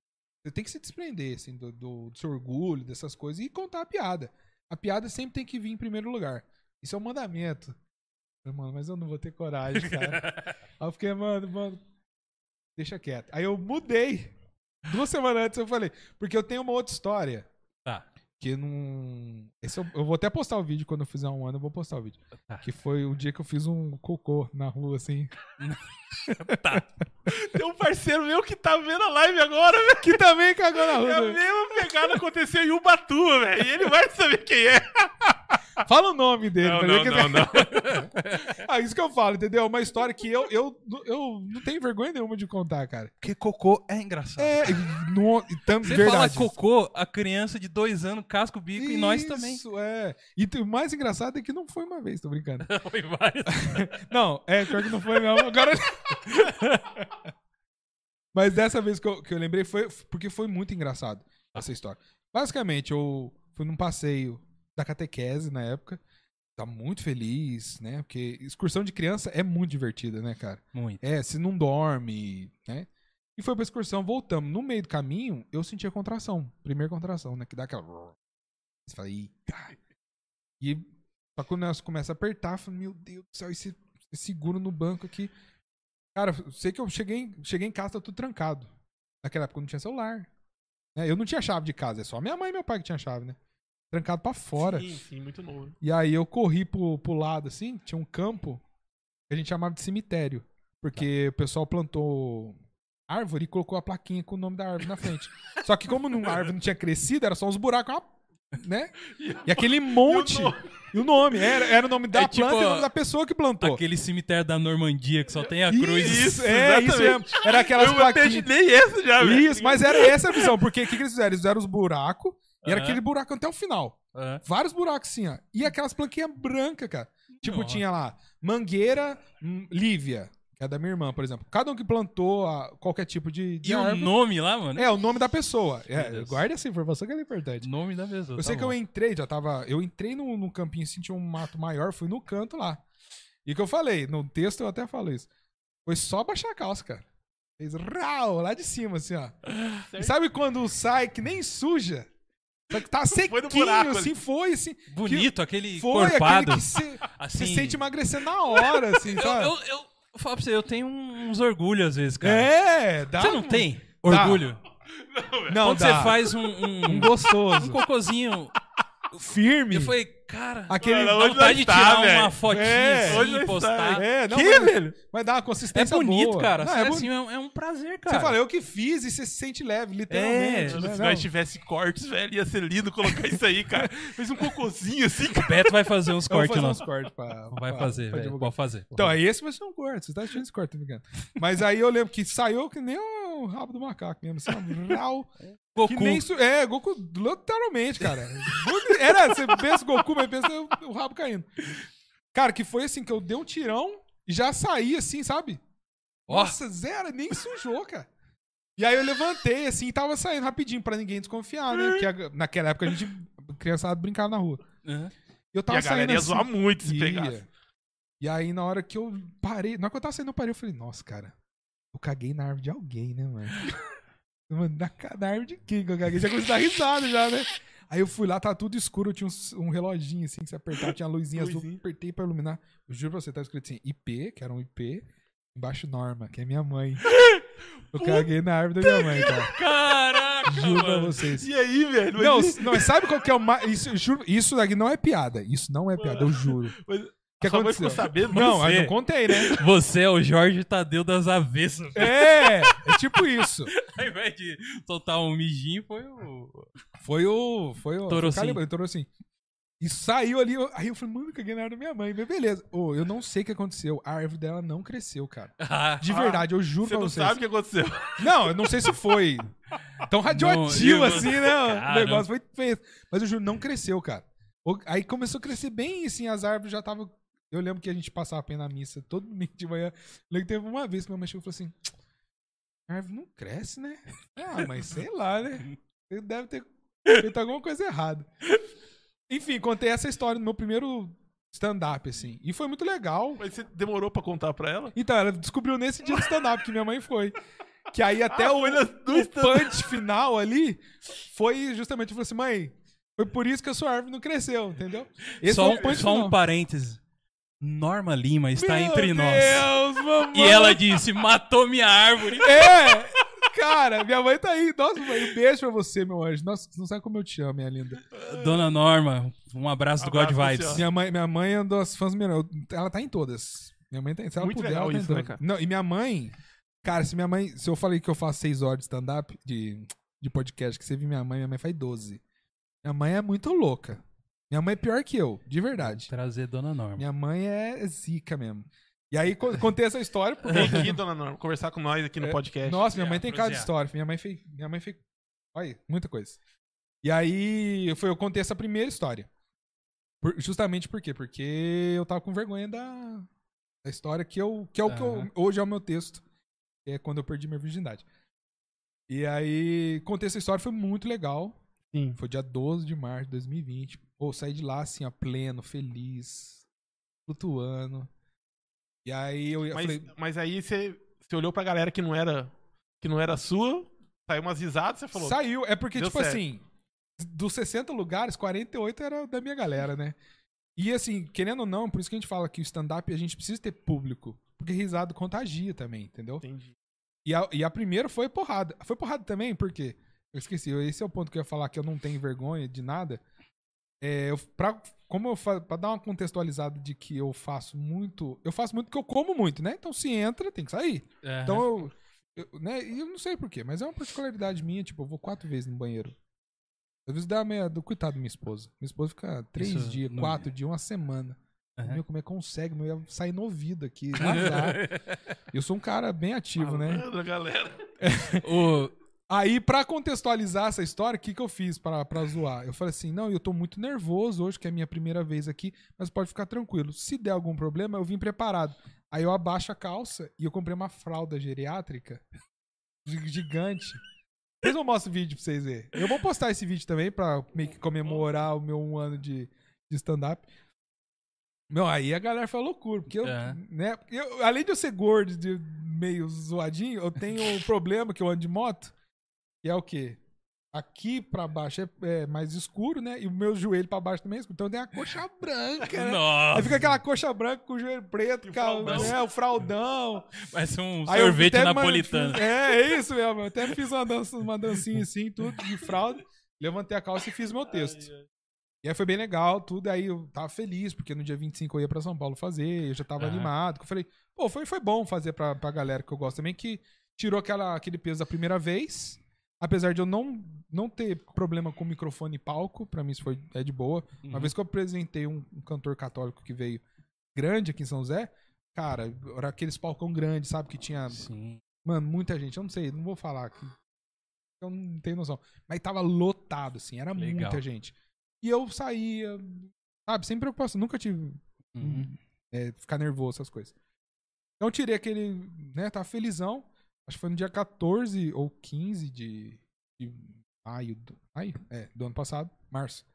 D: Você tem que se desprender, assim, do, do, do seu orgulho, dessas coisas, e contar a piada. A piada sempre tem que vir em primeiro lugar. Isso é um mandamento. Falei, Mano, mas eu não vou ter coragem, cara. *laughs* Aí eu fiquei, mano, mano, deixa quieto. Aí eu mudei. Duas semanas antes eu falei, porque eu tenho uma outra história.
A: Tá.
D: Que não. Esse eu, eu vou até postar o vídeo quando eu fizer um ano, eu vou postar o vídeo.
A: Tá.
D: Que foi o dia que eu fiz um cocô na rua, assim. *laughs* *laughs*
B: Tem um parceiro meu que tá vendo a live agora, velho.
D: Que também cagou na
B: É a
D: rua.
B: mesma pegada aconteceu em Ubatuba, velho. E ele vai saber quem é. *laughs*
D: Fala o nome dele.
B: Não,
D: pra
B: não,
D: que-
B: não, não. *laughs*
D: Ah, isso que eu falo, entendeu? Uma história que eu, eu, eu não tenho vergonha nenhuma de contar, cara.
A: Porque cocô é engraçado.
D: É, no, e tam,
A: Você
D: verdade.
A: fala cocô, a criança de dois anos casca o bico e nós também.
D: Isso, é. E o mais engraçado é que não foi uma vez, tô brincando.
A: Foi várias.
D: Não, é, pior que não foi mesmo. Agora. *laughs* Mas dessa vez que eu, que eu lembrei foi porque foi muito engraçado essa história. Basicamente, eu fui num passeio da catequese na época. Tá muito feliz, né? Porque excursão de criança é muito divertida, né, cara?
A: Muito.
D: É, se não dorme, né? E foi pra excursão, voltamos. No meio do caminho, eu senti a contração. Primeira contração, né? Que dá aquela. Você fala, cara. E só quando nós começa a apertar, eu falo, meu Deus do céu, esse, esse seguro no banco aqui. Cara, eu sei que eu cheguei, em- cheguei em casa, tá tudo trancado. Naquela época eu não tinha celular. né? Eu não tinha chave de casa, é só minha mãe e meu pai que tinha chave, né? Trancado pra fora.
B: Sim, sim, muito novo.
D: E aí eu corri pro, pro lado, assim, tinha um campo que a gente chamava de cemitério. Porque o pessoal plantou árvore e colocou a plaquinha com o nome da árvore na frente. *laughs* Só que como a árvore não tinha crescido, era só uns buracos, uma- né? E aquele monte. E o nome, era, era o nome da
A: É tipo,
D: planta e o nome da pessoa que plantou.
A: Aquele cemitério da Normandia que só tem a cruz.
D: Isso, é, isso mesmo. Era aquelas
B: eu
D: plaquinhas.
B: imaginei essa já, velho.
D: Isso, mas era essa a visão. Porque o que, que eles fizeram? Eles fizeram os buracos e era aquele buraco até o final. Vários buracos assim, ó. E aquelas planquinhas brancas, cara. Tipo,
A: Nossa.
D: tinha lá Mangueira hum, Lívia, é da minha irmã, por exemplo. Cada um que plantou a- qualquer tipo de, de
A: E o
D: árvore.
A: nome lá, mano?
D: É, o nome da pessoa. É,
A: Deus.
D: guarde essa informação que é importante.
A: Nome da pessoa.
D: Eu sei
A: tá
D: que eu
A: bom.
D: entrei, já tava. Eu entrei no, no campinho, senti um mato maior, fui no canto lá. E o que eu falei, no texto eu até falo isso. Foi só baixar a calça, cara. Fez rau, lá de cima, assim, ó. E sabe quando sai que nem suja? Só que tá *laughs* sequinho,
B: Foi buraco
D: assim, foi, assim.
A: Bonito, aquele
D: Foi
A: corpado.
D: aquele que você *laughs*
A: assim,
D: sente emagrecendo na hora, assim,
A: eu,
D: sabe?
A: eu, eu, eu falo pra você, eu tenho uns orgulhos às vezes, cara.
D: É, dá
A: Você não
D: um-
A: tem
D: Dá.
A: orgulho?
D: Não,
A: Quando
D: dá.
A: você faz um, um,
D: um gostoso,
A: um cocôzinho,
D: firme.
A: eu falei, cara,
D: Aquele...
B: Mano,
A: vontade de
B: tá,
A: tirar
B: velho?
A: uma fotinha
D: É,
A: assim e postar.
D: É, não,
B: Que,
D: mas,
B: velho?
D: mas dá uma
A: É
D: consistência
A: bonito,
D: boa.
A: cara.
D: Não,
A: Você,
D: é
A: assim, é, um, é um prazer, cara.
D: Você fala, eu que fiz e você se sente leve, literalmente.
A: É,
D: né?
B: Se
D: Não.
B: nós tivesse cortes, velho, ia ser lindo colocar isso aí, cara. Fez um cocôzinho assim, cara.
A: O Beto vai fazer uns *laughs* cortes
D: fazer
A: lá.
D: uns cortes pra,
A: Vai
D: pra-
A: fazer,
D: pra
A: velho. Pode fazer.
D: Então, aí esse vai ser um corte. Você tá assistindo esse corte, tá ligado? Mas aí eu lembro que saiu que nem o rabo do macaco mesmo. Assim, ó, rau. *laughs*
A: Goku.
D: que nem isso. É, Goku, literalmente, cara. Era, você pensa Goku, mas pensa o, rabo caindo. Cara, que foi assim, que eu dei um tirão e já saí assim, sabe?
A: Ó.
D: Nossa, zero, nem sujou, cara. E aí eu levantei assim e tava saindo rapidinho pra ninguém desconfiar, né? Porque a- naquela época a gente, criançada, brincava na rua.
A: Uhum.
D: Eu
B: E
D: tava
B: a galera
D: saindo
B: ia
D: assim,
B: zoar muito se pegasse.
D: E aí, na hora que eu parei, na hora que eu tava saindo, eu parei, eu falei, nossa, cara, eu caguei na árvore de alguém, né, mano? Mano, na, na árvore de quem que eu caguei? Já comecei a dar risada já, né? Aí eu fui lá, tava tudo escuro, tinha uns- um, reloginho assim que você apertava, tinha a luzinha azul, apertei pra iluminar. Eu juro pra você, tava escrito assim, IP, que era um IP, Embaixo Norma, que é minha mãe. Eu *laughs* caguei na árvore da minha mãe, cara.
A: Caraca,
D: Juro pra
A: mano.
D: vocês.
B: E aí, velho?
D: Não, não, sabe qual que é o mais. Isso, juro- isso daqui não é piada. Isso não é piada, eu juro.
B: mas
D: que
B: mãe
D: aconteceu?
B: ficou sabendo
D: Não,
B: você.
D: eu não contei, né?
A: Você é o Jorge Tadeu das avessas.
D: É, é tipo isso. *laughs*
A: Ao invés de soltar um mijinho, foi o.
D: Foi o. Foi o.
A: Torou
D: foi o assim. E saiu ali. eu- Aí eu falei, mano, caguei na da minha mãe. Mas beleza. Ô, eu não sei o que aconteceu. A árvore dela não cresceu, cara. *laughs*
A: Ah,
D: De
B: Ah,
D: verdade, eu juro
B: Você
D: pra
B: não
D: vocês.
B: sabe o que aconteceu.
D: Não, eu não sei se foi tão radioativo
A: Não,
D: assim, né? O
A: Caramba.
D: negócio foi feio. Mas eu juro, não cresceu, cara. O- Aí começou a crescer bem assim, as árvores já estavam. Eu lembro que a gente passava a pé na missa todo domingo de manhã. Eu lembro que teve uma vez que minha mãe chegou e falou assim: a árvore não cresce, né? Ah, mas sei lá, né? Você deve ter feito alguma coisa errada. Enfim, contei essa história no meu primeiro stand-up, assim. E foi muito legal.
B: Mas você demorou pra contar pra ela?
D: Então, ela descobriu nesse dia do stand-up que minha mãe foi. Que aí *laughs* até
B: Ah,
D: o, o punch final ali foi justamente, falou assim, mãe, foi por isso que a sua árvore não cresceu, entendeu? Esse
A: só
D: foi
A: um, só um parêntese. Norma Lima está
D: Meu
A: entre nós.
D: Deus, mamãe.
A: E ela disse: matou minha árvore.
D: É! Cara, minha mãe tá aí. Nossa, mãe, um beijo pra você, meu anjo. Nossa, você não sabe como eu te amo, minha linda.
A: Dona Norma, um abraço do God
B: Abraço
A: Vibes.
D: Minha mãe, minha mãe é uma das fãs melhores. Ela tá em todas. Minha mãe tá em se ela
B: Muito
D: puder,
B: legal
D: ela tá
B: isso, né?
D: Não, e minha mãe, cara, se minha mãe, se eu falei que eu faço seis horas de stand-up, de, de podcast, que você viu minha mãe, minha mãe faz 12. Minha mãe é muito louca. Minha mãe é pior que eu, de verdade.
A: Trazer Dona Norma.
D: Minha mãe é zica mesmo. E aí co- contei essa história porque
B: Vem aqui, dona Norma, conversar com nós aqui no
D: É,
B: podcast.
D: Nossa, minha mãe
A: É,
D: tem cara de
A: prosear.
D: história. Minha mãe fez. Minha mãe fez. Olha, muita coisa. E aí foi, eu contei essa primeira história. Por- justamente por quê? Porque eu tava com vergonha da, da história que, eu, que é o que eu, hoje é o meu texto. Que é quando eu perdi minha virgindade. E aí, contei essa história, foi muito legal.
B: Sim.
D: Foi dia 12 de março de 2020. Pô, saí de lá assim, ó, pleno, feliz, flutuando. E aí eu,
B: Mas,
D: falei,
B: mas aí você, você olhou pra galera que não era, que não era sua, saiu umas risadas, você falou.
D: Saiu. É porque, tipo
B: certo.
D: assim, dos 60 lugares, 48 era da minha galera, né? E assim, querendo ou não, por isso que a gente fala que o stand-up a gente precisa ter público. Porque risado contagia também, entendeu?
B: Entendi.
D: E a, e a primeira foi porrada. Foi porrada também, porque. Eu esqueci, esse é o ponto que eu ia falar que eu não tenho vergonha de nada. É, eu, pra, como eu pra dar uma contextualizada de que eu faço muito. Eu faço muito porque eu como muito, né? Então se entra, tem que sair.
A: É.
D: Então eu, eu, né, e eu não sei porquê, mas é uma particularidade minha, tipo, eu vou quatro vezes no banheiro. Às vezes dá meia, do coitado da minha esposa. Minha esposa fica três
A: Isso
D: dias, quatro dias, uma semana.
A: Aham.
D: Meu, como é que consegue? Meu, ia sair no ouvido aqui. *laughs* eu sou um cara bem ativo, né?
B: Malandro, galera.
A: O-
D: Aí, pra contextualizar essa história, o que, que eu fiz pra, pra zoar? Eu falei assim: não, eu tô muito nervoso hoje, que é a minha primeira vez aqui, mas pode ficar tranquilo. Se der algum problema, eu vim preparado. Aí eu abaixo a calça e eu comprei uma fralda geriátrica *laughs* gi- gigante. Depois eu mostro o vídeo pra vocês verem. Eu vou postar esse vídeo também pra meio que comemorar o meu um ano de, de stand-up. Meu, aí a galera foi loucura, porque eu,
A: É.
D: né, eu- além de eu ser gordo, de meio zoadinho, eu tenho um problema que eu ando de moto, que é o quê? Aqui pra baixo é, é mais escuro, né? E o meu joelho pra baixo também é escuro. Então tem a coxa *laughs* branca, né?
A: Nossa,
D: Aí fica aquela coxa branca com o joelho preto,
B: E o
D: cara,
B: fraldão.
D: né? o fraldão.
A: parece um
D: Aí
A: sorvete napolitano.
D: É, é isso mesmo. Eu até fiz uma, dança, uma dancinha assim, tudo de fralda. Levantei a calça e fiz meu texto. E aí foi bem legal, tudo. Aí eu tava feliz, porque no dia 25 eu ia pra São Paulo fazer, eu já tava animado. Eu falei, pô, foi, foi bom fazer pra, pra galera que eu gosto também, que tirou aquela, aquele peso da primeira vez. Apesar de eu não, não ter problema com microfone e palco, pra mim isso foi, é de boa. Uma
A: Uhum.
D: vez que eu apresentei um, um cantor católico que veio grande aqui em São José, cara, era aqueles palcão grandes, sabe? Que tinha
A: Sim.
D: Mano, muita gente. Eu não sei, não vou falar aqui. Eu não tenho noção. Mas tava lotado, assim. Era
A: Legal.
D: muita gente. E eu saía, sabe, sem preocupação. Nunca tive
A: Uhum.
D: é, ficar nervoso, essas coisas. Então eu tirei aquele, né, tava felizão. Acho que foi no dia 14 ou 15 de, de maio, do, maio? É, do ano passado, março.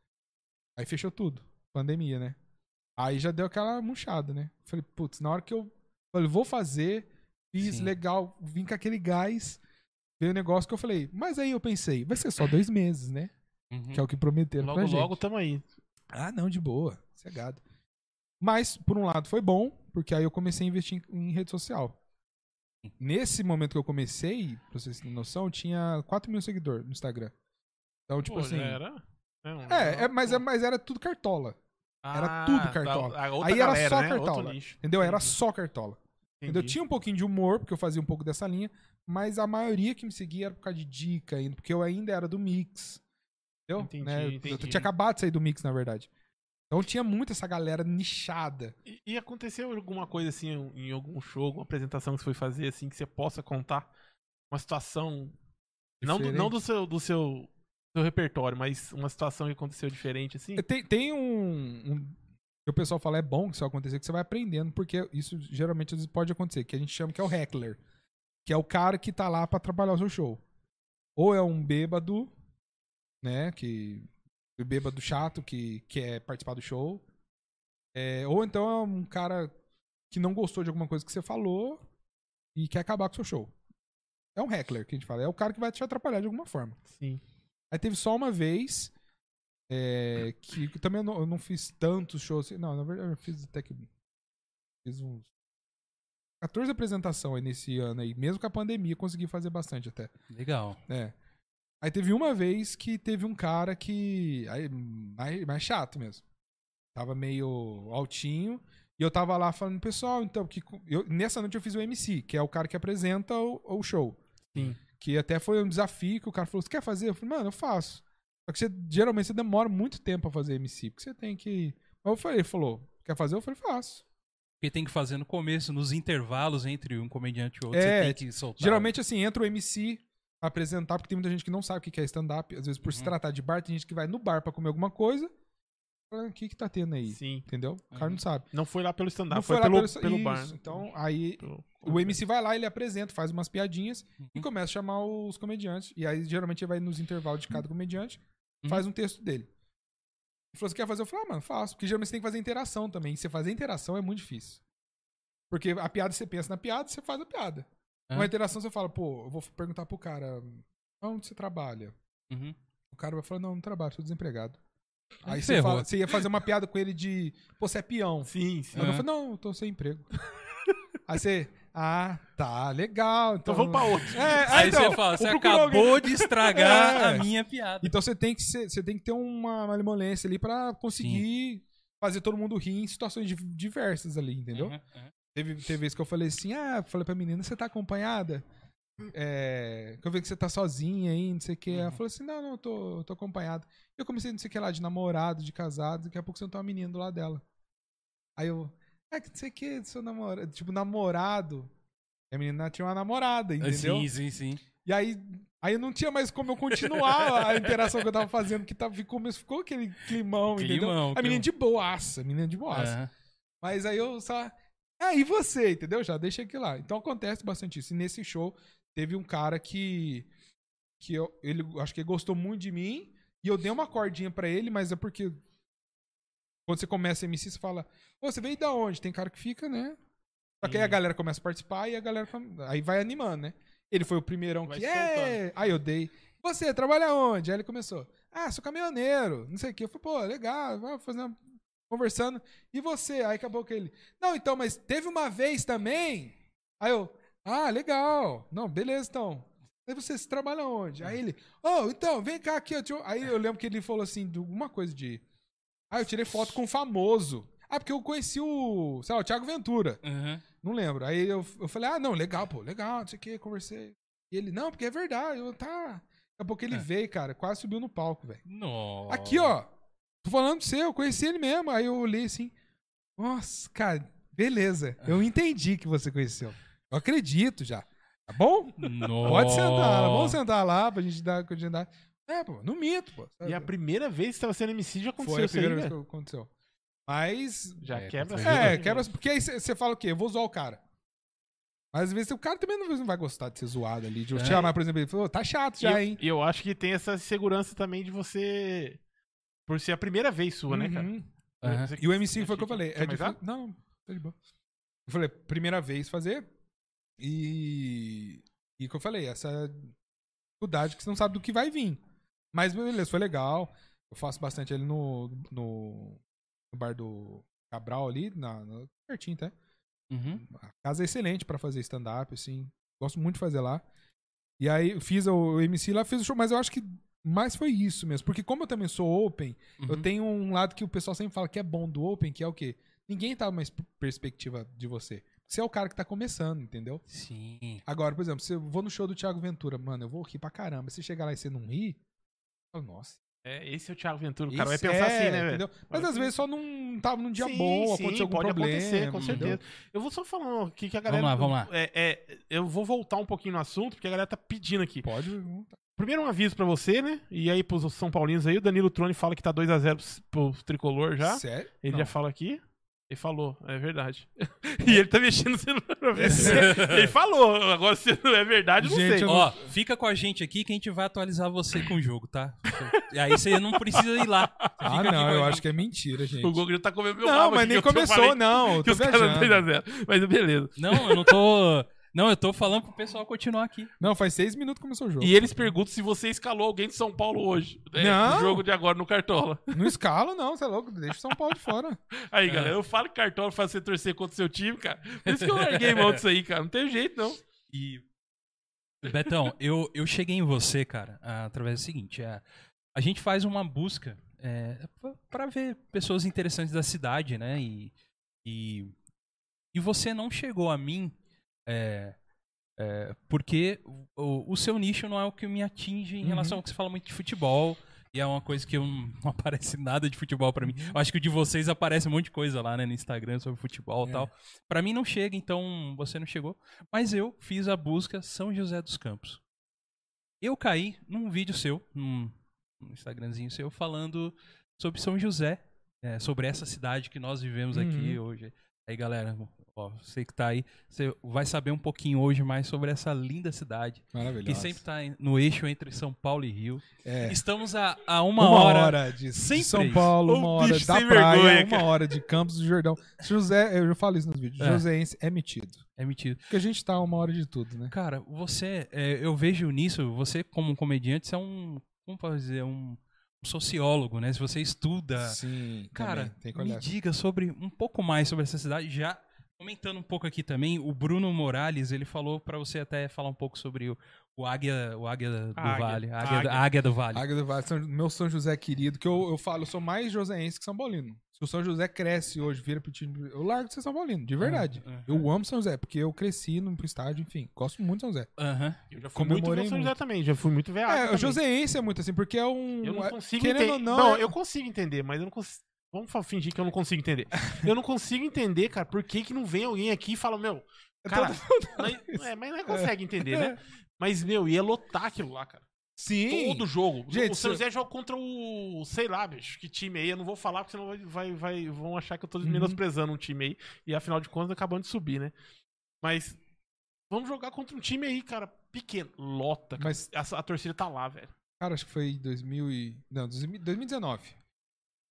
D: Aí fechou tudo. Pandemia, né? Aí já deu aquela murchada, né? Falei, putz, na hora que eu falei, vou fazer, fiz,
A: Sim.
D: legal, vim com aquele gás, veio o negócio que eu falei, mas aí eu pensei, vai ser só dois meses, né?
A: Uhum.
D: Que é o que prometeram
B: Logo,
D: pra gente.
B: logo tamo aí.
D: Ah, não, de boa. Cegado. Mas, por um lado, foi bom, porque aí eu comecei a investir em, em rede social. Nesse momento que eu comecei, pra vocês terem noção, tinha 4 mil seguidores no Instagram. Então, tipo
B: Pô,
D: assim.
B: era. É, um
D: É, é, mas, é, mas era tudo cartola. era
B: Ah,
D: tudo cartola.
B: tá, a outra
D: Aí era
B: galera,
D: só
B: né?
D: Cartola. Entendeu? Era
B: Entendi,
D: só cartola. Entendeu?
B: entendi.
D: Tinha um pouquinho de humor, porque eu fazia um pouco dessa linha, mas a maioria que me seguia era por causa de dica porque eu ainda era do Mix. Entendeu?
B: Entendi,
D: Né? Eu- Eu
B: entendi.
D: tinha acabado de sair do Mix, na verdade. Então tinha muito essa galera nichada.
B: E, e aconteceu alguma coisa assim em algum show, alguma apresentação que você foi fazer assim que você possa contar uma situação não do,
D: Diferente.
B: não do seu do seu, seu repertório, mas uma situação que aconteceu diferente assim?
D: Tem, tem um, um- que o pessoal fala é bom que isso acontecer, que você vai aprendendo, porque isso geralmente pode acontecer, que a gente chama que é o heckler, que é o cara que tá lá pra trabalhar o seu show. Ou é um bêbado, né, que o bêbado chato que quer participar do show, é, ou então é um cara que não gostou de alguma coisa que você falou e quer acabar com o seu show. É um heckler que a gente fala, é o cara que vai te atrapalhar de alguma forma.
B: Sim.
D: Aí teve só uma vez é, que que também eu não, eu não fiz tantos shows. assim. Não, na verdade eu fiz até que. Fiz uns 14 apresentações aí nesse ano aí. Mesmo com a pandemia, consegui fazer bastante até.
A: Legal.
D: É. Aí teve uma vez que teve um cara que. Aí, mais, mais chato mesmo. Tava meio altinho. E eu tava lá falando, pessoal, então, que eu, nessa noite eu fiz o MC, que é o cara que apresenta o, o show.
B: Sim.
D: Que até foi um desafio que o cara falou: Você quer fazer? Eu falei, mano, eu faço. Só que você, geralmente você demora muito tempo pra fazer MC, porque você tem que. Mas eu falei, ele falou, quer fazer? Eu falei, faço.
A: Porque tem que fazer no começo, nos intervalos entre um comediante e outro,
D: É,
A: você tem que soltar.
D: Geralmente, assim, entra o MC apresentar, porque tem muita gente que não sabe o que é stand-up. Às vezes, por se
A: Uhum.
D: tratar de bar, tem gente que vai no bar pra comer alguma coisa. O que que tá tendo aí?
B: Sim.
D: Entendeu? O cara
A: Uhum.
D: não sabe.
B: Não foi lá pelo stand-up,
D: não
B: foi,
D: lá
B: pelo,
D: pelo,
B: pelo bar.
D: Então, aí
B: Pelo-
D: o MC vai lá, ele apresenta, faz umas piadinhas e
A: Uhum.
D: começa a chamar os comediantes. E aí, geralmente, ele vai nos intervalos de cada comediante,
A: Uhum.
D: faz um texto dele. Ele falou, você quer fazer? Eu falei, ah, mano, faço. Porque geralmente você tem que fazer interação também. E você fazer interação é muito difícil. Porque a piada, você pensa na piada, você faz a piada.
A: Ah.
D: Uma interação, você fala, pô, eu vou perguntar pro cara, onde você trabalha?
A: Uhum.
D: O cara vai falar, não, não trabalho, sou desempregado.
A: Aí
D: Aí você, fala- você ia fazer uma piada com ele de, pô, você é peão.
B: Sim, sim.
D: Aí eu
A: Aham.
D: falei, não, eu tô sem emprego. *laughs* Aí você, ah, tá, legal. Então,
B: Então vamos pra outro.
D: É,
A: Aí
D: então,
A: você fala, você acabou de estragar *laughs*
D: É.
A: a minha piada.
D: Então você tem que ser, você tem que ter uma malemolência ali pra conseguir fazer todo mundo rir em situações di- diversas ali, entendeu?
A: Uhum, uhum.
D: Teve, teve vezes que eu falei assim, ah, falei pra menina, você tá acompanhada? É, que eu vi que você tá sozinha aí, não sei o que. Ela
A: Uhum.
D: falou assim, não, não, eu tô, eu tô acompanhada. Eu comecei não sei o que lá, de namorado, de casado, daqui a pouco você tem uma menina do lado dela. Aí eu, ah, que não sei o que, seu namorado, tipo, namorado. E a menina tinha uma namorada, entendeu?
A: Sim, sim, sim.
D: E aí, aí não tinha mais como eu continuar a interação que eu tava fazendo, que tava, ficou, ficou aquele climão, entendeu?
A: Climão,
D: A menina de boaça, a menina de boaça.
A: Aham.
D: Mas aí eu só. Ah, e você, entendeu? Já deixei aqui lá. Então acontece bastante isso. E nesse show teve um cara que. que eu, ele acho que ele gostou muito de mim. E eu dei uma cordinha pra ele, mas é porque. Quando você começa a MC, você fala. Pô, você veio da onde? Tem cara que fica, né? Só que aí a galera começa a participar e a galera. Aí vai animando, né? Ele foi o primeirão
B: Vai
D: que. É! Aí eu dei. Você trabalha onde? Aí ele começou. Ah, sou caminhoneiro. Não sei o quê. Eu falei, pô, legal, vai fazer uma conversando. E você? Aí acabou que ele. Não, então, mas teve uma vez também. Aí eu. Ah, legal. Não, beleza, então. Aí você se trabalha onde? Aí ele. Oh, então, vem cá aqui. eu te- Aí eu lembro que ele falou assim, de alguma coisa de. Ah, eu tirei foto com um famoso. Ah, porque eu conheci o. Sei lá, o Thiago Ventura.
A: Uhum.
D: Não lembro. Aí eu, eu falei, ah, não, legal, pô, legal, não sei o que, conversei. E ele, não, porque é verdade. Eu, tá. Daqui a pouco ele
A: É.
D: veio, cara, quase subiu no palco, velho. Aqui, ó. Tô falando pra você, eu conheci ele mesmo. Aí eu olhei assim. Nossa, cara, beleza. Eu entendi que você conheceu. Eu acredito já. Tá bom?
A: Nossa.
D: Pode sentar. Vamos sentar lá pra gente dar continuidade. É, pô, não minto, pô.
B: E a primeira vez que você tava sendo MC já aconteceu
D: Foi a
B: isso aí,
D: primeira vez
B: né?
D: que aconteceu. Mas.
B: Já
A: É,
B: quebra
D: É,
B: coisa,
D: quebra.
B: né?
D: Porque aí você fala o quê? Eu vou zoar o cara. Mas às vezes o cara também não vai gostar de ser zoado ali. De eu
A: É.
D: chamar, por exemplo, ele falou, tá chato já,
B: e,
D: hein?
B: eu, e eu acho que tem essa segurança também de você. Por ser a primeira vez sua, né, cara?
D: Uhum.
B: Você-
D: E o MC foi o que eu falei. É
B: mais
D: difícil. Não, tá de boa. Eu falei, primeira vez fazer. E. E o que eu falei, essa dificuldade que você não sabe do que vai vir. Mas beleza, foi legal. Eu faço bastante ali no, no, no bar do Cabral ali, na, na- pertinho até.
A: Uhum.
D: A casa é excelente pra fazer stand-up, assim. Gosto muito de fazer lá. E aí eu fiz o, o MC lá, fiz o show, mas eu acho que mais foi isso mesmo. Porque como eu também sou open, eu
A: Uhum.
D: tenho um lado que o pessoal sempre fala que é bom do open, que é o quê? Ninguém tá mais perspectiva de você. Você é o cara que tá começando, entendeu?
A: Sim.
D: Agora, por exemplo, se eu vou no show do Thiago Ventura, mano, eu vou rir pra caramba. Se chegar lá e você não rir, eu falo, nossa.
B: É, esse é o Thiago Ventura. O cara vai pensar
D: é,
B: assim, né, velho?
D: entendeu? Mas às vezes só não tava num dia
B: Sim,
D: bom,
B: sim,
D: aconteceu algum
B: pode
D: problema.
B: acontecer, com
D: entendeu?
B: certeza. Eu vou só falar aqui que a galera.
A: Vamos lá, vamos lá.
B: É, é, eu vou voltar um pouquinho no assunto, porque a galera tá pedindo aqui.
D: Pode.
B: Primeiro um aviso pra você, né? E aí pros São Paulinos aí, o Danilo Trone fala que tá 2x0 pro tricolor já.
D: Sério?
B: Ele
D: Não.
B: já fala aqui. Ele falou, é verdade. *laughs* e ele tá mexendo no celular pra ver se *laughs* Ele falou, agora se não é verdade, eu não
D: Gente,
B: sei.
A: Ó, fica com a gente aqui que a gente vai atualizar você com o jogo, tá? E aí você não precisa ir lá.
D: Ah, não,
A: a
D: eu
A: gente.
D: acho que é mentira, gente.
B: O Google já tá comendo meu
D: Não, mas nem
B: que eu
D: começou, não.
B: Que os caras não
D: viajando.
B: 2x0. Mas beleza.
A: Não, eu não tô. Não, eu tô falando pro pessoal continuar aqui.
D: Não, faz seis minutos que começou o jogo.
B: E eles perguntam se você escalou alguém de São Paulo hoje. né,
D: Não.
B: No jogo de agora no Cartola.
D: Não escalo, não, você é louco. Deixa o São Paulo de fora. *laughs*
B: Aí,
A: É.
B: galera, eu falo que Cartola faz você torcer contra o seu time, cara. Por isso que eu larguei mão disso aí, cara. Não tem jeito, não.
A: E. Betão, eu, eu cheguei em você, cara, através do seguinte: é, a gente faz uma busca é, pra- pra ver pessoas interessantes da cidade, né? E, e, e você não chegou a mim é, é, porque o, o seu nicho não é o que me atinge em
D: Uhum.
A: relação ao que você fala muito de futebol. E é uma coisa que eu não, *laughs* aparece nada de futebol pra mim. Eu acho que o de vocês aparece um monte de coisa lá, né, no Instagram sobre futebol e
D: É.
A: tal. Pra mim não chega, então você não chegou. Mas eu fiz a busca São José dos Campos. Eu caí num vídeo seu, num, Instagramzinho seu, falando sobre São José, é, sobre essa cidade que nós vivemos aqui hoje. Aí, galera, ó, você que tá aí, você vai saber um pouquinho hoje mais sobre essa linda cidade, que sempre tá em- no eixo entre São Paulo e Rio.
D: É.
A: Estamos a, a uma, hora.
D: de
A: sempre
D: São. Paulo, uma hora da praia,
B: vergonha,
D: uma hora de Campos do Jordão. José, eu já falo isso nos vídeos,
A: É.
D: Joséense é metido.
A: É mentira.
D: Porque a gente tá a uma hora de tudo, né?
A: Cara, você, é, eu vejo nisso, você como um comediante, você é um, como posso dizer, um, sociólogo, né? Se você estuda,
D: Sim,
A: cara,
D: também, tem que
A: me diga sobre um pouco mais sobre essa cidade. Já comentando um pouco aqui também, o Bruno Morales, ele falou pra você até falar um pouco sobre o, o águia, o águia do
B: Águia.
A: Vale, a águia,
B: Águia.
A: águia do Vale.
D: Águia do Vale, São- meu São José querido, que eu, eu falo, eu sou mais joséense que São Paulino. Se o São José cresce hoje, vira pro time, eu largo de ser São Paulino, de verdade. Eu amo São José, porque eu cresci no estádio, enfim, gosto muito de São José.
A: Aham.
B: Eu já fui muito
D: Comemorei
B: no São
D: muito.
B: José também. Já fui muito veado.
D: é, o
B: também.
D: joséense é muito assim, porque é um...
B: Eu não
D: é-
B: consigo
D: querendo
B: entender.
D: ou
B: Não,
D: não, é-
B: eu consigo entender, mas eu não consigo. Vamos fingir que eu não consigo entender. eu não consigo entender, cara, por que, que não vem alguém aqui e fala, meu,
D: é
B: cara, mas, é, mas não consegue entender, né? Mas, meu, ia lotar aquilo lá, cara.
D: Sim.
B: Todo jogo.
D: Gente,
B: o São
D: se-
B: José joga contra o. Sei lá, bicho, que time aí. Eu não vou falar porque senão vai, vai, vai- vão achar que eu tô
D: Uhum.
B: menosprezando um time aí. E afinal de contas, acabando de subir, né? Mas vamos jogar contra um time aí, cara, pequeno. Lota. Cara.
D: Mas-
B: A, a torcida tá lá, velho.
D: Cara, acho que foi em 2000 e... Não, 2019.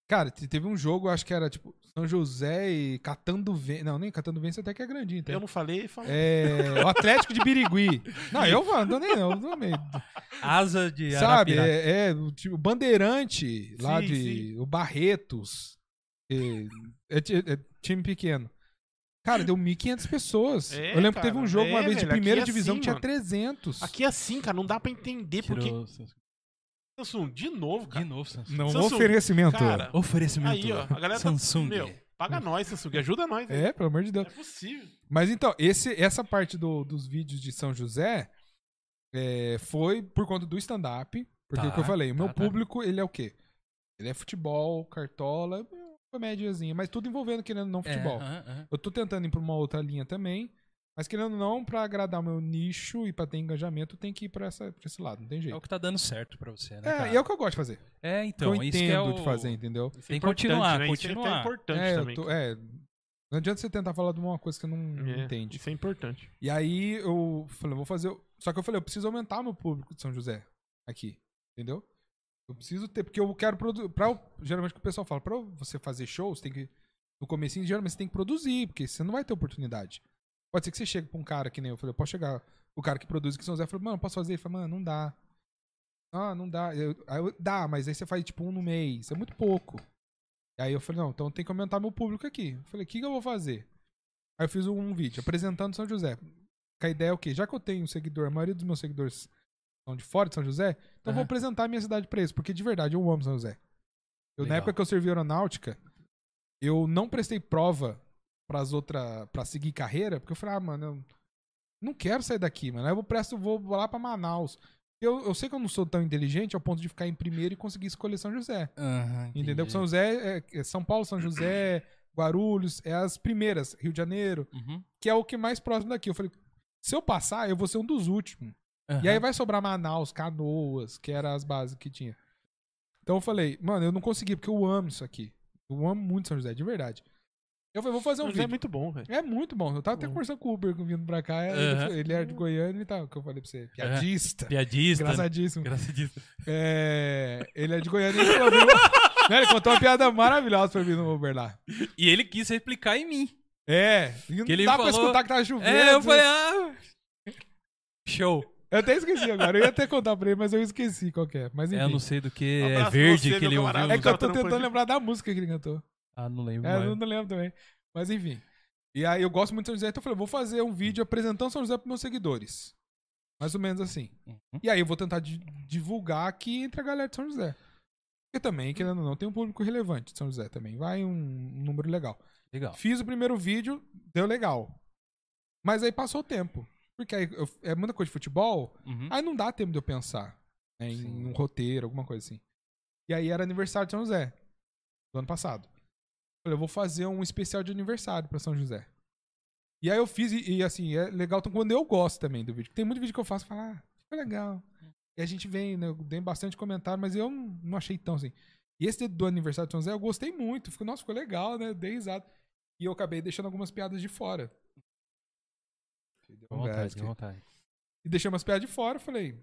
D: Cara, te- teve um jogo, acho que era tipo São José e Catando Vence. Não, nem Catando Vence até que é grandinho. Tá?
B: Eu não falei, falei.
D: É, o Atlético de Birigui. Não, eu não, nem eu, não, meio.
A: Asa de
D: Sabe, é, é o tipo, o Bandeirante lá
B: Sim,
D: de. O Barretos. É, é ti- é time pequeno. Cara, deu 1.500 pessoas.
B: É,
D: eu lembro que
B: cara,
D: teve um jogo uma
B: é,
D: vez de primeira
B: é
D: divisão
B: assim,
D: que tinha
B: mano.
D: 300.
B: Aqui é assim, cara, não dá pra entender porque. Samsung, de novo,
A: De
B: cara.
A: novo, Samsung.
D: Não,
B: Samsung,
D: oferecimento.
B: Cara,
A: Oferecimento.
B: aí, ó, a galera
A: Samsung.
B: tá. Meu, paga nós, Samsung, ajuda nós. velho.
D: É, pelo amor de Deus.
B: é possível.
D: Mas então, esse, essa parte do- dos vídeos de São José é, foi por conta do stand-up. Porque
A: Tá,
D: é o que eu falei, o meu
A: tá, tá.
D: público, ele é o quê? Ele é futebol, cartola, comédiazinha, mas tudo envolvendo, querendo não,
A: É,
D: futebol.
A: aham, aham.
D: Eu tô tentando ir pra uma outra linha também, mas querendo ou não, pra agradar o meu nicho e pra ter engajamento, tem que ir pra, essa, pra esse lado, não tem
A: É o
D: jeito.
A: que tá dando certo pra você, né,
D: É,
A: cara?
D: e é o que eu gosto de fazer.
A: É, então,
D: eu
A: isso que é o...
D: de fazer, entendeu?
B: Isso é
A: Tem que continuar,
B: né? Isso é
A: continuar.
B: importante
D: É,
B: também.
D: tô- é, não adianta você tentar falar de uma coisa que você não
B: É,
D: entende.
B: Isso é importante.
D: E aí eu falei, vou fazer. Só que eu falei, eu preciso aumentar meu público de São José aqui. Entendeu? Eu preciso ter, porque eu quero produzir. Geralmente o que o pessoal fala, pra você fazer shows, tem que. No comecinho, geralmente você tem que produzir, porque você não vai ter oportunidade. Pode ser que você chegue pra um cara que nem eu falei, eu posso chegar. O cara que produz aqui em São José falou, mano, posso fazer? Ele falou, mano, não dá. Ah, não dá. Eu, aí eu- dá, mas aí você faz tipo um no mês. É muito pouco. Aí eu falei, não, então tem que aumentar meu público aqui. Eu falei, o que, que eu vou fazer? Aí eu fiz um vídeo apresentando São José. Com a ideia é o quê? Já que eu tenho um seguidor, a maioria dos meus seguidores são de fora de São José, então eu vou apresentar a minha cidade pra eles, porque de verdade eu amo São José. Eu, na época que eu servi aeronáutica, eu não prestei prova pras outras, pra seguir carreira, porque eu falei, ah, mano, eu não quero sair daqui, mano. Aí eu presto, vou lá pra Manaus. Eu, eu sei que eu não sou tão inteligente ao ponto de ficar em primeiro e conseguir escolher São José.
A: Aham,
D: Entendeu? Porque São José, é, é São Paulo, São José, *clears throat* Guarulhos, é as primeiras, Rio de Janeiro,
A: Uhum.
D: que é o que mais próximo daqui. Eu falei, se eu passar, eu vou ser um dos últimos. E
A: Aham.
D: aí vai sobrar Manaus, Canoas, que eram as bases que tinha. Então eu falei, mano, eu não consegui, porque eu amo isso aqui. Eu amo muito São José, de verdade. Eu falei, vou fazer um
B: Mas é
D: vídeo.
B: muito bom, velho.
D: É muito bom. Eu tava até conversando com o Uber vindo pra cá. ele Ele, era de Goiânia e tal, que eu falei pra você. Piadista.
A: Piadista. né?
D: Engraçadíssimo.
A: Engraçadíssimo.
D: É, ele é de Goiânia e ele falou, viu? *laughs* Né, ele contou uma piada maravilhosa pra mim no Uber lá.
A: E ele quis replicar em mim.
D: É, e não
A: Que ele
D: dá pra
A: falou-
D: escutar que tava chovendo.
A: É, eu falei, ah. Show.
D: Eu até esqueci agora. Eu ia até contar pra ele, mas eu esqueci qual que é. Mas enfim.
A: É, eu não sei do que.
B: Um
A: É
B: pra
A: verde
B: você,
A: que ele ouviu.
D: É que eu tô
B: Tá
D: tentando lembrar da música que ele cantou.
A: Ah, não lembro.
D: É,
A: mais.
D: não lembro também. Mas enfim. E aí eu gosto muito de São José, então eu falei, vou fazer um vídeo apresentando São José pros meus seguidores. Mais ou menos assim.
A: Uhum.
D: E aí eu vou tentar di- divulgar aqui entre a galera de São José. Porque também, querendo ou não, tem um público relevante de São José também. Vai um, um número legal.
A: Legal.
D: Fiz o primeiro vídeo, deu legal. Mas aí passou o tempo. Porque aí eu- é muita coisa de futebol,
A: Uhum.
D: aí não dá tempo de eu pensar né, em
A: Sim.
D: um roteiro, alguma coisa assim. E aí era aniversário de São José, do ano passado. Falei, eu vou fazer um especial de aniversário pra São José. E aí eu fiz, e, e, assim, é legal quando eu gosto também do vídeo. Tem muito vídeo que eu faço e falo, ah, foi legal. E a gente vem, né, eu dei bastante comentário, mas eu não, não achei tão assim. E esse do aniversário de São José eu gostei muito. Ficou, nossa, ficou legal, né? Dei risada. E eu acabei deixando algumas piadas de fora.
A: À vontade, à vontade.
D: E deixei umas piadas de fora, falei.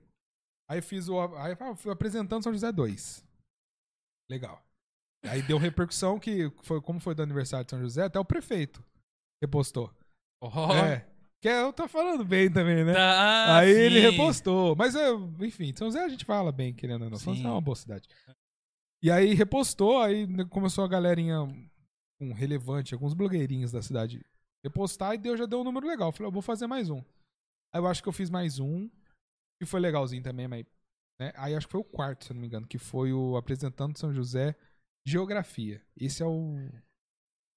D: Aí fiz o. Aí eu fui apresentando São José 2. Legal. Aí deu repercussão que foi como foi do aniversário de São José, até o prefeito repostou.
A: Oh,
D: É. Que eu tô falando bem também, né?
A: tá,
D: Aí ele
A: sim.
D: repostou. Mas, é, enfim, São José a gente fala bem, querendo ou não. São José é uma boa cidade. E aí repostou, aí começou a galerinha um relevante, alguns blogueirinhos da cidade repostar e deu, já deu um número legal. Eu Falei, eu vou fazer mais um. Aí eu acho que eu fiz mais um, que foi legalzinho também, mas. Né? Aí acho que foi o quarto, se eu não me engano, que foi o apresentando São José Geografia. Esse é o.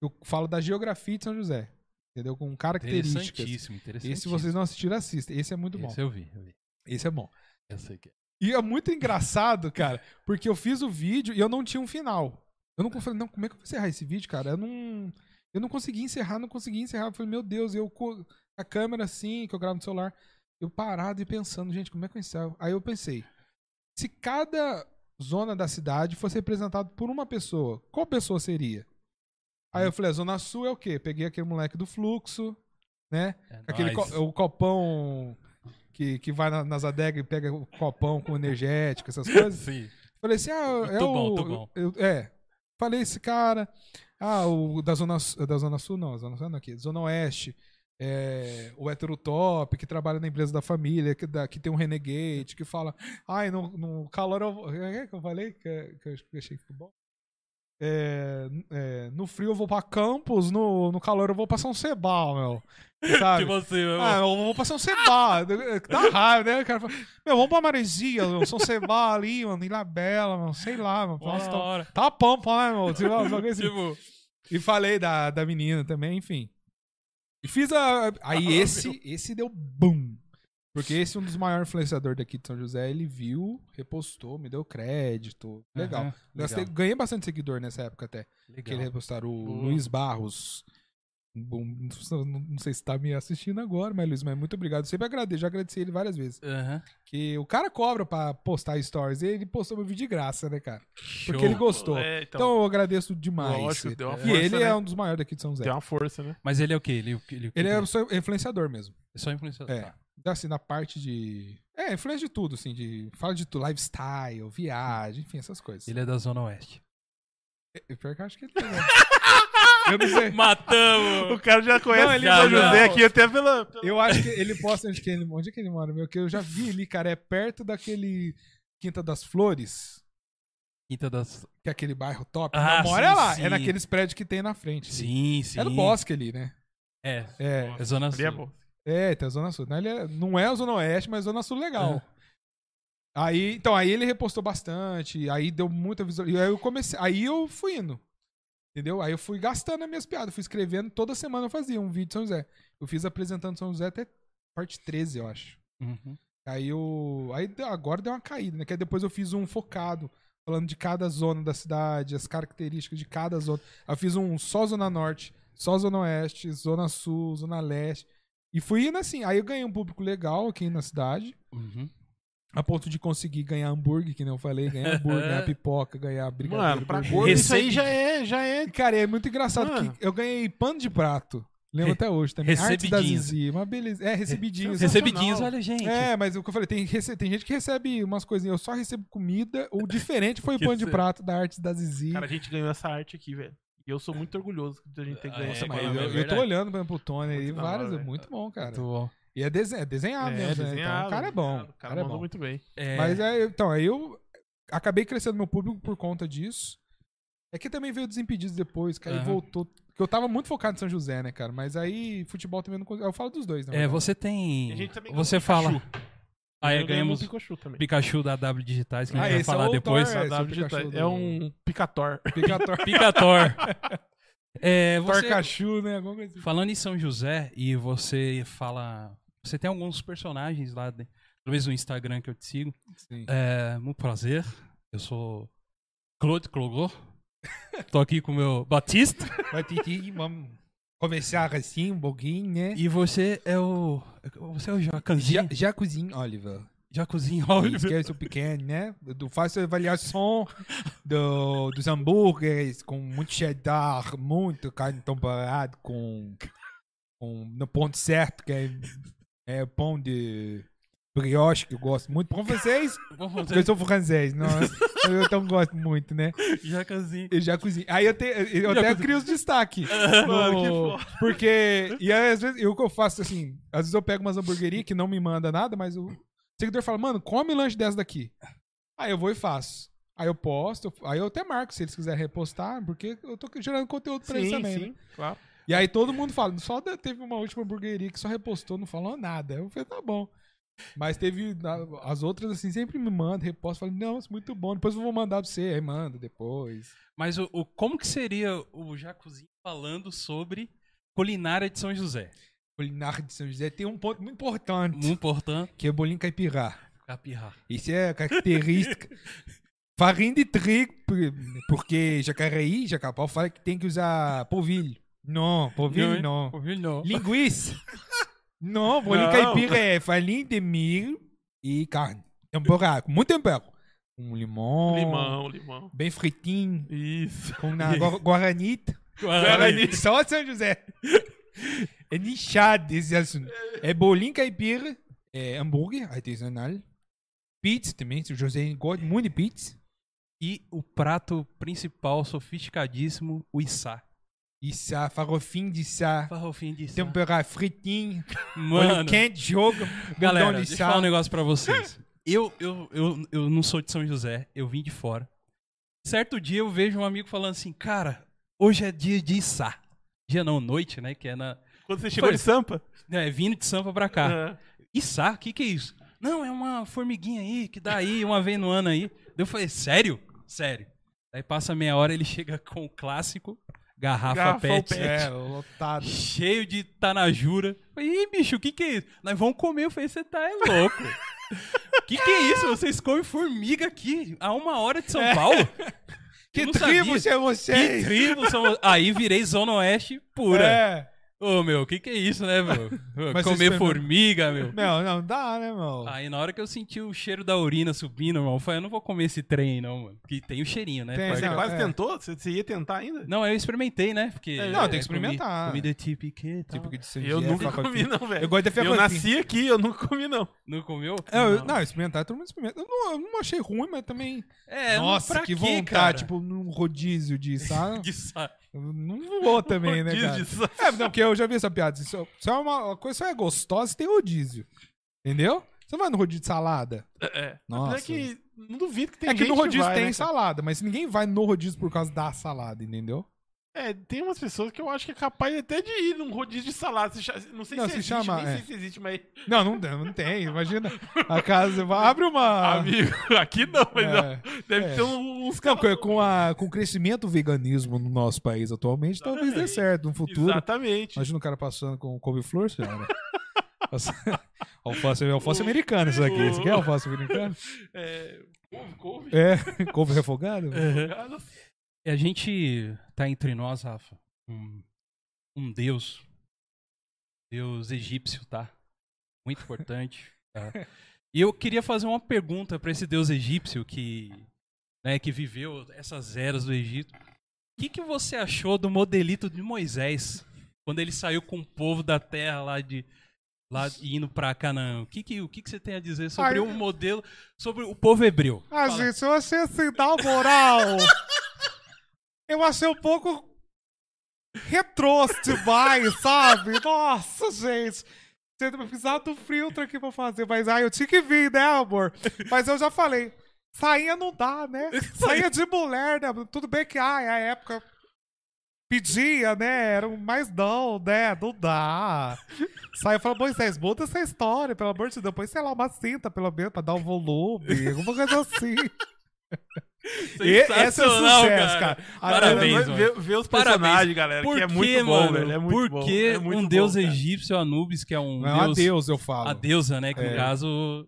D: Eu falo da geografia de São José. Entendeu? Com características.
A: Interessantíssimo, interessantíssimo.
D: Esse, se vocês não assistiram, assistem. Esse é muito bom.
A: Esse eu vi, eu vi.
D: Esse é bom.
A: Eu sei que é.
D: E é muito engraçado, cara, porque eu fiz o vídeo e eu não tinha um final. Eu não falei, não, como é que eu vou encerrar esse vídeo, cara? Eu não, eu não consegui encerrar, não consegui encerrar. Eu falei, meu Deus, eu com a câmera assim, que eu gravo no celular, eu parado e pensando, gente, como é que eu encerro? Aí eu pensei, se cada zona da cidade fosse representado por uma pessoa, qual pessoa seria? Aí eu falei, a Zona Sul é o quê? Peguei aquele moleque do fluxo, né?
A: É
D: Aquele co- o copão que, que vai na- nas adegas e pega o copão com energético, essas coisas. *laughs*
A: Sim.
D: Falei assim, ah, é
A: bom,
D: o... eu- é. Falei esse cara... Ah, o da Zona, da zona Sul, não. Zona Sul não aqui. Zona Oeste. É, o heterotop, que trabalha na empresa da família, que, dá- que tem um renegade, que fala... Ai, no, no calor eu... vou-" É que eu falei? Que, que eu achei que ficou bom. É, é, no frio eu vou pra Campos, no, no calor eu vou pra São Sebal, meu. Sabe?
A: Que *laughs* você, meu
D: Ah, eu vou pra São Sebal. Dá raiva, né? O cara fala, meu, vamos pra Maresia, meu. São Sebal ali, mano, Ilha Bela, mano. Sei lá, mano. Nossa,
A: da
D: tá, tá pampa, né, meu? Tipo, assim.
A: Tipo,
D: E falei da, da menina também, enfim. E fiz a. Aí esse, esse deu boom. Porque esse é um dos maiores influenciadores daqui de São José. Ele viu, repostou, me deu crédito. Legal. Gastei-
A: legal.
D: ganhei bastante seguidor nessa época até. Que
A: legal.
D: ele repostaram o
A: Boa.
D: Luiz Barros. Bom, não, não sei se tá me assistindo agora, mas Luiz, mas muito obrigado. Eu sempre agradeço, já agradeci ele várias vezes.
A: Aham.
D: Que o cara cobra pra postar stories e ele postou meu vídeo de graça, né, cara?
A: Show.
D: Porque ele gostou.
B: É,
D: Então,
B: então,
D: eu agradeço demais.
B: lógico,
D: ele.
B: deu uma
D: e
B: força,
D: ele
B: né?
D: é um dos maiores daqui de São José.
B: Tem uma força, né?
A: Mas ele é o quê? Ele, ele,
D: Ele é só influenciador mesmo.
A: é só influenciador.
D: É.
A: Tá.
D: Então, assim, na parte de. É, influência de tudo, assim, de. Fala de tudo, lifestyle, viagem, enfim, essas coisas.
A: Ele é da Zona Oeste.
D: É, pior que eu acho que ele *laughs* é. Eu não sei.
A: Matamos!
B: O cara já conhece
D: Não,
B: o
D: ele
B: São
A: já-
B: José
D: não.
B: aqui até pela. pela-
D: Eu acho que ele posta onde que ele, onde é que ele mora, meu, que eu já vi ali, cara, é perto daquele Quinta das Flores,
A: Quinta das.
D: que é aquele bairro top.
A: Ah,
D: não mora
A: sim,
D: lá,
A: sim.
D: é naqueles prédios que tem na frente.
A: Sim, sim.
D: É no bosque ali, né?
A: É,
D: É,
A: é Zona
B: Ali é
A: Sul.
D: é, tem a Zona Sul. Não, ele é- não é a Zona Oeste, mas a Zona Sul legal.
A: É.
D: Aí, então, aí ele repostou bastante, aí deu muita visualização. E aí eu comecei, aí eu fui indo. Entendeu? Aí eu fui gastando as minhas piadas, fui escrevendo, toda semana eu fazia um vídeo de São José. Eu fiz apresentando São José até parte 13, eu acho.
A: Uhum.
D: Aí eu. Aí agora deu uma caída, né? Que aí depois eu fiz um focado, falando de cada zona da cidade, as características de cada zona. Aí eu fiz um só Zona Norte, só Zona Oeste, Zona Sul, Zona Leste. E fui indo assim. Aí eu ganhei um público legal aqui na cidade.
A: Uhum.
D: A ponto de conseguir ganhar hambúrguer, que nem eu falei, ganhar hambúrguer, ganhar *laughs* pipoca, ganhar brigadeiro.
B: Mano, pra gordo isso aí já é, já é.
D: Cara, é muito engraçado
B: Mano.
D: que eu ganhei pano de prato. Lembro até hoje também. Artes da. Zizi. Uma beleza. É, recebidinhos.
A: Recebidinhos, olha, gente.
D: É, mas o que eu falei, tem, rece- tem gente que recebe umas coisinhas. Eu só recebo comida. O diferente foi o *laughs* pano de prato da Artes da Zizi.
B: Cara, a gente ganhou essa arte aqui, velho. E eu sou muito orgulhoso de a gente ter
A: Ah,
B: ganho
A: é,
B: essa
D: Mas eu,
A: é
B: parada.
D: eu tô olhando pro Tony aí, várias,
B: hora,
D: é muito bom, cara.
A: Muito bom.
D: E é, desen- é desenhado
B: É,
D: mesmo, né? Então, o cara é bom.
B: O cara
D: é
B: mandou
D: bom.
B: muito bem.
A: É,
D: Mas é, então, aí eu acabei crescendo meu público por conta disso. É que também veio Desimpedidos depois, cara, e
A: Aham.
D: voltou. Porque eu tava muito focado em São José, né, cara? Mas aí, futebol também não consigo. Eu falo dos dois, né?
A: é, você tem.
B: E a gente também ganhou
A: Você
B: Pikachu.
A: fala. Aí
B: Eu
A: ganhamos
B: Pikachu também.
A: Pikachu da W Digitais, que a
D: Ah,
A: gente vai
D: esse é
A: falar
D: o
A: depois.
D: Thor, é do-
B: É um Picator. *laughs*
D: Picator.
A: Picator. *laughs* É, você,
D: Torcachu, né? Alguma coisa assim.
A: falando em São José, e você fala. Você tem alguns personagens lá, pelo menos no Instagram que eu te sigo.
D: Sim.
A: É, muito prazer. Eu sou Claude Clogor. *laughs* Tô aqui com o meu Batista.
D: Titi, vamos começar assim um pouquinho, né?
A: E você é o. Você é o Jacanzinho.
D: Jacuzinho Oliver.
A: Jacuzinho Oliver.
D: que eu sou pequeno, né? Eu faço avaliação do, dos hambúrgueres com muito cheddar, muito carne temperada, com, com no ponto certo, que é, é pão de brioche, que eu gosto muito. Pão francês, *laughs*
A: Vamos
D: porque
A: fazer
D: eu sou francês, nossa, *laughs* eu então gosto muito, né?
A: Jacanzinho.
D: Eu já cozinho. Aí eu, te, eu
A: Já
D: até crio os destaques. *laughs*
B: Mano, que
D: No-
B: foda.
D: Porque. E aí, às vezes, eu, o que eu faço assim, às vezes eu pego umas hamburguerias que não me manda nada, mas o seguidor fala, mano, come lanche dessa daqui. Aí eu vou e faço. Aí eu posto, aí eu até marco se eles quiserem repostar, porque eu tô gerando conteúdo pra eles
B: Sim,
D: também,
B: sim,
D: né?
B: claro.
D: E aí todo mundo fala, só teve uma última hamburgueria que só repostou, não falou nada. Eu falei, tá bom. Mas teve as outras, assim, sempre me mandam, reposto, falam, não, isso é muito bom, depois eu vou mandar pra você, aí manda depois.
A: Mas o, o- como que seria o Jacuzinho falando sobre culinária de São José?
D: Culinária de São José tem um ponto muito importante,
A: Muito importante.
D: que é bolinho caipirá.
A: Capirra.
D: Isso é característica. *laughs* Farinha de trigo, por- porque Jacareí, Jacapau fala que tem que usar polvilho. Não, polvilho não.
A: Não.
D: Linguiça. *laughs* Não, bolinho
B: Não.
D: caipira é farinha de milho e carne. Temperado, com muito tempero. Com limão.
B: Limão, limão.
D: Bem fritinho.
B: Isso.
D: Com na gua- guaranita.
A: Guarani.
D: Só São José. É nichado esse assunto. É bolinho caipira, é hambúrguer artesanal, pizza também. O José gosta muito de pizza.
A: E o prato principal, sofisticadíssimo, o içá.
D: Isso, farofinho de sá,
A: Farrofinho de içá.
D: temperado fritinho, *laughs*
A: Mano,
D: olho quente, joga,
A: galera,
D: de
A: deixa eu falar um negócio pra vocês. *laughs* Eu, eu, eu, eu não sou de São José, eu vim de fora. Certo dia eu vejo um amigo falando assim, cara, hoje é dia de içá. Dia não, noite, né, que é na...
B: Quando você chegou
A: Foi.
B: de Sampa.
A: É, vindo de Sampa pra cá.
B: é,
A: Içá, o que que é isso? Não, é uma formiguinha aí, que dá aí uma vez no ano aí. Daí Eu falei, sério? Sério. Aí passa meia hora, ele *laughs* chega com o clássico, garrafa
B: Garrafão
A: pet,
B: pet.
D: É, *laughs* lotado.
A: cheio de tanajura. Ih, bicho, o que que é isso? Nós vamos comer. Eu falei, você tá é louco. O que que é isso? Vocês comem formiga aqui, a uma hora de São Paulo? *laughs*
D: Que tribo
A: sabia.
D: é vocês?
A: Que tribo são... Aí virei Zona Oeste pura.
D: É.
A: Ô, meu, o que que é isso, né, meu? *laughs*
D: Mas
A: Comer
D: vocês
A: formiga, meu.
D: Não, não dá, né, meu?
A: Aí na hora que eu senti o cheiro da urina subindo, irmão, eu falei, eu não vou comer esse trem, não, mano. Que tem o cheirinho, né?
D: Tem,
A: Porque-
B: Você
D: não,
B: quase
D: é.
B: tentou? Você, você ia tentar ainda?
A: Não, eu experimentei, né? Porque.
B: É,
D: não, tem que
A: comi-
D: experimentar.
A: Comida típica e tal.
D: Tipo que de São
B: Eu nunca comi, não, velho.
D: Eu gosto de
B: Eu nasci aqui, eu nunca comi, não.
A: Não comeu?
D: É, eu-
B: Não.
D: não, experimentar, todo mundo experimenta. Eu não, eu não achei ruim, mas também.
A: É,
D: Nossa,
A: pra
D: que
A: quê,
D: vontade,
A: cara?
D: tipo, num rodízio de *laughs* sal.
A: De sa-
D: não vou também, né, *laughs* cara? É, não, porque eu já vi essa piada. Se se é uma, coisa só é gostosa tem rodízio. Entendeu? Você não vai no rodízio de salada.
B: É.
D: Nossa.
B: Mas É que não duvido que tem
D: é que no rodízio
B: vai,
D: tem
B: né,
D: salada, mas ninguém vai no rodízio por causa da salada, entendeu?
B: É, tem umas pessoas que eu acho que é capaz até de ir num rodízio de salada. Não sei
D: Não,
B: se,
D: se
B: existe,
D: chama,
B: nem
D: é.
B: sei se existe, mas.
D: Não, não, tem- não tem. Imagina. A casa. Abre uma.
B: Amigo, *laughs* aqui não, mas não.
D: É.
B: Deve
D: é.
B: ter uns
D: Não, com, com, a, com o crescimento do veganismo no nosso país atualmente, talvez dê certo no futuro.
B: Exatamente.
D: Imagina o cara passando com couve-flor, senhora. Alface, alface americana isso aqui. Isso aqui é alface americana?
B: É. Couve, couve.
D: É, couve refogado?
B: Cara,
A: E a gente tá entre nós, Rafa, um, um deus, deus egípcio, tá? Muito importante. tá? *laughs* E eu queria fazer uma pergunta pra esse deus egípcio que, né, que viveu essas eras do Egito. O que, que você achou do modelito de Moisés quando ele saiu com o povo da terra lá de lá indo pra Canaã? O que, que, o que, que você tem a dizer sobre
C: Ai,
A: o modelo, sobre o povo hebreu?
C: Ah, eu achei assim, na moral. *laughs* eu achei um pouco retrô demais, *laughs* sabe? Nossa, gente. Você vai precisar do filtro aqui pra fazer, mas ai, eu tinha que vir, né, amor? Mas eu já falei, sainha não dá, né? *laughs* Sainha de mulher, né? Tudo bem que, ai, a época pedia, né? Era um mais não, né? Não dá. Saiu e falou, Moisés, muda essa história, pelo amor de Deus. Põe, sei lá, uma cinta, pelo menos, pra dar um volume, alguma coisa assim. *laughs* *laughs* E esse é
A: Sensacional,
C: sucesso, cara.
A: Parabéns,
B: Ver, ver os personagens, galera, que é muito bom, velho. É muito
A: Por
B: bom.
A: que
B: é muito
A: um
B: bom,
A: deus
B: cara.
A: egípcio, Anubis, que é um
D: Não é
A: deus...
D: a Deus, eu falo.
A: A deusa, né? Que
D: É.
A: no caso...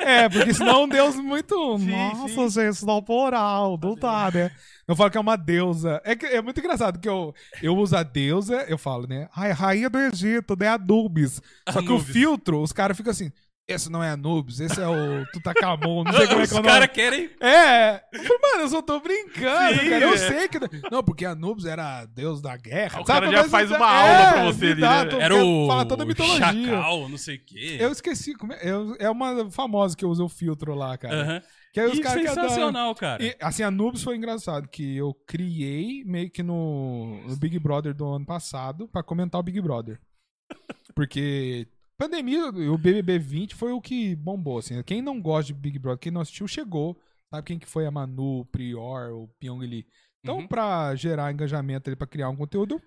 D: É, porque senão é um Deus muito. *laughs*
B: Sim,
D: Nossa, gente, não moral, não dá, né? Eu falo que é uma deusa. É, que, é muito engraçado que eu, eu uso a deusa, eu falo, né? Ai, rainha do Egito, né? Anubis. Só que o
A: Anubis.
D: filtro, os caras ficam assim. Esse não é Anubis, esse é o *laughs* Tutankhamon, não sei como é
A: Os
D: que é o nome.
A: caras querem...
D: É! Eu falei, mano, eu só tô brincando,
B: Sim,
D: cara. Eu
B: é.
D: sei que. Não, porque Anubis era deus da guerra.
B: O
D: sabe?
B: cara já
D: Mas
B: faz
D: é-
B: uma aula pra você
D: me
B: ali,
D: dá,
B: né?
A: Era o
D: falar toda a mitologia.
A: chacal, não sei o quê.
D: Eu esqueci. Como é, eu- é uma famosa que usa o filtro lá, cara.
A: Aham.
D: Que aí os
A: Que
D: caras que
A: sensacional, cara.
D: E, assim, a Noobs foi engraçado, que eu criei meio que no, no Big Brother do ano passado pra comentar o Big Brother. *laughs* Porque pandemia, o BBB 20 foi o que bombou, assim. Quem não gosta de Big Brother, quem não assistiu, chegou. Sabe quem que foi a Manu, o Prior, o Pyong Lee. Então,
A: Uhum.
D: pra gerar engajamento ali, pra criar um conteúdo, eu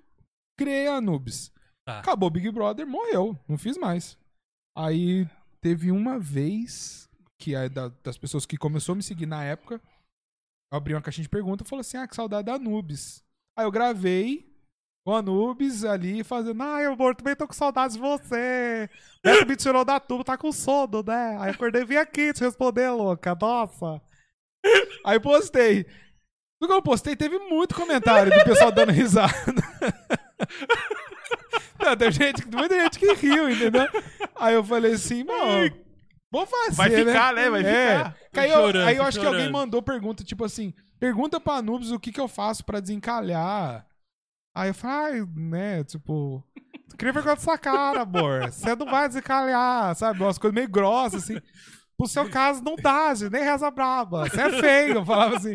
D: criei a Noobs.
A: Tá.
D: Acabou o Big Brother, morreu. Não fiz mais. Aí teve uma vez que é da- das pessoas que começou a me seguir na época, eu abri uma caixinha de perguntas e falou assim: ah, que saudade da Anubis. Aí eu gravei com a Anubis ali fazendo: ai, amor, também tô com saudade de você. Beto me tirou da tuba, tá com sono, né? Aí eu acordei e vim aqui te responder, louca. Nossa. Aí postei. No que eu postei, teve muito comentário do pessoal dando risada. *laughs* Não, tem gente, muita gente que riu, entendeu? Aí eu falei assim, mano, vou fazer,
B: Vai ficar, né? Vai
D: É.
B: ficar.
D: Aí eu,
A: chorando,
D: aí eu acho que alguém
A: chorando.
D: mandou pergunta, tipo assim, pergunta pra Anubis o que que eu faço pra desencalhar. Aí eu falei, ai, né, tipo, cria vergonha da sua cara, amor. Você não vai desencalhar, sabe? Umas coisas meio grossas, assim. Pro seu caso, não dá, gente, nem reza braba. Você é feio, eu falava assim.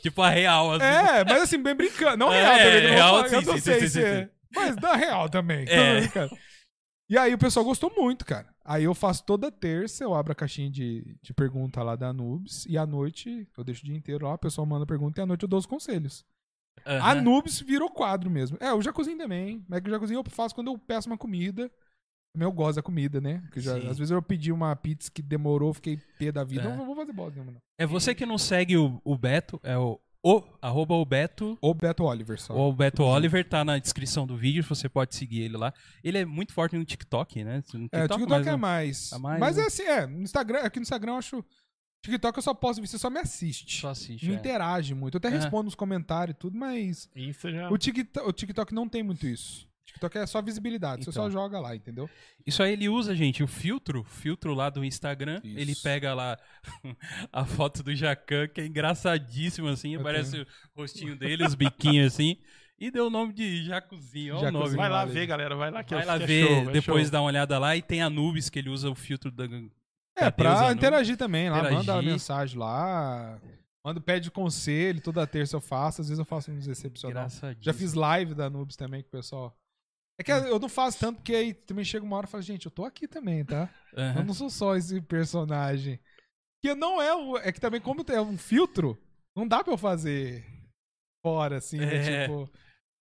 A: Tipo a real, assim.
D: É, mas assim, bem brincando. Não
A: É,
D: real também. eu não
A: real,
D: falar,
A: sim,
D: eu não
A: sim,
D: sei
A: sim,
D: se é. Mas da real também.
A: É.
D: E aí o pessoal gostou muito, cara. Aí eu faço toda terça, eu abro a caixinha de, de pergunta lá da Anubis. E à noite, eu deixo o dia inteiro lá, o pessoal manda pergunta e à noite eu dou os conselhos. A Anubis virou quadro mesmo. É, eu já cozinho também. Mas que eu já cozinho eu faço quando eu peço uma comida. Também eu gosto da comida, né? Que já-
A: Sim.
D: às vezes eu pedi uma pizza que demorou, fiquei pé da vida.
A: É.
D: Não, vou fazer bosta nenhuma, não.
A: É você que não segue o, o Beto, é o, o arroba o Beto.
D: Ou Beto Oliver só.
A: O Beto Oliver tá na descrição do vídeo, você pode seguir ele lá. Ele é muito forte no TikTok, né? No
D: É, o TikTok
A: mas
D: é mais.
A: a mais,
D: mas
A: né?
D: é assim, é. No Instagram, aqui no Instagram eu acho. TikTok eu só posso ver, você só me assiste.
A: Só assiste.
D: não
A: é.
D: interage muito. Eu até
A: Aham.
D: respondo nos comentários e tudo, mas
B: Isso já.
D: o TikTok, o TikTok não tem muito isso. O TikTok é só visibilidade, você
A: Então.
D: só joga lá, entendeu?
A: Isso aí ele usa, gente, o filtro, filtro lá do Instagram.
D: Isso.
A: Ele pega lá *laughs* a foto do Jacan, que é engraçadíssimo, assim.
D: Eu
A: Aparece o rostinho dele, os biquinhos assim. E deu o nome de Jacuzinho, olha o nome.
B: Vai lá
D: Vale.
B: ver, galera. Vai lá que
A: Vai
B: é-
A: lá
B: que é
A: ver,
B: show, é
A: depois
B: show.
A: dá uma olhada lá. E tem a Nubis, que ele usa o filtro da...
D: É, pra
A: Anubis.
D: interagir também lá, manda
A: Interagir.
D: uma mensagem lá. Manda pede conselho, toda terça eu faço, às vezes eu faço uns.
A: Engraçadíssimo.
D: Já fiz live da Nubes também com o pessoal. É que eu não faço tanto, porque aí também chega uma hora e falo, gente, eu tô aqui também, tá? Eu
A: Aham.
D: não sou só esse personagem. Que não é o. É que também, como é um filtro, não dá pra eu fazer fora, assim, né?
A: É.
D: Tipo.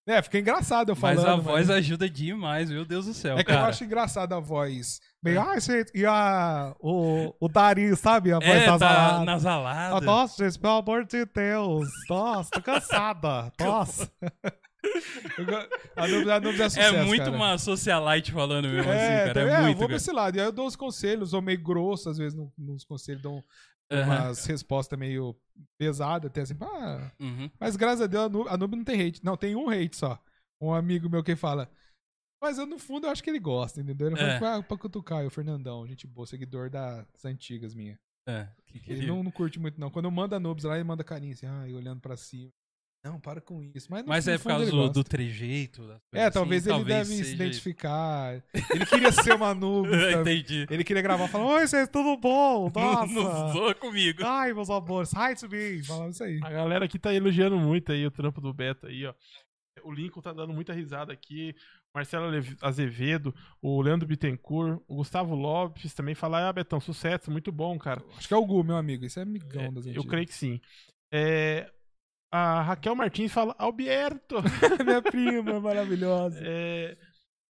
D: É, fica engraçado eu
A: Mas
D: falando.
A: a voz ajuda demais, meu Deus do céu,
D: É que eu
A: cara.
D: acho engraçado a voz.
C: Bem, ai, gente, e a, o, o Dari, sabe? A voz
A: é, tá
C: nasalada.
A: nasalada.
C: Ah, Nossa, gente, pelo amor de Deus. Nossa, tô cansada. *laughs* Nossa.
D: Eu A Nubes é
A: É
D: sucesso,
A: muito
D: cara.
A: uma socialite falando mesmo,
D: É,
A: assim, cara. É,
D: é, eu
A: muito,
D: vou pra
A: cara.
D: esse lado. E aí eu dou os conselhos, sou meio grosso, às vezes no- nos conselhos dou Umas respostas meio pesadas, até assim, ah,
A: Uhum.
D: mas graças a Deus a Nubes não tem hate. Não, tem um hate só. Um amigo meu que fala. Mas eu, no fundo, eu acho que ele gosta, entendeu? Ele
A: É.
D: fala, ah, pra cutucar, o Fernandão, gente boa, seguidor das antigas minha.
A: É.
D: Ele não, não curte muito, não. Quando eu mando a Nubes lá, ele manda carinho assim, ah, olhando pra cima. Não, para com isso. Mas,
A: Mas é por causa do, do trejeito. das
D: É,
A: coisas
D: talvez
A: assim,
D: ele deve se identificar. Ele queria ser uma *laughs*
A: isso.
D: também.
A: Entendi.
D: Ele queria gravar falando,
C: Oi, gente, tudo bom? *laughs*
A: Não, não
C: Nossa.
A: zoa comigo.
C: Ai, meus amores. Hi to me.
D: falando isso aí.
B: A galera aqui tá elogiando muito aí o trampo do Beto aí, ó. O Lincoln tá dando muita risada aqui. Marcelo Azevedo, o Leandro Bittencourt, o Gustavo Lopes também fala, ah, Betão, sucesso, muito bom, cara.
D: Acho que é o Gu, meu amigo. Esse é amigão das
B: Eu
D: antigas.
B: creio que sim. É, a Raquel Martins fala, Alberto. *laughs*
D: Minha prima, maravilhosa.
B: É,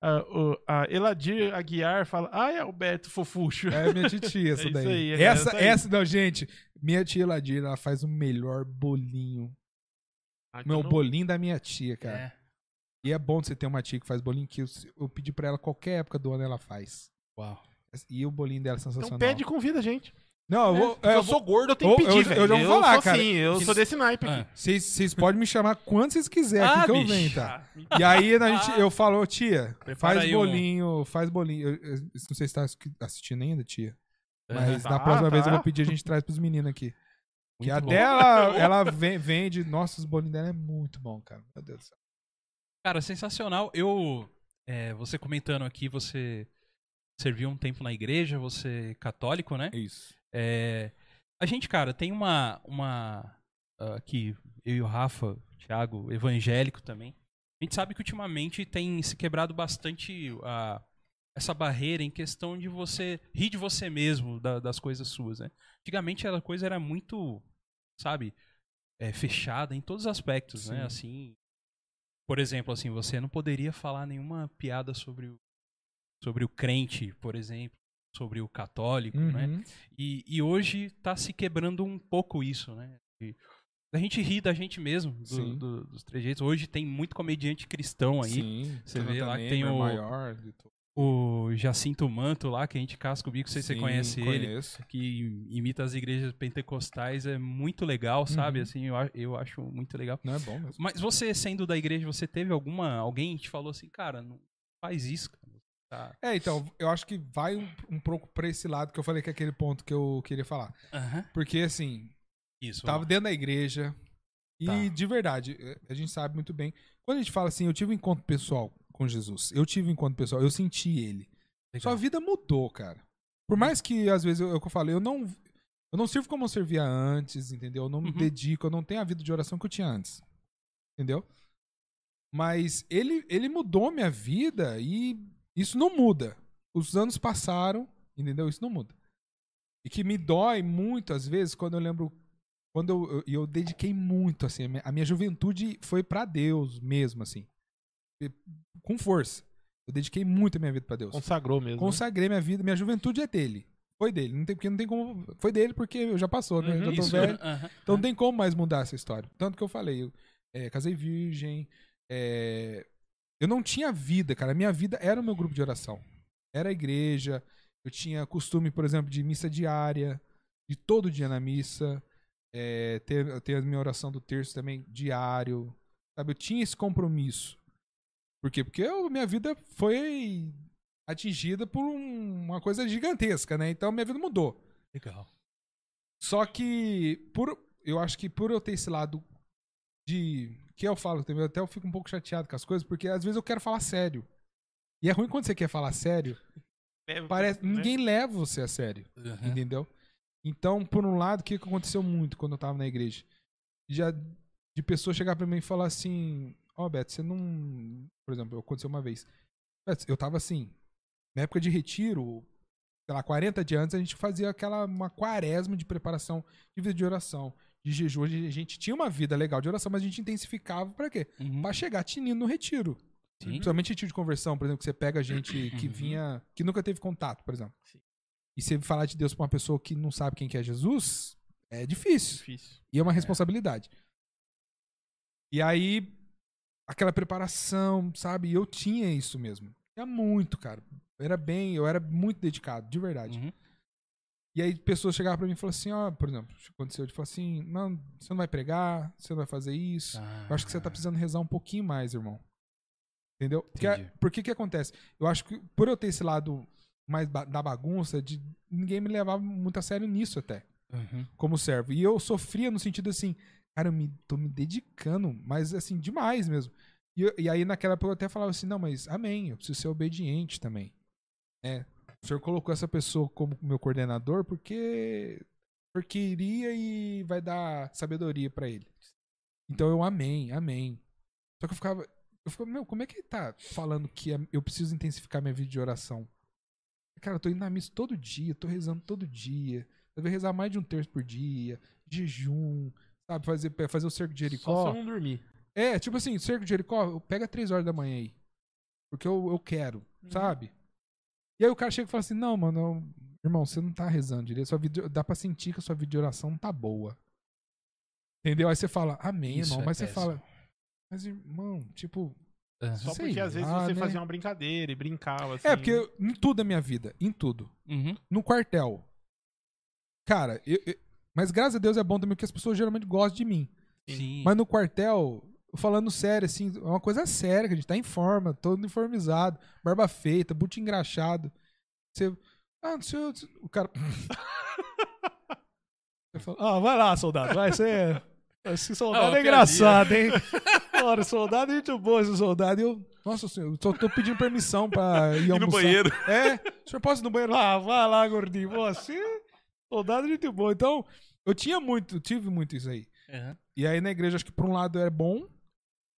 B: a, o- a Eladir Aguiar fala, ai, Alberto Fofuxo.
D: É minha titia, *laughs* essa
B: É isso
D: daí.
B: aí, é
D: essa,
B: essa
D: essa, não, gente. Minha tia Ladir, ela faz o melhor bolinho.
B: Ah, então
D: Meu
B: não-
D: bolinho da minha tia, cara.
A: É.
D: E é bom você ter uma tia que faz bolinho que eu, eu pedi pra ela qualquer época do ano ela faz.
A: Uau.
D: E o bolinho dela é sensacional.
B: Então pede e convida a gente.
D: Não, eu vou.
B: Porque
D: é,
B: eu
D: eu
B: sou
D: vou-
B: gordo, eu tenho que
D: eu-
B: pedir,
D: eu-
B: velho.
D: eu já vou falar,
B: sou
D: cara.
B: assim, eu
A: Que-
B: sou desse naipe aqui.
A: Ah.
D: Vocês podem me chamar quando vocês quiserem aqui
A: Ah,
D: que eu venho, tá? *laughs* E aí a gente, eu falo, "Ô, tia,
A: Prepara
D: faz
A: aí um-
D: bolinho, faz bolinho. Eu- eu não sei se você tá assistindo ainda, tia. Mas
B: Tá,
D: na próxima vez eu
B: tá.
D: vou pedir a gente traz pros meninos aqui. Que
A: Muito
D: até
A: bom.
D: ela, *laughs* ela vem- vende. Nossa, os bolinhos dela é muito bom, cara. Meu Deus do céu.
A: Cara, sensacional. Eu. é, você comentando aqui, você serviu um tempo na igreja, você é católico, né?
D: É isso.
A: É, a gente, cara, tem uma. uma ah, aqui, eu e o Rafa, o Thiago, evangélico também. A gente sabe que ultimamente tem se quebrado bastante a, essa barreira em questão de você rir de você mesmo, da- das coisas suas, né? Antigamente a coisa era muito, sabe, é, fechada em todos os aspectos, né?
D: Sim.
A: Assim, por exemplo, assim, você não poderia falar nenhuma piada sobre o, sobre o crente, por exemplo, sobre o católico, né?
D: Uhum.
A: E, e hoje tá se quebrando um pouco isso, né? E a gente ri da gente mesmo, do- do- dos trejeitos. Hoje tem muito comediante cristão aí.
D: Sim,
A: você vê lá que
D: Neymer,
A: tem o-
D: maior.
A: O Jacinto Manto lá, que a gente casca o bico, não sei se você conhece ele.
D: conheço.
A: Que imita as igrejas pentecostais, é muito legal, sabe?
D: Uhum.
A: Assim, eu, eu acho muito legal.
D: Não é bom mesmo.
A: Mas você, sendo da igreja, você teve alguma. Alguém te falou assim, cara, não faz isso. Tá.
D: É, então, eu acho que vai um, um pouco pra esse lado que eu falei que é aquele ponto que eu queria falar. Porque, assim,
A: Isso.
D: tava dentro da igreja e,
A: Tá.
D: de verdade, eh, a gente sabe muito bem. Quando a gente fala assim, eu tive um encontro pessoal com Jesus, eu tive um encontro pessoal, eu senti ele.
A: Legal.
D: Sua vida mudou, cara. Por mais que, às vezes, eu, é eu falei, eu não, eu não sirvo como eu servia antes, entendeu? Eu não me
A: Uhum.
D: dedico, eu não tenho a vida de oração que eu tinha antes. Entendeu? Mas ele, ele mudou minha vida e isso não muda. Os anos passaram, entendeu? Isso não muda. E que me dói muito, às vezes, quando eu lembro. Quando eu, eu, eu dediquei muito, assim, a minha, a minha juventude foi pra Deus mesmo, assim. E- Com força. Eu dediquei muito a minha vida pra Deus.
B: Consagrou mesmo. né?
D: Consagrei minha vida, minha juventude é dele. Foi dele. Não tem, porque não tem como. Foi dele porque já passou, né?
B: Uhum.
D: já tô
A: Isso,
D: velho.
A: aham.
D: Então não tem como mais mudar essa história. Tanto que eu falei, eu é, casei virgem. é, eu não tinha vida, cara. Minha vida era o meu grupo de oração. Era a igreja. Eu tinha costume, por exemplo, de missa diária, de todo dia na missa. É, ter, ter a minha oração do terço também diário. Sabe? Eu tinha esse compromisso. Por quê? Porque eu- minha vida foi atingida por um- uma coisa gigantesca, né? Então minha vida mudou.
A: Legal.
D: Só que, por, eu acho que por eu ter esse lado de. Que eu falo também, até eu fico um pouco chateado com as coisas, porque às vezes eu quero falar sério. E é ruim quando você quer falar sério,
B: Leva-
D: parece,
B: né?
D: ninguém leva você a sério,
A: Aham.
D: entendeu? Então, por um lado, o que que aconteceu muito quando eu tava na igreja? Já de pessoa chegar pra mim e falar assim: Ó, Beto, você não. Por exemplo, aconteceu uma vez. Beto, eu tava assim, na época de retiro, sei lá, 40 dias antes, a gente fazia aquela uma quaresma de preparação de vida de oração. De jejum, a gente tinha uma vida legal de oração, mas a gente intensificava pra quê?
A: Uhum.
D: Pra chegar tinindo no retiro.
A: Sim.
D: Principalmente retiro de conversão, por exemplo, que você pega gente *clears throat* que
A: Uhum.
D: vinha, que nunca teve contato, por exemplo.
B: Sim.
D: E você falar de Deus pra uma pessoa que não sabe quem que é Jesus, é difícil.
B: Difícil.
D: E é uma responsabilidade. E aí, aquela preparação, sabe? E eu tinha isso mesmo. Tinha muito, cara. Eu era bem, eu era muito dedicado, de verdade.
A: Uhum.
D: E aí pessoas chegavam pra mim e falavam assim, ó, por exemplo, aconteceu de falar assim, não, você não vai pregar, você não vai fazer isso. Eu acho que você tá precisando rezar um pouquinho mais, irmão. Entendeu? Porque,
A: Entendi.
D: por que que acontece? Eu acho que por eu ter esse lado mais ba- da bagunça, de ninguém me levava muito a sério nisso até,
A: Uhum.
D: como servo. E eu sofria no sentido assim, cara, eu me, tô me dedicando, mas assim, demais mesmo. E, e aí naquela época eu até falava assim, não, mas amém, eu preciso ser obediente também. É, o senhor colocou essa pessoa como meu coordenador porque porque iria e vai dar sabedoria pra ele. Então eu amém, amém. Só que eu ficava, eu ficava, meu, como é que ele tá falando que é- eu preciso intensificar minha vida de oração? Cara, eu tô indo na missa todo dia, tô rezando todo dia. Eu vou rezar mais de um terço por dia, jejum, sabe, fazer fazer o cerco de
B: Só
D: Jericó.
B: se eu não dormir.
D: É, tipo assim, cerco de Jericó, pega três horas da manhã aí. Porque eu, eu quero, sabe? E aí o cara chega e fala assim, não, mano, eu- irmão, você não tá rezando direito. Sua vida, dá pra sentir que a sua vida de oração não tá boa. Entendeu? Aí você fala, amém,
A: Isso
D: irmão.
A: é
D: mas você
A: péssimo.
D: fala, mas irmão, tipo.
A: Aham.
B: Só porque às vezes
D: lá,
B: você
D: né?
B: fazia uma brincadeira e brincava assim.
D: É, porque eu- em tudo da minha vida, em tudo.
A: Uhum.
D: No quartel. Cara, eu- eu- mas graças a Deus é bom também que as pessoas geralmente gostam de mim.
A: Sim.
D: Mas no quartel, falando sério, assim, é uma coisa séria, que a gente tá em forma, todo uniformizado, barba feita, boot engraxado. Você. Ah, não sei. O cara. *laughs* Fala,
C: Ah, vai lá, soldado. Vai ser. Esse soldado
A: Ah, uma
C: é engraçado, hein? Ora, soldado é muito bom esse soldado.
D: soldado, eu. Nossa senhora, eu só tô pedindo permissão pra ir *laughs*
B: E no
D: almoçar.
B: banheiro.
D: É, o senhor pode ir no banheiro?
C: Ah, vai lá, gordinho. Você,
D: Soldado é muito bom. Então, eu tinha muito, tive muito isso aí.
A: Aham.
D: E aí na igreja, acho que por um lado era bom,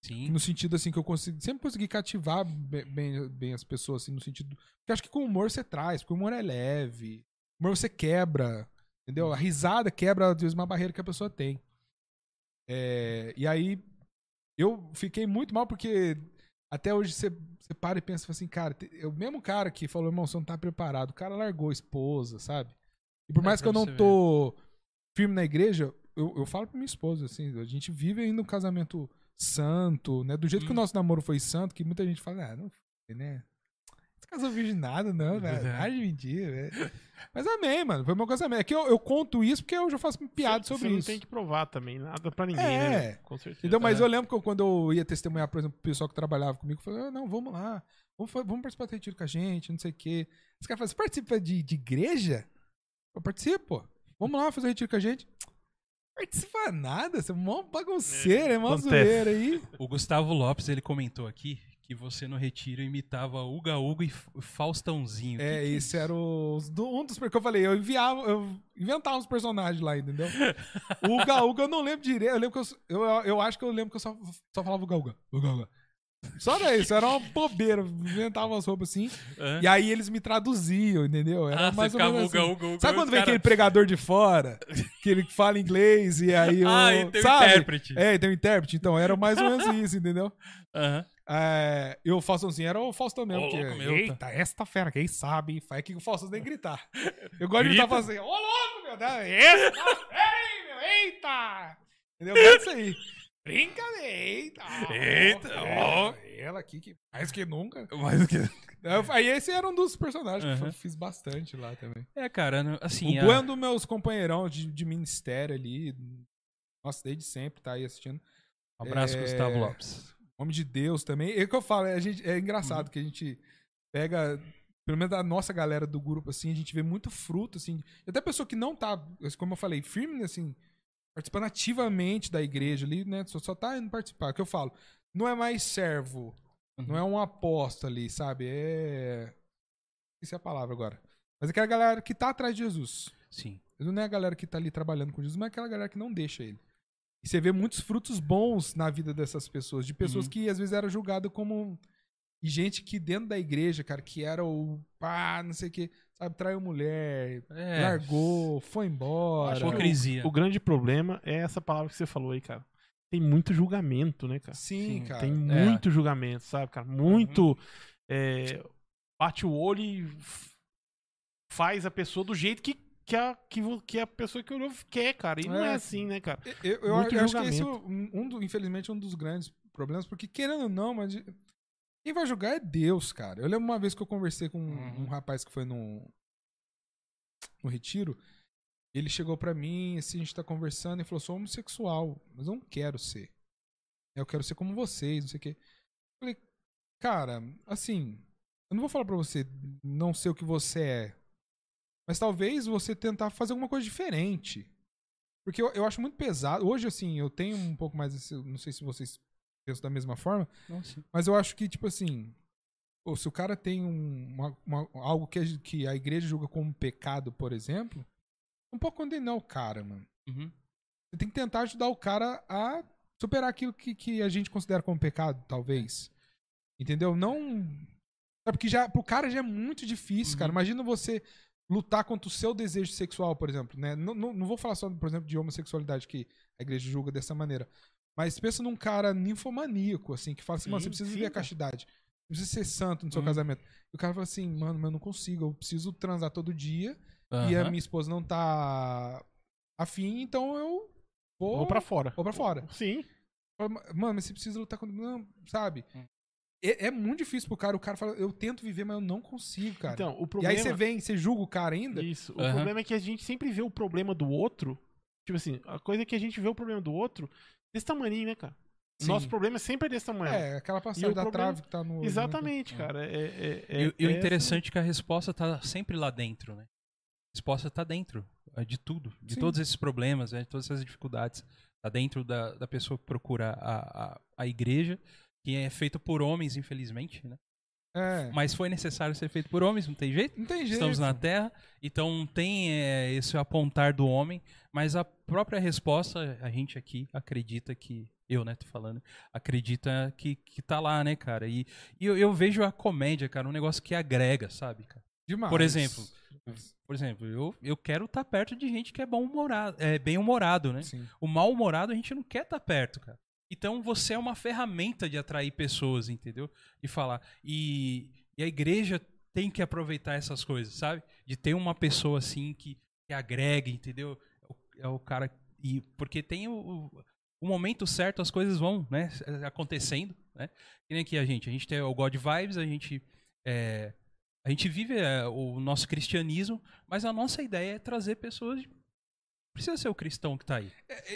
A: Sim.
D: no sentido assim que eu consegui, sempre consegui cativar be- bem, bem as pessoas, assim, no sentido. Porque acho que com o humor você traz, porque o humor é leve. O humor você quebra. Entendeu? A risada quebra, às vezes, uma barreira que a pessoa tem. É, e aí, eu fiquei muito mal porque até hoje você, você para e pensa assim, cara, é o mesmo cara que falou, irmão, você não tá preparado. O cara largou a esposa, sabe? E por
A: É,
D: mais que
A: pra
D: eu não tô firme na igreja, eu, eu falo pra minha esposa, assim, a gente vive ainda um casamento santo, né? Do jeito que o
A: Hum.
D: nosso namoro foi santo, que muita gente fala, ah, não foi, né? Você casou virgem nada, não, velho.
A: É.
D: Ai de mentira, velho. Mas amém, mano. Foi meu casamento. É que eu, eu conto isso porque eu já faço piada sobre
B: você
D: isso.
B: não tem que provar também, nada pra ninguém,
D: É.
B: né? Com certeza.
D: Entendeu? Mas
A: É.
D: eu lembro que eu- quando eu ia testemunhar, por exemplo, o pessoal que trabalhava comigo, eu falei, ah, não, vamos lá, vamos, vamos participar do retiro com a gente, não sei o quê. Os caras falam, você participa de, de igreja? Eu participo. Vamos lá fazer o retiro com a gente. Participa nada, você é mó bagunceiro, é, mó
B: acontece.
D: zoeira aí.
A: O Gustavo Lopes, ele comentou aqui que você no retiro imitava Uga Uga e Faustãozinho.
D: É,
A: que
D: esse era os, do- um dos que eu falei, eu enviava, eu inventava uns personagens lá, entendeu? O *laughs* Uga Uga eu não lembro direito, eu lembro que eu, eu, eu acho que eu lembro que eu só, só falava Uga Uga, Uga Uga. Só era isso, era uma bobeira, inventava umas roupas assim,
A: Hã?
D: e aí eles me traduziam, entendeu? Era
A: Ah,
D: mais ou menos
A: Uga
D: assim.
A: Uga Uga.
D: Sabe quando vem
A: cara-
D: aquele pregador de fora, que ele fala inglês e aí eu, *laughs*
A: Ah, e tem o
D: sabe?
A: intérprete.
D: É, tem um intérprete, então era mais ou menos isso, entendeu?
A: Aham.
D: É, e o Faustãozinho era o Faustão mesmo.
A: Ô,
D: que,
A: louco, meu,
D: Eita, esta fera, quem sabe? Faz que o Faustão tem que gritar. Eu gosto de
A: Grita.
D: gritar fazendo assim, ô louco, meu, dá, esta fera aí, meu, eita! Entendeu? Eu gosto disso aí. Brincadeira, eita!
A: Eita,
D: ó. Ela aqui, que mais que nunca.
A: Mas o que...
D: Aí esse era um dos personagens que
A: Aham.
D: eu fiz bastante lá também.
A: É, cara, assim...
D: o
A: a-
D: Gu é um dos meus companheirão de, de ministério ali. Nossa, desde sempre tá aí assistindo.
A: Um abraço,
D: É,
A: Gustavo Lopes.
D: Homem de Deus também. É o que eu falo, é, a gente, é engraçado
A: Uhum.
D: que a gente pega, pelo menos a nossa galera do grupo, assim, a gente vê muito fruto, assim. Até pessoa que não tá, como eu falei, firme, assim, participando ativamente da igreja ali, né? Só, só tá indo participar. É o que eu falo. Não é mais servo,
A: Uhum.
D: não é um apóstolo ali, sabe? É. É a palavra agora. Mas é aquela galera que tá atrás de Jesus.
A: Sim.
D: Não é a galera que tá ali trabalhando com Jesus, mas é aquela galera que não deixa ele. E você vê muitos frutos bons na vida dessas pessoas, de pessoas
A: Uhum.
D: que às vezes eram julgadas como. E gente que dentro da igreja, cara, que era o. pá, não sei o quê. Sabe, traiu mulher,
A: É,
D: largou, foi embora.
A: Hipocrisia.
B: O grande problema é essa palavra que você falou aí, cara. Tem muito julgamento, né, cara?
D: Sim,
A: Sim,
D: cara.
B: Tem
A: É.
B: muito julgamento, sabe, cara? Muito. é, bate o olho e faz a pessoa do jeito que, que, a, que, que a pessoa que olhou quer, cara. E não é
D: É.
B: assim, né, cara?
D: Eu, eu, eu acho que esse é um, um do- infelizmente, um dos grandes problemas, porque querendo ou não, mas quem vai julgar é Deus, cara. Eu lembro uma vez que eu conversei com um,
A: Uhum.
D: um rapaz que foi no, no retiro. Ele chegou pra mim, assim, a gente tá conversando e falou: sou homossexual, mas eu não quero ser. Eu quero ser como vocês, não sei o quê. Eu falei, cara, assim, eu não vou falar pra você não ser o que você é. Mas talvez você tentar fazer alguma coisa diferente. Porque eu, eu acho muito pesado. Hoje, assim, eu tenho um pouco mais. esse- Não sei se vocês da mesma forma.
A: Nossa.
D: Mas eu acho que, tipo assim. pô, se o cara tem um, uma- uma- algo que a, que a igreja julga como pecado, por exemplo, não pode condenar o cara, mano.
A: Uhum.
D: Você tem que tentar ajudar o cara a superar aquilo que, que a gente considera como pecado, talvez. Entendeu? Não. Sabe, porque já, pro cara já é muito difícil, cara.
A: Uhum.
D: Imagina você lutar contra o seu desejo sexual, por exemplo. Né? Não, não, não vou falar só, por exemplo, de homossexualidade que a igreja julga dessa maneira. Mas pensa num cara ninfomaníaco, assim, que fala assim,
B: Sim,
D: mano, você precisa
B: sim,
D: viver a castidade. Você precisa ser santo no seu
A: Uhum.
D: casamento. E o cara fala assim, mano, mas eu não consigo, eu preciso transar todo dia e a minha esposa não tá afim, então eu vou,
B: Vou pra fora.
D: vou pra fora.
B: Sim.
D: Mano, mas você precisa lutar contra. Não, sabe?
A: Hum.
D: É, é muito difícil pro cara. O cara fala, eu tento viver, mas eu não consigo, cara.
B: Então, o
D: e
B: problema...
D: aí você vem, você julga o cara ainda.
B: Isso. O problema é que a gente sempre vê o problema do outro. Tipo assim, a coisa é que a gente vê o problema do outro desse tamanho, né, cara?
D: Sim.
B: Nosso problema é sempre desse tamanho.
D: É, aquela passagem da
B: problema-
D: trave que tá no. né?
B: Exatamente,
A: É.
B: cara. É, é, é,
A: E, e o
B: é
A: interessante é que a resposta tá sempre lá dentro, né? A resposta tá dentro é de tudo, de
D: Sim.
A: todos esses problemas, né? de todas essas dificuldades. Tá dentro da, da pessoa que procura a, a, a igreja, que é feito por homens, infelizmente, né?
D: É.
A: Mas foi necessário ser feito por homens, não tem jeito.
D: Não tem jeito.
A: Estamos na Terra, então tem é, esse apontar do homem, mas a própria resposta, a gente aqui acredita que, eu, né, tô falando, acredita que, que tá lá, né, cara? E, e eu, eu vejo a comédia, cara, um negócio que agrega, sabe, cara?
D: Demais.
A: Por exemplo, Por exemplo, eu, eu quero estar perto de gente que é bom humorado, é bem humorado, né?
D: Sim.
A: O mal humorado a gente não quer estar perto, cara. Então você é uma ferramenta de atrair pessoas, entendeu? De falar. E, e a igreja tem que aproveitar essas coisas, sabe? De ter uma pessoa assim que, que agrega, entendeu? É o, é o cara. E, porque tem o, o, o momento certo, as coisas vão né, acontecendo, né? Que nem aqui a gente. A gente tem o God Vibes, a gente. é, a gente vive é, o nosso cristianismo, mas a nossa ideia é trazer pessoas. Precisa ser o cristão que tá aí.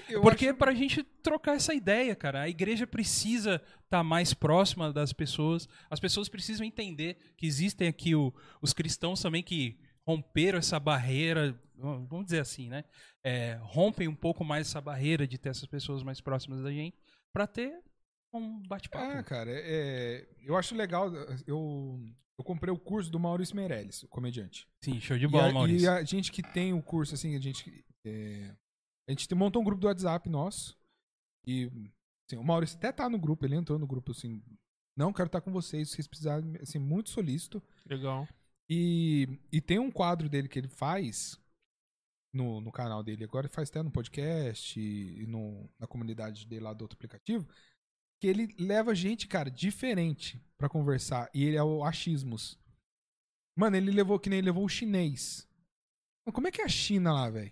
D: Eu
A: Porque
D: acho-
A: pra gente trocar essa ideia, cara, a igreja precisa estar mais próxima das pessoas. As pessoas precisam entender que existem aqui o- os cristãos também que romperam essa barreira, vamos dizer assim, né? É, rompem um pouco mais essa barreira de ter essas pessoas mais próximas da gente pra ter um bate-papo.
D: Ah, cara, é, é- eu acho legal. Eu, eu comprei o curso do Maurício Meirelles, o comediante.
A: Sim, show de
D: E
A: bola,
D: a,
A: Maurício.
D: E a gente que tem o curso, assim, a gente. É, a gente montou um grupo do WhatsApp nosso. E assim, o Maurício até tá no grupo, ele entrou no grupo assim. Não, quero estar com vocês, se vocês precisarem, assim, muito solícito.
B: Legal.
D: E, e tem um quadro dele que ele faz no, no canal dele. Agora ele faz até no podcast e, no, na comunidade dele lá do outro aplicativo. Que ele leva gente, cara, diferente pra conversar. E ele é o Achismos. Mano, ele levou, que nem ele levou o chinês. Mas Como é que é a China lá, velho?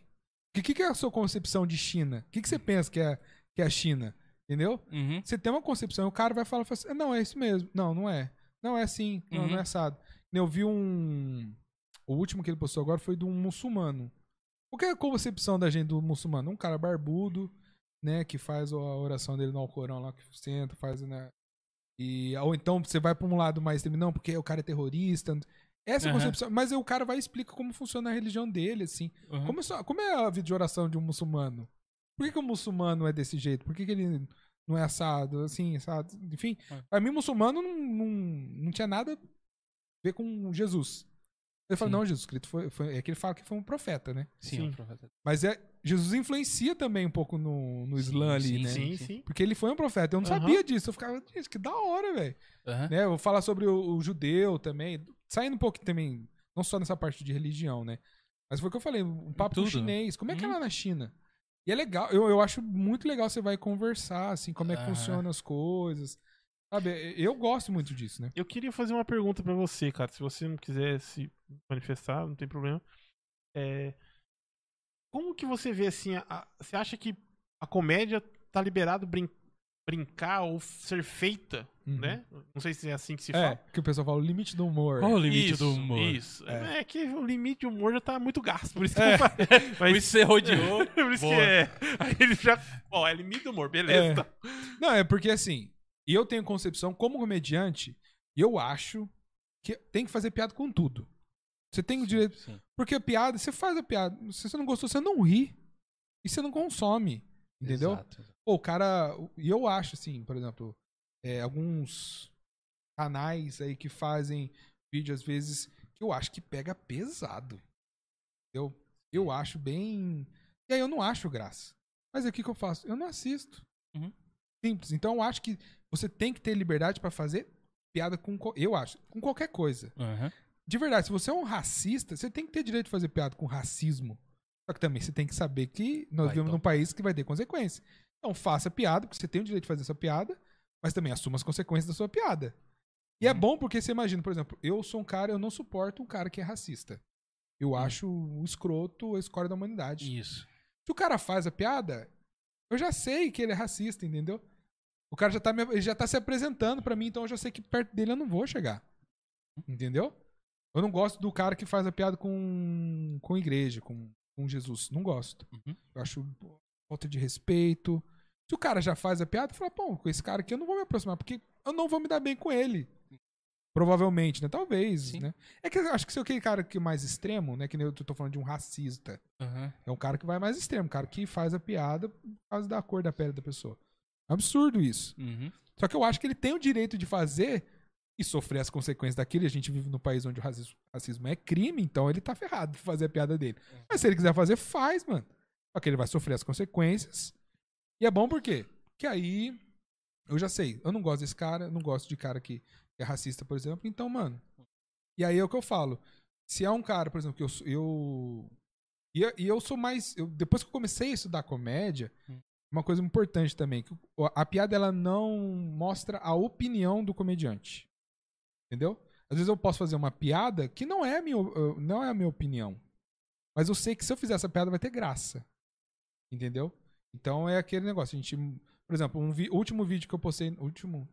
D: O que, que é a sua concepção de China? O que, que você pensa que é, que é a China? Entendeu?
A: Uhum.
D: Você tem uma concepção, o cara vai falar, fala assim, não, é isso mesmo. Não, não é. Não é assim. Não,
A: Uhum.
D: não é assado. Eu vi um. O último que ele postou agora foi de um muçulmano. Qual que é a concepção da gente do muçulmano? Um cara barbudo, né? Que faz a oração dele no Alcorão lá, que senta, faz, né? E, ou então você vai pra um lado mais não, porque o cara é terrorista. Essa é a
A: Aham.
D: concepção. Mas aí o cara vai e explica como funciona a religião dele, assim.
A: Uhum.
D: Como, só- como é a vida de oração de um muçulmano? Por que, que o muçulmano é desse jeito? Por que, que ele não é assado, assim, assado? Enfim,
A: É.
D: pra mim, muçulmano não, não, não tinha nada a ver com Jesus. Ele fala,
A: Sim.
D: não, Jesus Cristo foi, foi- É que ele fala que foi um profeta, né?
A: Sim,
B: Sim.
A: o profeta.
D: Mas é, Jesus influencia também um pouco no, no
A: Sim,
D: Islã ali,
A: sim,
D: né?
B: Sim,
A: sim.
D: Porque ele foi um profeta. Eu não
B: Aham.
D: sabia disso. Eu ficava, gente, que da hora, velho.
A: Aham.
D: Né? Eu vou falar sobre o, o judeu também. Saindo um pouco também Não só nessa parte de religião, né? Mas foi o que eu falei, um papo
A: tudo.
D: chinês. Como é que é
A: Uhum.
D: lá na China? E é legal, eu, eu acho muito legal você vai conversar, assim, como é que
A: Aham.
D: funcionam as coisas. Sabe, eu gosto muito disso, né?
B: Eu queria fazer uma pergunta pra você, cara. Se você não quiser se manifestar, não tem problema. É, Como que você vê assim? a- a- você acha que a comédia tá liberado brin- brincar ou ser feita,
D: Uhum.
B: né? Não sei se é assim que se
D: É,
B: fala.
D: que o pessoal fala o limite do humor.
A: Qual o limite
B: isso,
A: do humor?
B: Isso.
D: É.
B: É. que o limite de humor já tá muito gasto, por isso que
D: É.
B: eu falei. *laughs*
A: Por
B: Mas
A: isso você rodeou. *laughs*
B: por isso que é. Aí ele já. Ó, é limite do humor, beleza.
D: É. Não, é porque assim, eu tenho concepção como comediante, e eu acho que tem que fazer piada com tudo. Você tem o direito.
A: Sim.
D: Porque a piada, você faz a piada. Se você não gostou, você não ri. E você não consome. Entendeu?
A: Exato.
D: Pô, o cara. E eu acho, assim, por exemplo, é, alguns canais aí que fazem vídeo, às vezes, que eu acho que pega pesado. Eu, eu acho bem. E aí eu não acho graça. Mas o que, que eu faço? Eu não assisto.
A: Uhum.
D: Simples. Então eu acho que você tem que ter liberdade pra fazer piada com. co- Eu acho, com qualquer coisa.
A: Aham.
D: De verdade, se você é um racista, você tem que ter direito de fazer piada com racismo. Só que também você tem que saber que nós
A: Vai
D: vivemos
A: tomar.
D: num país que vai ter consequências. Então faça piada, porque você tem o direito de fazer essa piada, mas também assuma as consequências da sua piada. E é
A: Uhum.
D: bom porque você imagina, por exemplo, eu sou um cara, eu não suporto um cara que é racista. Eu acho um escroto a escória da humanidade.
A: Isso.
D: Se o cara faz a piada, eu já sei que ele é racista, entendeu? O cara já tá, me- já tá se apresentando pra mim, então eu já sei que perto dele eu não vou chegar. Entendeu? Eu não gosto do cara que faz a piada com, com igreja, com, com Jesus. Não gosto.
A: Uhum.
D: Eu acho falta de respeito. Se o cara já faz a piada, fala, pô, com esse cara aqui eu não vou me aproximar, porque eu não vou me dar bem com ele. Provavelmente, né? Talvez,
A: Sim.
D: né? É que eu acho que se é aquele cara que é mais extremo, né? Que nem eu tô falando de um racista.
A: Aham.
D: É um cara que vai mais extremo, um cara que faz a piada por causa da cor da pele da pessoa. Absurdo isso.
A: Uhum.
D: Só que eu acho que ele tem o direito de fazer e sofrer as consequências daquilo. E a gente vive num país onde o racismo, racismo é crime, então ele tá ferrado de fazer a piada dele. Mas se ele quiser fazer, faz, mano. Só que ele vai sofrer as consequências. E é bom por quê? Porque aí eu já sei, eu não gosto desse cara, não gosto de cara que é racista, por exemplo. Então, mano. E aí é o que eu falo. Se é um cara, por exemplo, que eu. sou- eu e, eu- sou mais. eu- depois que eu comecei a estudar comédia,
A: Hum.
D: uma coisa importante também, que a piada ela não mostra a opinião do comediante. Entendeu? Às vezes eu posso fazer uma piada que não é a minha, não é a minha opinião. Mas eu sei que se eu fizer essa piada vai ter graça. Entendeu? Então é aquele negócio. A gente, por exemplo, um vi- o último vídeo que eu postei, último,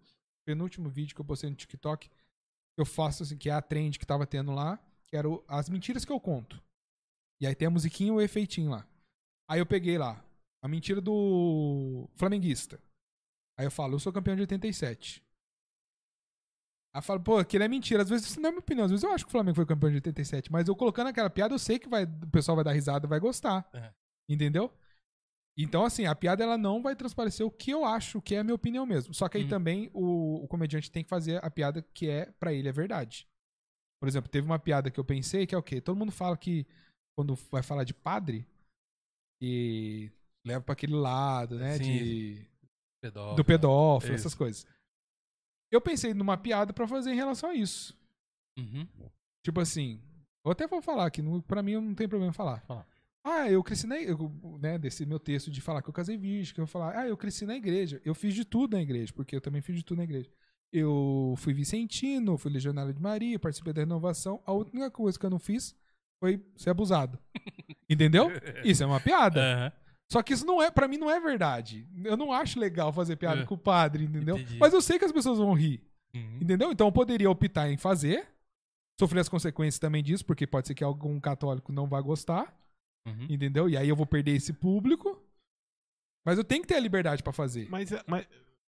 D: penúltimo vídeo que eu postei no TikTok, eu faço assim, que é a trend que tava tendo lá, que era o- as mentiras que eu conto. E aí tem a musiquinha e o efeitinho lá. Aí eu peguei lá a mentira do flamenguista. Aí eu falo, eu sou campeão de 87. Aí eu falo, pô, aquilo é mentira. Às vezes isso não é minha opinião. Às vezes eu acho que o Flamengo foi campeão de 87. Mas eu colocando aquela piada, eu sei que vai, o pessoal vai dar risada vai gostar.
A: É.
D: Entendeu? Então, assim, a piada ela não vai transparecer o que eu acho, que é a minha opinião mesmo. Só que aí
A: Uhum.
D: também o, o comediante tem que fazer a piada que é, pra ele, é verdade. Por exemplo, teve uma piada que eu pensei que é o quê? Todo mundo fala que quando vai falar de padre, e leva pra aquele lado, né?
A: Sim.
D: De,
A: Pedófilo.
D: do pedófilo,
A: Isso.
D: essas coisas. Eu pensei numa piada pra fazer em relação a isso.
A: Uhum.
D: Tipo assim, eu até vou falar que no- pra mim não tem problema falar.
A: Fala.
D: Ah, eu cresci na igreja, né, desse meu texto de falar que eu casei virgem, que eu vou falar, ah, eu cresci na igreja. Eu fiz de tudo na igreja, porque eu também fiz de tudo na igreja. Eu fui vicentino, fui legionário de Maria, participei da renovação. A única coisa que eu não fiz foi ser abusado. *laughs* Entendeu? Isso é uma piada.
A: Aham.
D: Só que isso não é, para mim não é verdade. Eu não acho legal fazer piada
A: É.
D: com o padre, entendeu?
A: Entendi.
D: Mas eu sei que as pessoas vão rir.
A: Uhum.
D: Entendeu? Então eu poderia optar em fazer, sofrer as consequências também disso, porque pode ser que algum católico não vá gostar,
A: Uhum.
D: entendeu? E aí eu vou perder esse público. Mas eu tenho que ter a liberdade pra fazer.
B: Mas, é- mas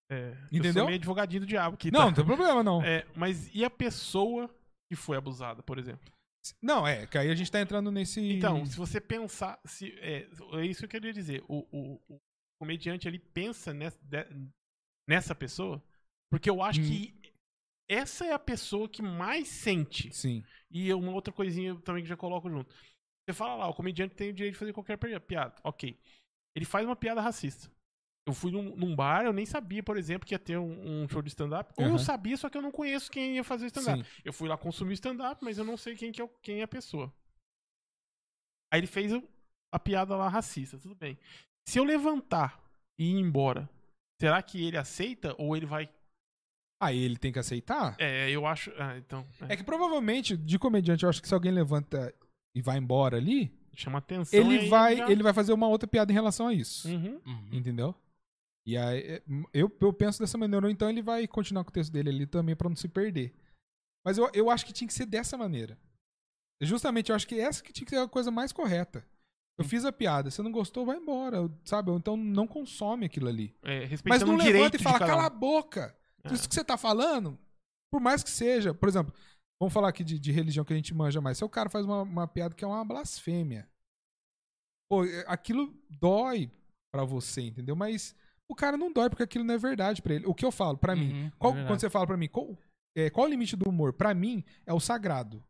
B: é, eu
D: Entendeu?
B: sou meio advogadinho do diabo aqui.
D: Não,
B: tá?
D: não tem problema não.
B: É, mas e a pessoa que foi abusada, por exemplo?
D: Não, é, que aí a gente tá entrando nesse.
B: Então, se você pensar. Se, é, é isso que eu queria dizer. O, o- o comediante ele pensa nessa, nessa pessoa, porque eu acho
D: Hum.
B: que essa é a pessoa que mais sente.
D: Sim.
B: E uma outra coisinha também que já coloco junto. Você fala lá, o comediante tem o direito de fazer qualquer pi- piada. Ok. Ele faz uma piada racista. Eu fui num, num bar, eu nem sabia, por exemplo, que ia ter um, um show de stand-up. Ou eu
D: Aham.
B: sabia, só que eu não conheço quem ia fazer stand-up. Eu fui lá consumir stand-up, mas eu não sei quem, que é, quem é a pessoa. Aí ele fez a piada lá racista, tudo bem. Se eu levantar e ir embora, será que ele aceita ou ele vai.
D: Aí ele tem que aceitar.
B: É, eu acho. Ah, então. é,
D: É que provavelmente, de comediante, eu acho que se alguém levanta e vai embora ali,
B: chama atenção.
D: ele
B: aí
D: vai,
B: já-
D: ele vai fazer uma outra piada em relação a isso.
B: Uhum.
A: Uhum.
D: Entendeu? E aí, é, eu, eu penso dessa maneira, ou então ele vai continuar com o texto dele ali também pra não se perder. Mas eu, eu acho que tinha que ser dessa maneira. Justamente, eu acho que essa que tinha que ser a coisa mais correta. Eu fiz a piada, você não gostou, vai embora, sabe? Ou então não consome aquilo ali.
B: É,
D: Mas não levanta e fala, cala a boca.
B: É.
D: Isso que você tá falando, por mais que seja, por exemplo, vamos falar aqui de, de religião que a gente manja mais. Se o cara faz uma, uma piada que é uma blasfêmia, pô, é, aquilo dói pra você, entendeu? Mas o cara não dói porque aquilo não é verdade pra ele. O que eu falo, pra mim,
A: Uhum,
D: qual-
A: é
D: quando você fala pra mim, qual, é, qual o limite do humor? Pra mim, é o sagrado.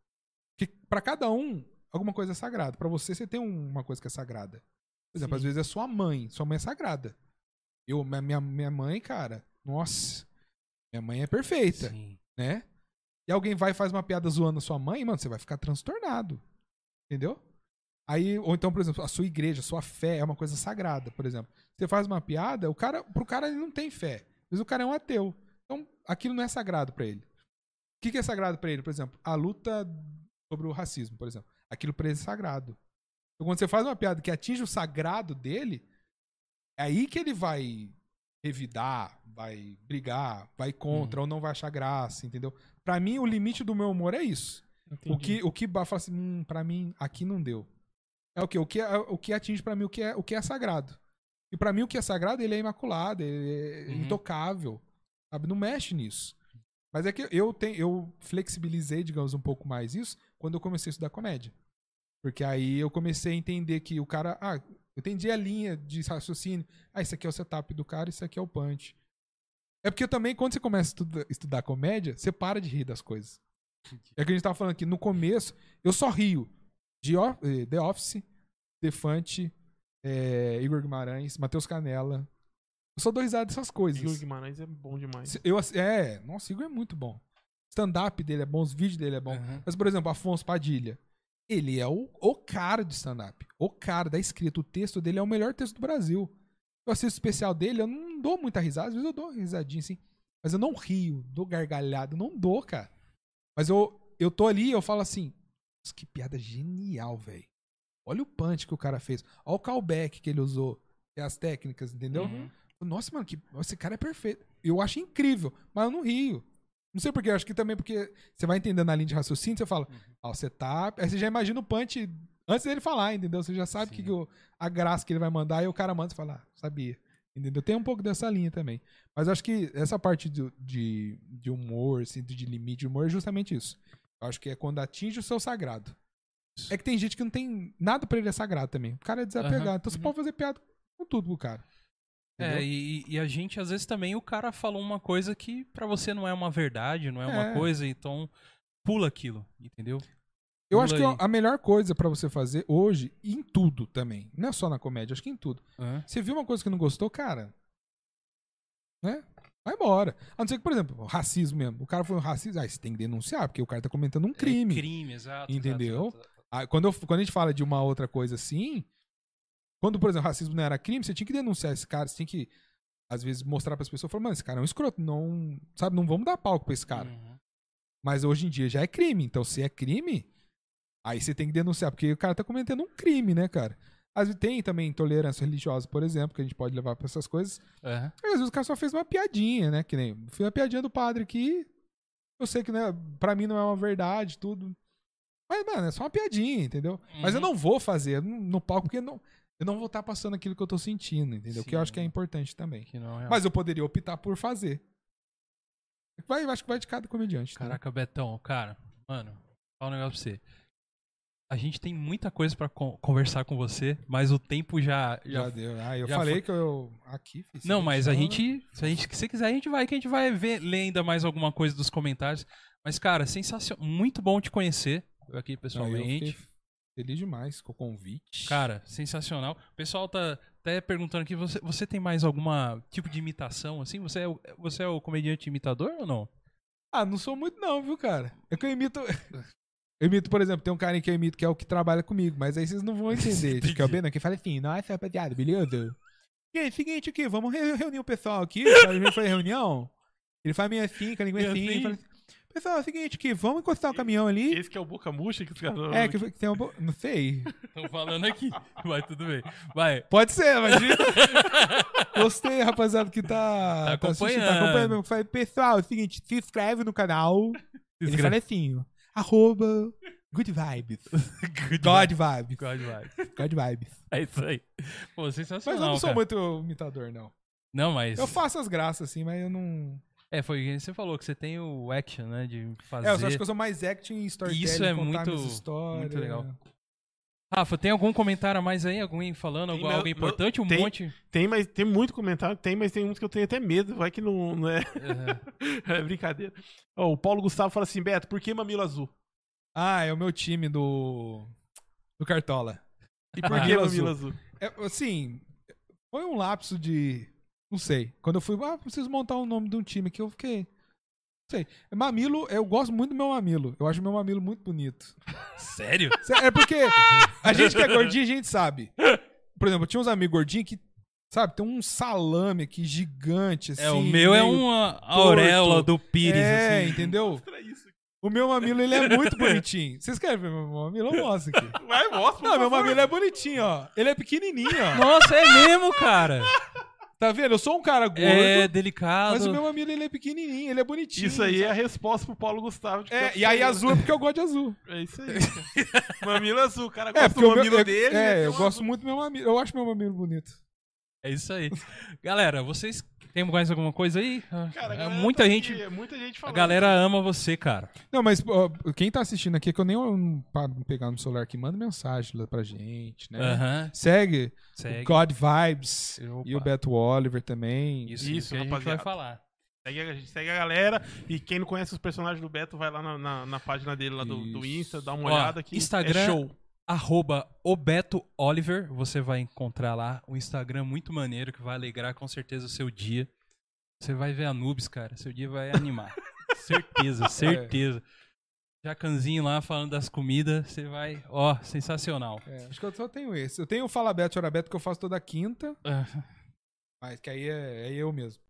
D: Que pra cada um, alguma coisa é sagrada. Pra você, você tem um- uma coisa que é sagrada. Por exemplo,
B: Sim.
D: às vezes é sua mãe. Sua mãe é sagrada. Eu, minha, minha, minha mãe, cara, nossa, minha mãe é perfeita,
A: Sim.
D: né? E alguém vai e faz uma piada zoando a sua mãe, mano, você vai ficar transtornado. Entendeu? Aí, ou então, por exemplo, a sua igreja, a sua fé é uma coisa sagrada, por exemplo. Você faz uma piada, o cara, pro cara ele não tem fé. Vezes o cara é um ateu. Então, aquilo não é sagrado pra ele. O que, que é sagrado pra ele, por exemplo? A luta sobre o racismo, por exemplo. Aquilo pra ele é sagrado. Então, quando você faz uma piada que atinge o sagrado dele, é aí que ele vai revidar, vai brigar, vai contra, ou não vai achar graça, entendeu? Pra mim, o limite do meu humor é isso. O
B: Entendi.
D: que, o que fala assim, hum, pra mim, aqui não deu. É o quê? O que, é- o que atinge pra mim o que é, o que é sagrado. E pra mim, o que é sagrado, ele é imaculado, ele é
A: Uhum.
D: intocável. Sabe? Não mexe nisso. Mas é que eu, tenho, eu flexibilizei, digamos, um pouco mais isso quando eu comecei a estudar comédia. Porque aí eu comecei a entender que o cara. Ah, eu entendi a linha de raciocínio. Ah, isso aqui é o setup do cara, isso aqui é o punch. É porque também, quando você começa a estuda- estudar comédia, você para de rir das coisas. É que a gente tava falando aqui, no começo, eu só rio de eh, The Office, Defante, eh, Igor Guimarães, Matheus Canela. Eu só dou risada dessas coisas.
B: Igor Guimarães é bom demais.
D: Eu, é, nossa, Igor é muito bom. Stand-up dele é bom, os vídeos dele é bom.
A: Uhum.
D: Mas, por exemplo, Afonso Padilha. Ele é o, o cara de stand-up. O cara da escrita. O texto dele é o melhor texto do Brasil. Eu assisto o especial dele, eu não dou muita risada. Às vezes eu dou risadinha assim. Mas eu não rio, dou gargalhada. Não dou, cara. Mas eu, eu tô ali e eu falo assim. Nossa, que piada genial, velho. Olha o punch que o cara fez. Olha o callback que ele usou. E as técnicas, entendeu?
A: Uhum.
D: Nossa, mano, que, esse cara é perfeito. Eu acho incrível, mas eu não rio. Não sei porquê, eu acho que também porque você vai entendendo a linha de raciocínio, você fala, ó, você tá. Aí você já imagina o punch antes dele falar, entendeu? Você já sabe que, que o- a graça que ele vai mandar, e o cara manda e fala, ah, sabia. Entendeu? Tem um pouco dessa linha também. Mas acho que essa parte do- de, de humor, assim, de limite de humor, é justamente isso. Eu acho que é quando atinge o seu sagrado. É que tem gente que não tem nada pra ele é sagrado também. O cara é desapegado.
A: Aham,
D: Então você
A: uhum.
D: pode fazer piada com tudo pro cara.
A: É,
D: Entendeu?
A: e, e a gente, às vezes, também, o cara falou uma coisa que pra você não é uma verdade, não é uma
D: É.
A: coisa, então pula aquilo, entendeu?
D: Eu
A: Pula
D: acho que
A: aí.
D: a melhor coisa pra você fazer hoje, em tudo também, não é só na comédia, acho que em tudo.
A: Hã?
D: Você viu uma coisa que não gostou, cara? Né? Vai embora. A não ser que, por exemplo, racismo mesmo. O cara foi um racista, ah, você tem que denunciar, porque o cara tá comentando um crime.
A: É crime, exato.
D: Entendeu?
A: exato, exato.
D: Ah, quando, eu- quando a gente fala de uma outra coisa assim, quando, por exemplo, racismo não era crime, você tinha que denunciar esse cara, você tinha que, às vezes, mostrar pras pessoas, falar, mano, esse cara é um escroto, não, sabe, não vamos dar palco pra esse cara.
A: Uhum.
D: Mas hoje em dia já é crime. Então, se é crime, aí você tem que denunciar, porque o cara tá cometendo um crime, né, cara? Às vezes tem também intolerância religiosa, por exemplo, que a gente pode levar pra essas coisas.
A: Aham.
D: Às vezes o cara só fez uma piadinha, né? Que nem. Fiz uma piadinha do padre aqui. Eu sei que, né, pra mim não é uma verdade, tudo. Mas, mano, é só uma piadinha, entendeu? Mas eu
A: Uhum.
D: não vou fazer no, palco, porque não, eu não vou estar passando aquilo que eu tô sentindo, entendeu? Que eu acho que é
A: Sim.
D: importante também.
A: É.
D: Mas eu poderia optar por fazer. Vai, acho que vai de cada comediante. né?
A: Caraca, Betão, cara, mano, fala um negócio pra você. A gente tem muita coisa pra con- conversar com você, mas o tempo já. já...
D: Já, deu. Ah, eu falei
A: foi.
D: que eu. Aqui, fiz.
A: Não, mas a gente. Se a gente se quiser, a gente vai, que a gente vai ver, ler ainda mais alguma coisa dos comentários. Mas, cara, sensacional. Muito bom te conhecer aqui pessoalmente.
D: Feliz demais com o convite.
A: Cara, sensacional. O pessoal tá, até perguntando aqui, você, você tem mais alguma tipo de imitação, assim? Você é, você é o comediante imitador ou não?
D: Ah, não sou muito não, viu, cara? É que eu imito... *laughs* Eu imito, por exemplo, tem um cara que eu imito que é o que trabalha comigo, mas aí vocês não vão *laughs* entender. Acho que é o Beno que fala assim, nossa, rapaziada, beleza? E aí, seguinte aqui, vamos re- reunir o pessoal aqui. *laughs* A gente foi reunião. Ele faz meio assim, com a língua assim.
A: assim?
D: fala assim, Pessoal, é o seguinte aqui, vamos encostar o caminhão ali.
B: Esse que é o boca murcha que os caras.
D: É, que, que tem um... bo- Não sei.
A: Estão falando aqui. Vai, tudo bem. Vai.
D: Pode ser, imagina. *laughs* Gostei, rapaziada, que tá,
A: Tá
D: assistindo,
A: acompanhando.
D: Tá acompanhando. Fala, Pessoal, é o seguinte, se inscreve no canal. Ele
A: Inscreve.
D: fala assim, arroba good vibes. *laughs* God vibes.
A: God vai.
D: God vibes.
A: É isso aí. Pô,
D: Mas
A: sensacional,
D: eu não sou
A: cara.
D: muito imitador, não.
A: Não, mas...
D: Eu faço as graças, assim, mas eu não...
A: É, foi o que você falou, que você tem o action, né, de fazer...
D: É, eu acho que eu sou mais action em storytelling,
A: Isso é muito- muito legal. Rafa, tem algum comentário a mais aí? Alguém falando
B: Tem,
A: algo, importante? Um
B: tem-
A: monte?
B: Tem, mas tem muito comentário, tem, mas tem uns que eu tenho até medo. Vai que não, não é.
A: Uhum. *laughs*
B: é brincadeira. Ó, o Paulo Gustavo fala assim: Beto, por que mamilo azul?
D: Ah, é o meu time do... Do Cartola.
B: E por
A: Ah,
B: que
D: Mamilo
B: mamilo azul?
D: É, assim, foi um lapso de. Não sei. Quando eu fui, ah, preciso montar o nome de um time que eu fiquei. Sei. Mamilo, eu gosto muito do meu mamilo. Eu acho meu mamilo muito bonito.
A: Sério?
D: É porque a gente que é gordinho, a gente sabe. Por exemplo, eu tinha uns amigos gordinhos que, sabe, tem um salame aqui gigante, assim.
A: É, o meu é uma auréola do Pires,
D: É,
A: assim.
D: entendeu? *laughs* O meu mamilo, ele é muito bonitinho. Vocês querem ver meu mamilo? Eu mostro aqui.
B: Vai, mostra.
D: Não, meu mamilo é bonitinho, ó. Ele é pequenininho, ó.
A: Nossa, é mesmo, cara.
D: Tá vendo? Eu sou um cara gordo.
A: É delicado.
D: Mas o meu mamilo ele é pequenininho, ele é bonitinho.
B: Isso aí é a
D: sabe?
B: resposta pro Paulo Gustavo. de
D: É, e aí azul é porque eu gosto de azul.
B: É isso aí. *laughs* mamilo azul, o cara
D: É,
B: gosta
D: porque
B: do
D: o meu,
B: mamilo
D: é,
B: dele.
D: é, eu gosto
B: azul.
D: muito do meu mamilo. Eu acho meu mamilo bonito.
A: É isso aí. Galera, vocês têm mais alguma coisa aí?
B: Cara, a
A: É,
B: galera
A: muita
B: tá
A: gente.
B: aqui, muita gente
A: A
B: falando.
A: galera ama você, cara.
D: Não, mas ó, quem tá assistindo aqui, é que eu nem um, pra pegar no celular aqui, manda mensagem lá pra gente, né?
A: Aham.
D: Segue,
A: Segue.
D: o God Vibes
A: Opa.
D: e o Beto Oliver também.
A: Isso,
B: Isso,
A: isso que a gente vai falar.
B: Segue a, gente segue a galera. E quem não conhece os personagens do Beto, vai lá na, na, na página dele lá do, do. Insta, dá uma
A: Ó,
B: olhada aqui.
A: Instagram-
B: É show.
A: Arroba o Beto Oliver. Você vai encontrar lá um Instagram muito maneiro que vai alegrar com certeza o seu dia. Você vai ver a Nubes, cara. Seu dia vai animar. *laughs* certeza, certeza. Jacanzinho lá falando das comidas. Você vai. Ó, sensacional.
D: É, acho que eu só tenho esse. Eu tenho o Fala Beto, Chora Beto, que eu faço toda quinta,
A: Ah,
D: mas que aí é, é eu mesmo.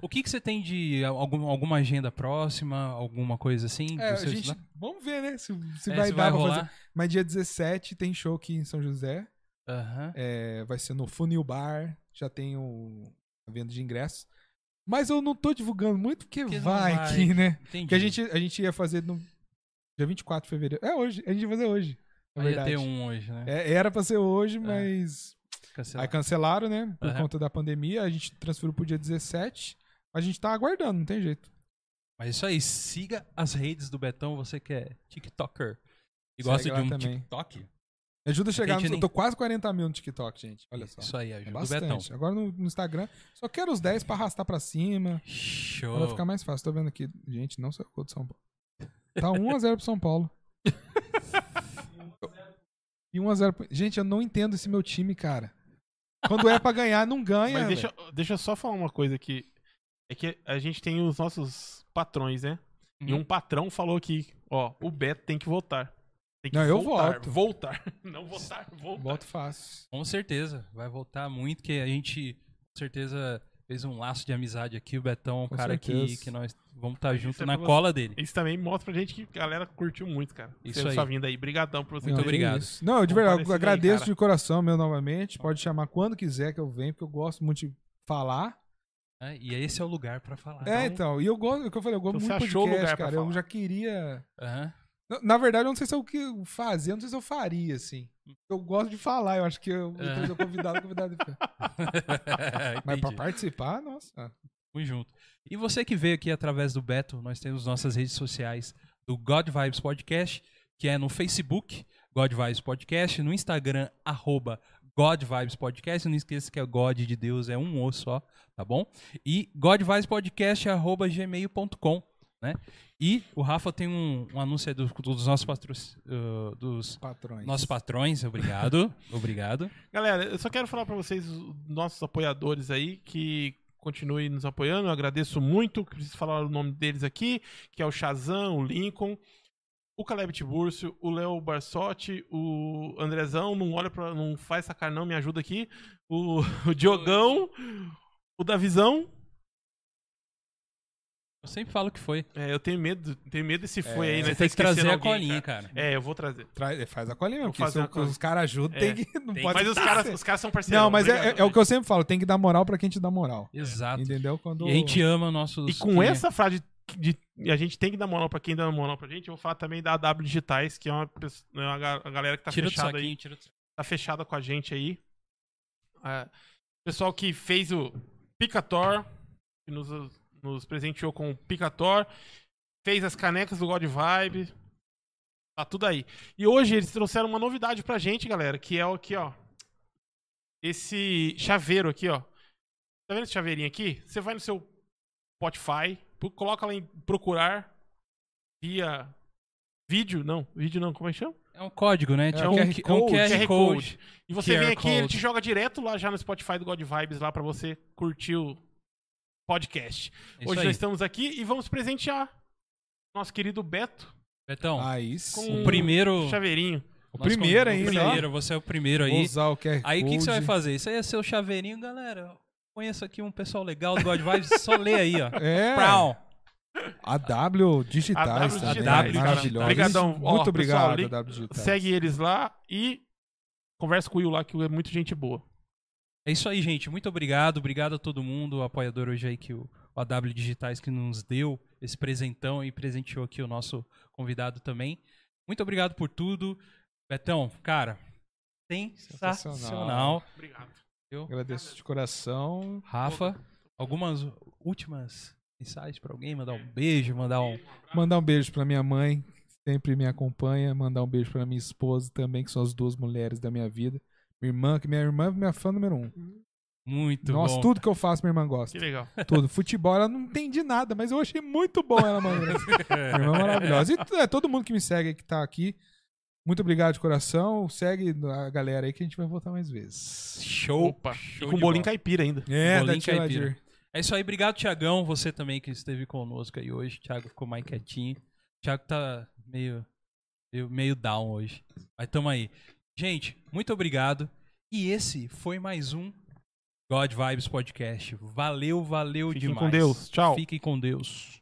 A: O que, que você tem de algum, alguma agenda próxima? Alguma coisa assim?
D: É, gente, vamos ver, né? Se, se
A: É,
D: vai
A: se
D: dar pra
A: rolar.
D: fazer. Mas dia 17 tem show aqui em São José.
A: Aham.
D: É, vai ser no Funil Bar. Já tem o, a venda de ingressos. Mas eu não tô divulgando muito porque
A: Porque
D: vai,
A: vai.
D: aqui, né?
A: Entendi.
D: Que a gente, a gente ia fazer no dia 24 de fevereiro. É hoje, a gente ia fazer hoje. Na
A: Aí ia
D: verdade.
A: ter um hoje, né?
D: É, era pra ser hoje, mas.
A: Cancelado.
D: Aí cancelaram, né? Por
A: Aham.
D: conta da pandemia. A gente transferiu pro dia 17. Mas a gente tá aguardando, não tem jeito.
A: Mas é isso aí, siga as redes do Betão, você que é TikToker. E gosta de um
D: também.
A: TikTok?
D: Me ajuda a chegar no.
A: nem-
D: Eu tô quase 40 mil no TikTok, gente. Olha só.
A: Isso aí,
D: É
A: ajuda o Betão.
D: bastante. Agora no, no Instagram, só quero os 10 pra arrastar pra cima.
A: Show.
D: Vai ficar mais fácil. Tô vendo aqui. Gente, não sou eu de São Paulo. Tá 1x0 pro São Paulo. *laughs* E 1x0 pro... Gente, eu não entendo esse meu time, cara. Quando é pra ganhar, não ganha.
B: Mas deixa, deixa eu só falar uma coisa aqui. É que a gente tem os nossos patrões, né? E
A: Uhum.
B: um patrão falou aqui, ó, o Beto tem que votar. Tem que
D: Não, eu
B: voltar,
D: voto.
B: Voltar. *laughs* Não votar, voltar.
D: Boto fácil.
A: Com certeza, vai voltar muito, que a gente, com certeza, fez um laço de amizade aqui. O Betão é um
D: Com
A: cara que,
D: certeza.
A: que nós vamos estar
B: Isso
A: junto
B: é
A: na cola dele.
B: Isso também mostra pra gente que a galera curtiu muito, cara.
A: Isso
B: Você
A: aí.
B: sua vinda aí. Brigadão por você
A: Muito obrigado.
B: vindo.
D: Isso. Não, eu de verdade, eu
B: aí,
D: agradeço
B: cara.
D: de coração meu novamente. Pode chamar quando quiser que eu venho, porque eu gosto muito de falar.
A: né? E esse é o lugar pra falar.
D: é, então. E eu gosto, é o que eu falei, eu gosto
B: Então
D: muito
B: você
D: de
B: achou o
D: podcast,
B: lugar pra
D: cara. Eu
B: falar.
D: já queria.
A: Aham.
D: Na- Na verdade, eu não sei se é o que eu fazia, eu não sei se eu faria, assim. Eu gosto de falar, eu acho que eu
A: É.
D: convidado, convidado. *laughs* Mas pra participar, nossa.
A: Tamo junto. E você que veio aqui através do Beto, nós temos nossas redes sociais do God Vibes Podcast, que é no Facebook, God Vibes Podcast, no Instagram, arroba God Vibes Podcast. Não esqueça que é God de Deus, é um O só, tá bom? E God Vibes Podcast, arroba gmail.com. né? E o Rafa tem um, um anúncio aí do- dos nossos patro, uh, dos
D: Patrões.
A: nossos patrões. Obrigado. *laughs* Obrigado.
B: Galera, eu só quero falar pra vocês, os nossos apoiadores aí, que continuem nos apoiando. Eu agradeço muito. Preciso falar o nome deles aqui, que é o Shazam, o Lincoln, o Caleb Tiburcio, o Léo Barsotti, o Andrezão, não olha para, não faz essa cara não, me ajuda aqui. O, *laughs* o Diogão, o Davizão.
A: Eu sempre falo que foi.
B: É, eu tenho medo, tenho medo desse foi aí, né?
A: Você tem que trazer
B: esquecendo
A: a
B: alguém,
A: colinha,
B: cara.
A: cara.
B: É, eu vou trazer.
D: Traz- faz a colinha mesmo, porque os caras ajudam,
B: É,
D: tem que. Não
A: tem
D: pode
B: Mas os caras, os caras são parceiros.
D: Não, mas é, é- é o que eu sempre falo, tem que dar moral pra quem te dá moral.
A: Exato.
D: Entendeu? Quando...
A: E a gente ama nossos.
B: E com essa frase de, de- a gente tem que dar moral pra quem dá moral pra gente, eu vou falar também da AW Digitais, que é uma, pessoa- é uma ga- a galera que tá
A: Tira
B: fechada
A: saquinho,
B: aí,
A: tira
B: tá fechada com a gente aí. É, pessoal que fez o Picator, que nos, nos presenteou com o Picator, fez as canecas do God Vibe. Tá tudo aí. E hoje eles trouxeram uma novidade pra gente, galera, que é o aqui, ó. Esse chaveiro aqui, ó. Tá vendo esse chaveirinho aqui? Você vai no seu Spotify, coloca lá em procurar via vídeo, não, vídeo não, como é que chama?
A: É um código, né?
D: É
A: Tipo
D: um
A: um,
D: QR
A: Q- um
D: Code.
A: QR,
B: QR
A: Code.
B: Code. E você
A: QR
B: vem aqui, ele
A: Code.
B: te joga direto lá já no Spotify do God Vibes lá pra você curtir o podcast.
A: Isso
B: Hoje
A: aí.
B: nós estamos aqui e vamos presentear nosso querido Beto
A: Betão,
D: Aí
B: com
D: sim.
A: o primeiro.
B: chaveirinho.
D: O
A: nós
D: primeiro
A: con-
D: ainda,
A: O primeiro, você é o primeiro
D: Vou
A: aí.
D: usar o QR
A: Aí o que, que você vai fazer? Isso aí é seu chaveirinho, galera. Conheço aqui um pessoal legal do God Vibes, só lê aí, ó.
D: É,
A: Prau.
D: a W Digitais
B: A W
D: também,
B: Digitais. Obrigadão. Ó,
D: Muito obrigado,
B: pessoal,
D: Digitais.
B: Segue eles lá e conversa com o Will lá, que é muito gente boa.
A: É isso aí, gente. Muito obrigado. Obrigado a todo mundo, o apoiador hoje aí que o, o AW Digitais que nos deu esse presentão e presenteou aqui o nosso convidado também. Muito obrigado por tudo. Betão, cara, sensacional.
D: Sensacional.
B: Obrigado.
D: Agradeço de coração.
A: Rafa, algumas últimas mensagens pra alguém? Mandar um beijo, mandar um.
D: Mandar um beijo pra minha mãe, que sempre me acompanha. Mandar um beijo pra minha esposa também, que são as duas mulheres da minha vida. Minha irmã, que minha irmã é minha fã número um.
A: Muito
D: Nossa,
A: bom.
D: tudo que eu faço, minha irmã gosta.
B: Que legal.
D: Tudo. Futebol, ela não entendi nada, mas eu achei muito bom ela, mano. *laughs* Minha irmã é maravilhosa. E é, todo mundo que me segue que tá aqui, muito obrigado de coração. Segue a galera aí que a gente vai voltar mais vezes.
A: Show.
B: Opa.
A: show
B: e com bolinho
A: bola.
B: caipira ainda.
D: É,
A: Bolinho
D: da tia
A: caipira.
D: Ladir.
A: É isso aí, obrigado, Tiagão. Você também que esteve conosco aí hoje. Thiago ficou mais quietinho. Thiago tá meio, meio, meio down hoje. Mas tamo aí. Gente, muito obrigado. E esse foi mais um God Vibes Podcast. Valeu, valeu
B: Fiquem
A: demais.
B: com Deus. Tchau.
A: Fiquem com Deus.